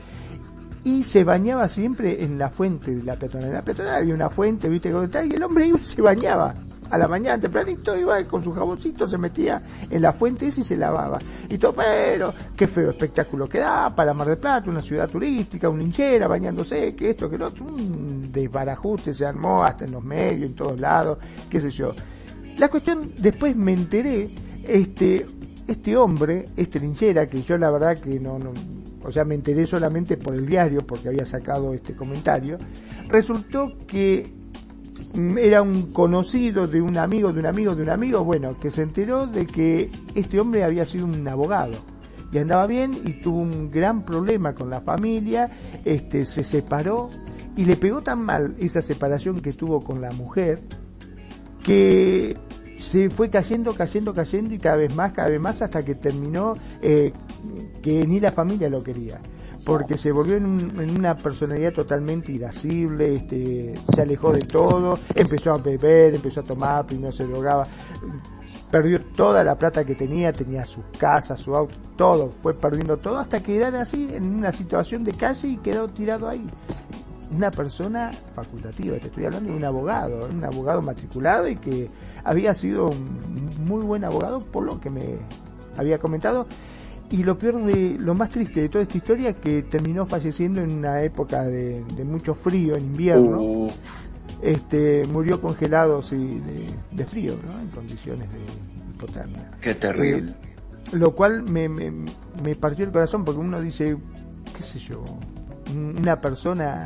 y se bañaba siempre en la fuente de la peatonal. En la peatonal había una fuente, viste, y el hombre iba y se bañaba a la mañana tempranito iba con su jaboncito, se metía en la fuente esa y se lavaba. Y todo, pero qué feo espectáculo que da para Mar del Plata, una ciudad turística, un hinchera bañándose, que esto, que lo otro, un desbarajuste se armó hasta en los medios, en todos lados, qué sé yo. La cuestión, después me enteré, este, este hombre, este linchera, que yo la verdad que no, no, o sea, me enteré solamente por el diario, porque había sacado este comentario, resultó que era un conocido de un amigo, de un amigo, de un amigo, bueno, que se enteró de que este hombre había sido un abogado. Y andaba bien y tuvo un gran problema con la familia, este se separó y le pegó tan mal esa separación que tuvo con la mujer que se fue cayendo, cayendo, cayendo y cada vez más, cada vez más hasta que terminó eh, que ni la familia lo quería porque se volvió en, una personalidad totalmente irascible, este, se alejó de todo, empezó a beber, empezó a tomar, primero se drogaba, perdió toda la plata que tenía, tenía su casa, su auto, todo, fue perdiendo todo hasta quedar así en una situación de calle y quedó tirado ahí. Una persona facultativa, te estoy hablando de un abogado, un abogado matriculado y que había sido un muy buen abogado por lo que me había comentado y lo peor de, lo más triste de toda esta historia que terminó falleciendo en una época de, mucho frío, en invierno. Uh. Este, murió congelado sí, de, frío, ¿no? En condiciones de hipotermia. Qué terrible. Eh, lo cual me, me, me partió el corazón porque uno dice, qué sé yo, una persona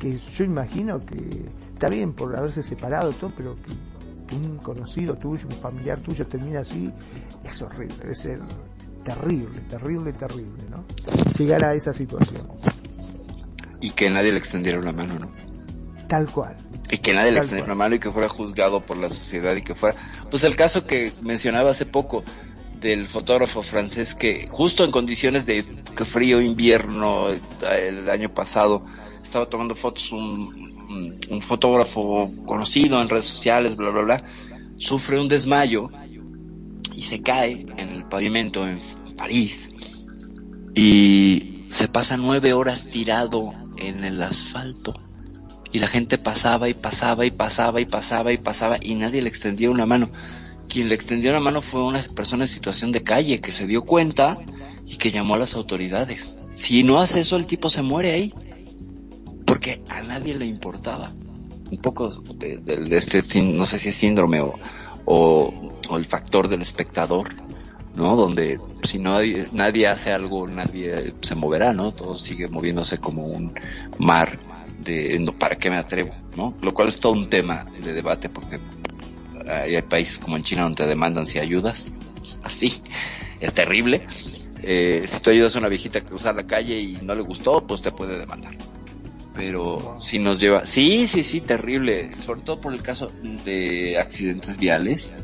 que yo imagino que está bien por haberse separado todo, pero que, que un conocido tuyo, un familiar tuyo termina así, es horrible, debe ser terrible, terrible, terrible, ¿no? Llegar a esa situación. Y que nadie le extendiera una mano, ¿no? Tal cual. Y que nadie le extendiera una mano y que fuera juzgado por la sociedad y que fuera... Pues el caso que mencionaba hace poco del fotógrafo francés que justo en condiciones de frío invierno el año pasado estaba tomando fotos un, un fotógrafo conocido en redes sociales, bla, bla, bla, sufre un desmayo y se cae en el pavimento en París. Y se pasa nueve horas tirado en el asfalto y la gente pasaba y pasaba y pasaba y pasaba y pasaba y nadie le extendía una mano. Quien le extendió la mano fue una persona en situación de calle que se dio cuenta y que llamó a las autoridades. Si no hace eso, el tipo se muere ahí. Porque a nadie le importaba. Un poco de, este, no sé si es síndrome o, o, el factor del espectador, ¿no? Donde si no nadie hace algo, nadie se moverá, ¿no? Todo sigue moviéndose como un mar de para qué me atrevo, ¿no? Lo cual es todo un tema de debate porque hay países como en China donde te demandan si ayudas, así, es terrible. Eh, si tú ayudas a una viejita a cruzar la calle y no le gustó, pues te puede demandar. Pero si nos lleva, sí, sí, sí, terrible, sobre todo por el caso de accidentes viales,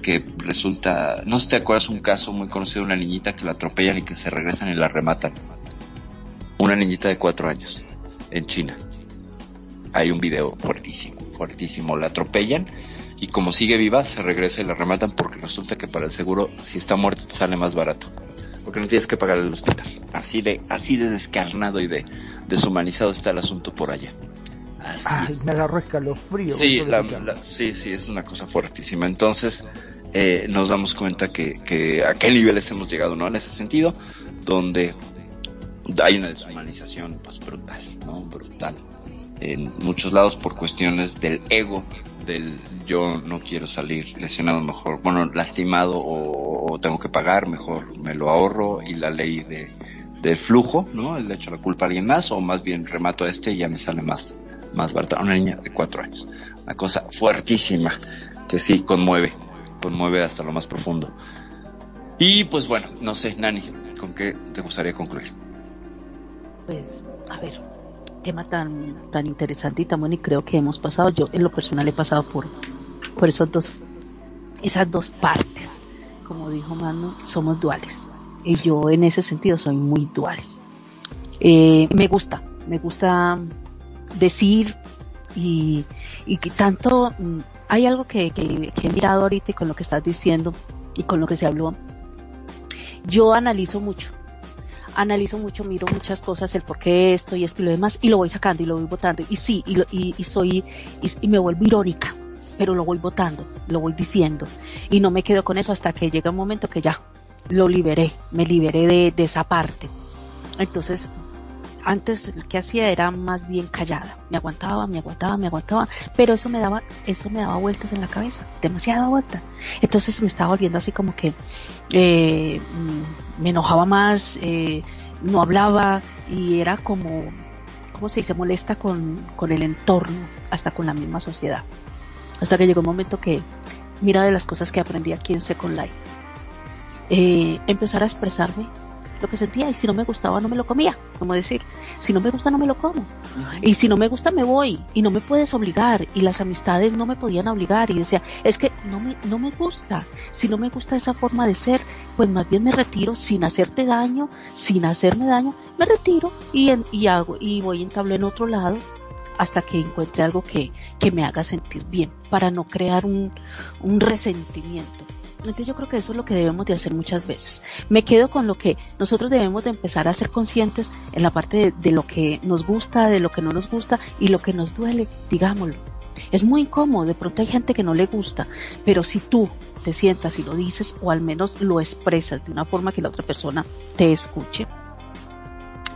que resulta, no sé si te acuerdas un caso muy conocido de una niñita que la atropellan y que se regresan y la rematan. Una niñita de cuatro años en China. Hay un video fuertísimo, fuertísimo. La atropellan y como sigue viva se regresa y la rematan porque resulta que para el seguro si está muerto sale más barato. Porque no tienes que pagar el hospital. Así de, así de descarnado y de deshumanizado está el asunto por allá. Así. me agarró escalofrío. Sí, sí, sí, es una cosa fuertísima. Entonces, eh, nos damos cuenta que, que a qué niveles hemos llegado, ¿no? En ese sentido, donde hay una deshumanización pues brutal, ¿no? Brutal. En muchos lados por cuestiones del ego, del yo no quiero salir lesionado mejor, bueno, lastimado o, tengo que pagar, mejor me lo ahorro y la ley de, del flujo, ¿no? El hecho la culpa a alguien más o más bien remato a este y ya me sale más, más barata. Una niña de cuatro años. Una cosa fuertísima que sí conmueve, conmueve hasta lo más profundo. Y pues bueno, no sé, Nani, ¿con qué te gustaría concluir? pues, a ver, tema tan, tan interesante y tan bueno y creo que hemos pasado, yo en lo personal he pasado por, por esos dos, esas dos partes. Como dijo Manu, somos duales. Y yo en ese sentido soy muy dual. Eh, me gusta, me gusta decir y, y que tanto mm, hay algo que, que, que he mirado ahorita y con lo que estás diciendo y con lo que se habló. Yo analizo mucho analizo mucho, miro muchas cosas, el por qué esto y esto y lo demás, y lo voy sacando y lo voy votando. Y sí, y, y, y soy, y, me vuelvo irónica, pero lo voy votando, lo voy diciendo. Y no me quedo con eso hasta que llega un momento que ya lo liberé, me liberé de, de esa parte. Entonces antes lo que hacía era más bien callada, me aguantaba, me aguantaba, me aguantaba, pero eso me daba, eso me daba vueltas en la cabeza, demasiada vuelta. Entonces me estaba volviendo así como que eh, me enojaba más, eh, no hablaba y era como, ¿cómo se dice? Molesta con, con el entorno, hasta con la misma sociedad. Hasta que llegó un momento que, mira de las cosas que aprendí aquí en Second Life, eh, empezar a expresarme lo que sentía y si no me gustaba no me lo comía, como decir, si no me gusta no me lo como y si no me gusta me voy y no me puedes obligar y las amistades no me podían obligar y decía, es que no me, no me gusta, si no me gusta esa forma de ser, pues más bien me retiro sin hacerte daño, sin hacerme daño, me retiro y, y hago y voy entablando en otro lado hasta que encuentre algo que, que me haga sentir bien, para no crear un, un resentimiento. Entonces yo creo que eso es lo que debemos de hacer muchas veces. Me quedo con lo que nosotros debemos de empezar a ser conscientes en la parte de, lo que nos gusta, de lo que no nos gusta y lo que nos duele, digámoslo. Es muy incómodo, de pronto hay gente que no le gusta, pero si tú te sientas y lo dices o al menos lo expresas de una forma que la otra persona te escuche,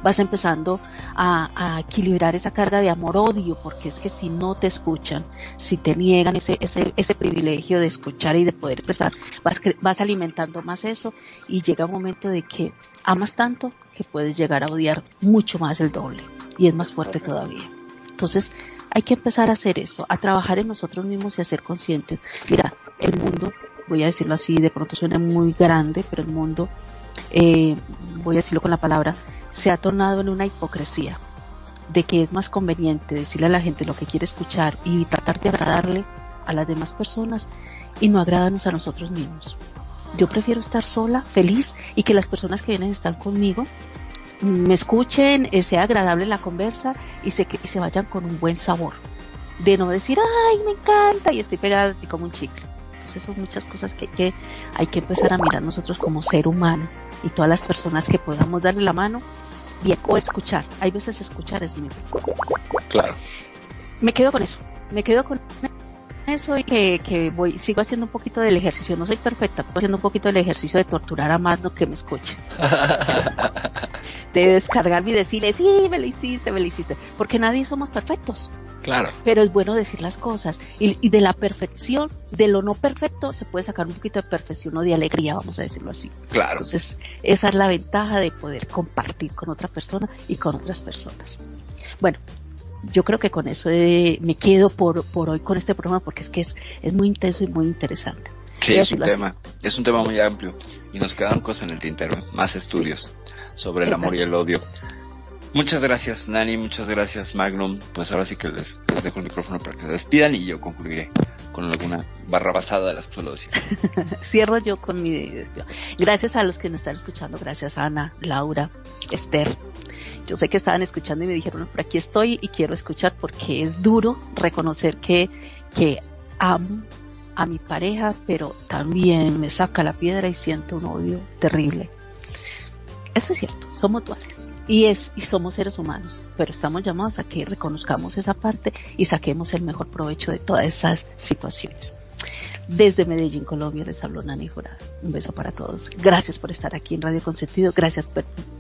vas empezando a, equilibrar esa carga de amor-odio, porque es que si no te escuchan, si te niegan ese, ese, ese privilegio de escuchar y de poder expresar, vas, vas alimentando más eso y llega un momento de que amas tanto que puedes llegar a odiar mucho más el doble y es más fuerte todavía. Entonces, hay que empezar a hacer eso, a trabajar en nosotros mismos y a ser conscientes. Mira, el mundo, voy a decirlo así, de pronto suena muy grande, pero el mundo, eh, voy a decirlo con la palabra, se ha tornado en una hipocresía de que es más conveniente decirle a la gente lo que quiere escuchar y tratar de agradarle a las demás personas y no agradarnos a nosotros mismos. Yo prefiero estar sola, feliz y que las personas que vienen a estar conmigo me escuchen, eh, sea agradable la conversa y se, se vayan con un buen sabor. De no decir, ay, me encanta y estoy pegada como un chicle. Entonces son muchas cosas que hay, que hay que empezar a mirar nosotros como ser humano y todas las personas que podamos darle la mano bien, o escuchar. Hay veces escuchar es muy Claro. Me quedo con eso. Me quedo con eso y que, que voy, sigo haciendo un poquito del ejercicio. No soy perfecta, estoy haciendo un poquito del ejercicio de torturar a más lo que me escuche. de descargarme y decirle, sí, me lo hiciste, me lo hiciste. Porque nadie somos perfectos. Claro. Pero es bueno decir las cosas. Y, y, de la perfección, de lo no perfecto, se puede sacar un poquito de perfección o de alegría, vamos a decirlo así. Claro. Entonces, esa es la ventaja de poder compartir con otra persona y con otras personas. Bueno, yo creo que con eso eh, me quedo por, por hoy con este programa porque es que es, es muy intenso y muy interesante. Sí, es un tema, es un tema muy amplio y nos quedan cosas en el tintero, más estudios sobre el amor y el odio. Muchas gracias, Nani, muchas gracias, Magnum. Pues ahora sí que les, les dejo el micrófono para que se despidan y yo concluiré con alguna barra basada de las que decir. Cierro yo con mi despido. Gracias a los que nos están escuchando, gracias Ana, Laura, Esther. Yo sé que estaban escuchando y me dijeron, por aquí estoy y quiero escuchar porque es duro reconocer que, que amo a mi pareja, pero también me saca la piedra y siento un odio terrible. Eso es cierto, somos duales y es y somos seres humanos, pero estamos llamados a que reconozcamos esa parte y saquemos el mejor provecho de todas esas situaciones. Desde Medellín, Colombia, les habló Nani Jurado. Un beso para todos. Gracias por estar aquí en Radio Consentido. Gracias,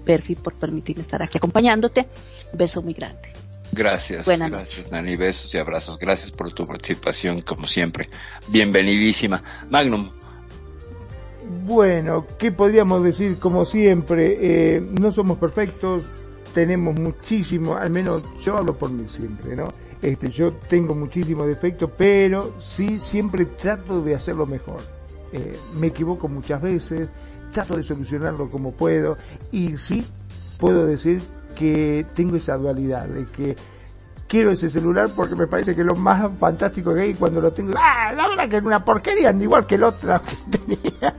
Perfi, por permitirme estar aquí acompañándote. Un beso muy grande. Gracias, Buenas gracias noches. Nani, besos y abrazos. Gracias por tu participación, como siempre. Bienvenidísima. Magnum, bueno, ¿qué podríamos decir? Como siempre, eh, no somos perfectos, tenemos muchísimo, al menos yo hablo por mí siempre, ¿no? Este, yo tengo muchísimos defectos, pero sí siempre trato de hacerlo mejor. Eh, me equivoco muchas veces, trato de solucionarlo como puedo y sí puedo decir que tengo esa dualidad de que quiero ese celular porque me parece que es lo más fantástico que hay cuando lo tengo. Ah, la verdad que es una porquería, igual que el otro que tenía.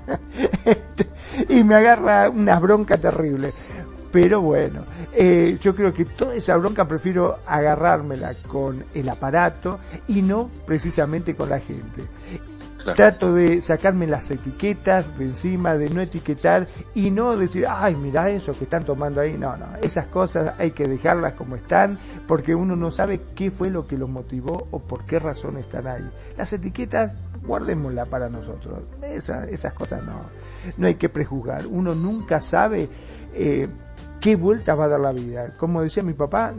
Este, y me agarra unas broncas terribles. Pero bueno, eh, yo creo que toda esa bronca prefiero agarrármela con el aparato y no precisamente con la gente. Trato de sacarme las etiquetas de encima, de no etiquetar y no decir, ay, mira eso que están tomando ahí. No, no, esas cosas hay que dejarlas como están porque uno no sabe qué fue lo que los motivó o por qué razón están ahí. Las etiquetas, guardémoslas para nosotros. esas cosas no, no hay que prejuzgar. Uno nunca sabe eh, qué vuelta va a dar la vida. Como decía mi papá,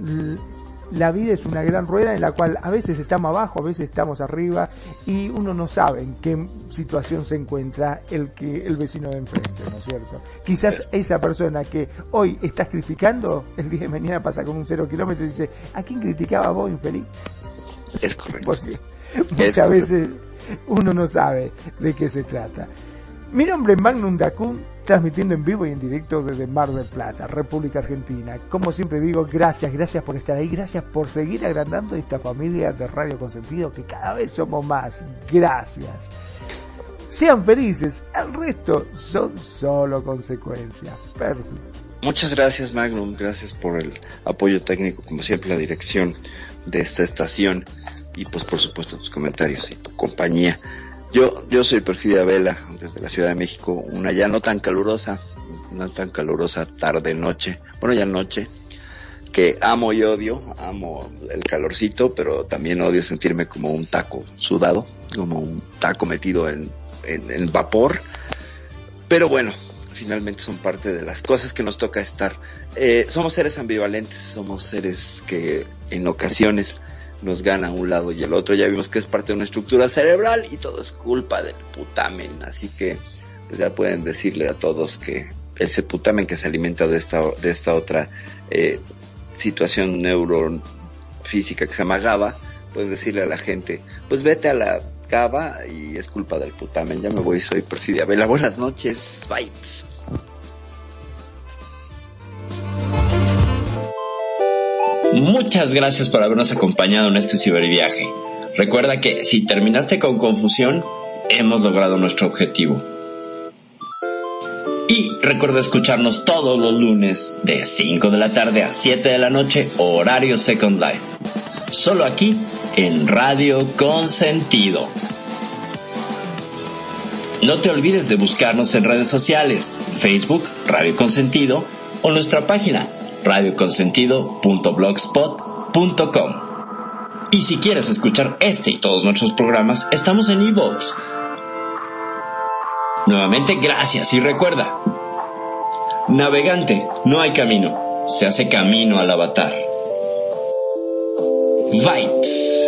la vida es una gran rueda en la cual a veces estamos abajo, a veces estamos arriba y uno no sabe en qué situación se encuentra el que el vecino de enfrente, ¿no es cierto? Quizás esa persona que hoy estás criticando, el día de mañana pasa con un cero kilómetro y dice, ¿a quién criticaba vos, infeliz? Es correcto. Porque muchas veces uno no sabe de qué se trata. Mi nombre es Magnum Dacun, transmitiendo en vivo y en directo desde Mar del Plata, República Argentina. Como siempre digo, gracias, gracias por estar ahí, gracias por seguir agrandando esta familia de Radio Consentido, que cada vez somos más. Gracias. Sean felices, el resto son solo consecuencias. Perfecto. Muchas gracias Magnum, gracias por el apoyo técnico, como siempre la dirección de esta estación y pues por supuesto tus comentarios y tu compañía. Yo, yo soy Perfidia Vela, desde la Ciudad de México, una ya no tan calurosa, no tan calurosa tarde, noche, bueno ya noche, que amo y odio, amo el calorcito, pero también odio sentirme como un taco sudado, como un taco metido en, en, vapor, pero bueno, finalmente son parte de las cosas que nos toca estar. Eh, somos seres ambivalentes, somos seres que en ocasiones nos gana un lado y el otro. Ya vimos que es parte de una estructura cerebral y todo es culpa del putamen. Así que pues ya pueden decirle a todos que ese putamen que se alimenta de esta, de esta otra eh, situación neurofísica que se llama GABA, pueden decirle a la gente, pues vete a la GABA y es culpa del putamen. Ya me voy, soy Presidia Vela. Buenas noches, bye. Muchas gracias por habernos acompañado en este ciberviaje. Recuerda que si terminaste con confusión, hemos logrado nuestro objetivo. Y recuerda escucharnos todos los lunes de 5 de la tarde a 7 de la noche, horario Second Life. Solo aquí en Radio Consentido. No te olvides de buscarnos en redes sociales, Facebook, Radio Consentido o nuestra página radioconsentido.blogspot.com. Y si quieres escuchar este y todos nuestros programas, estamos en iVoox. Nuevamente, gracias y recuerda, navegante, no hay camino, se hace camino al avatar. Vites.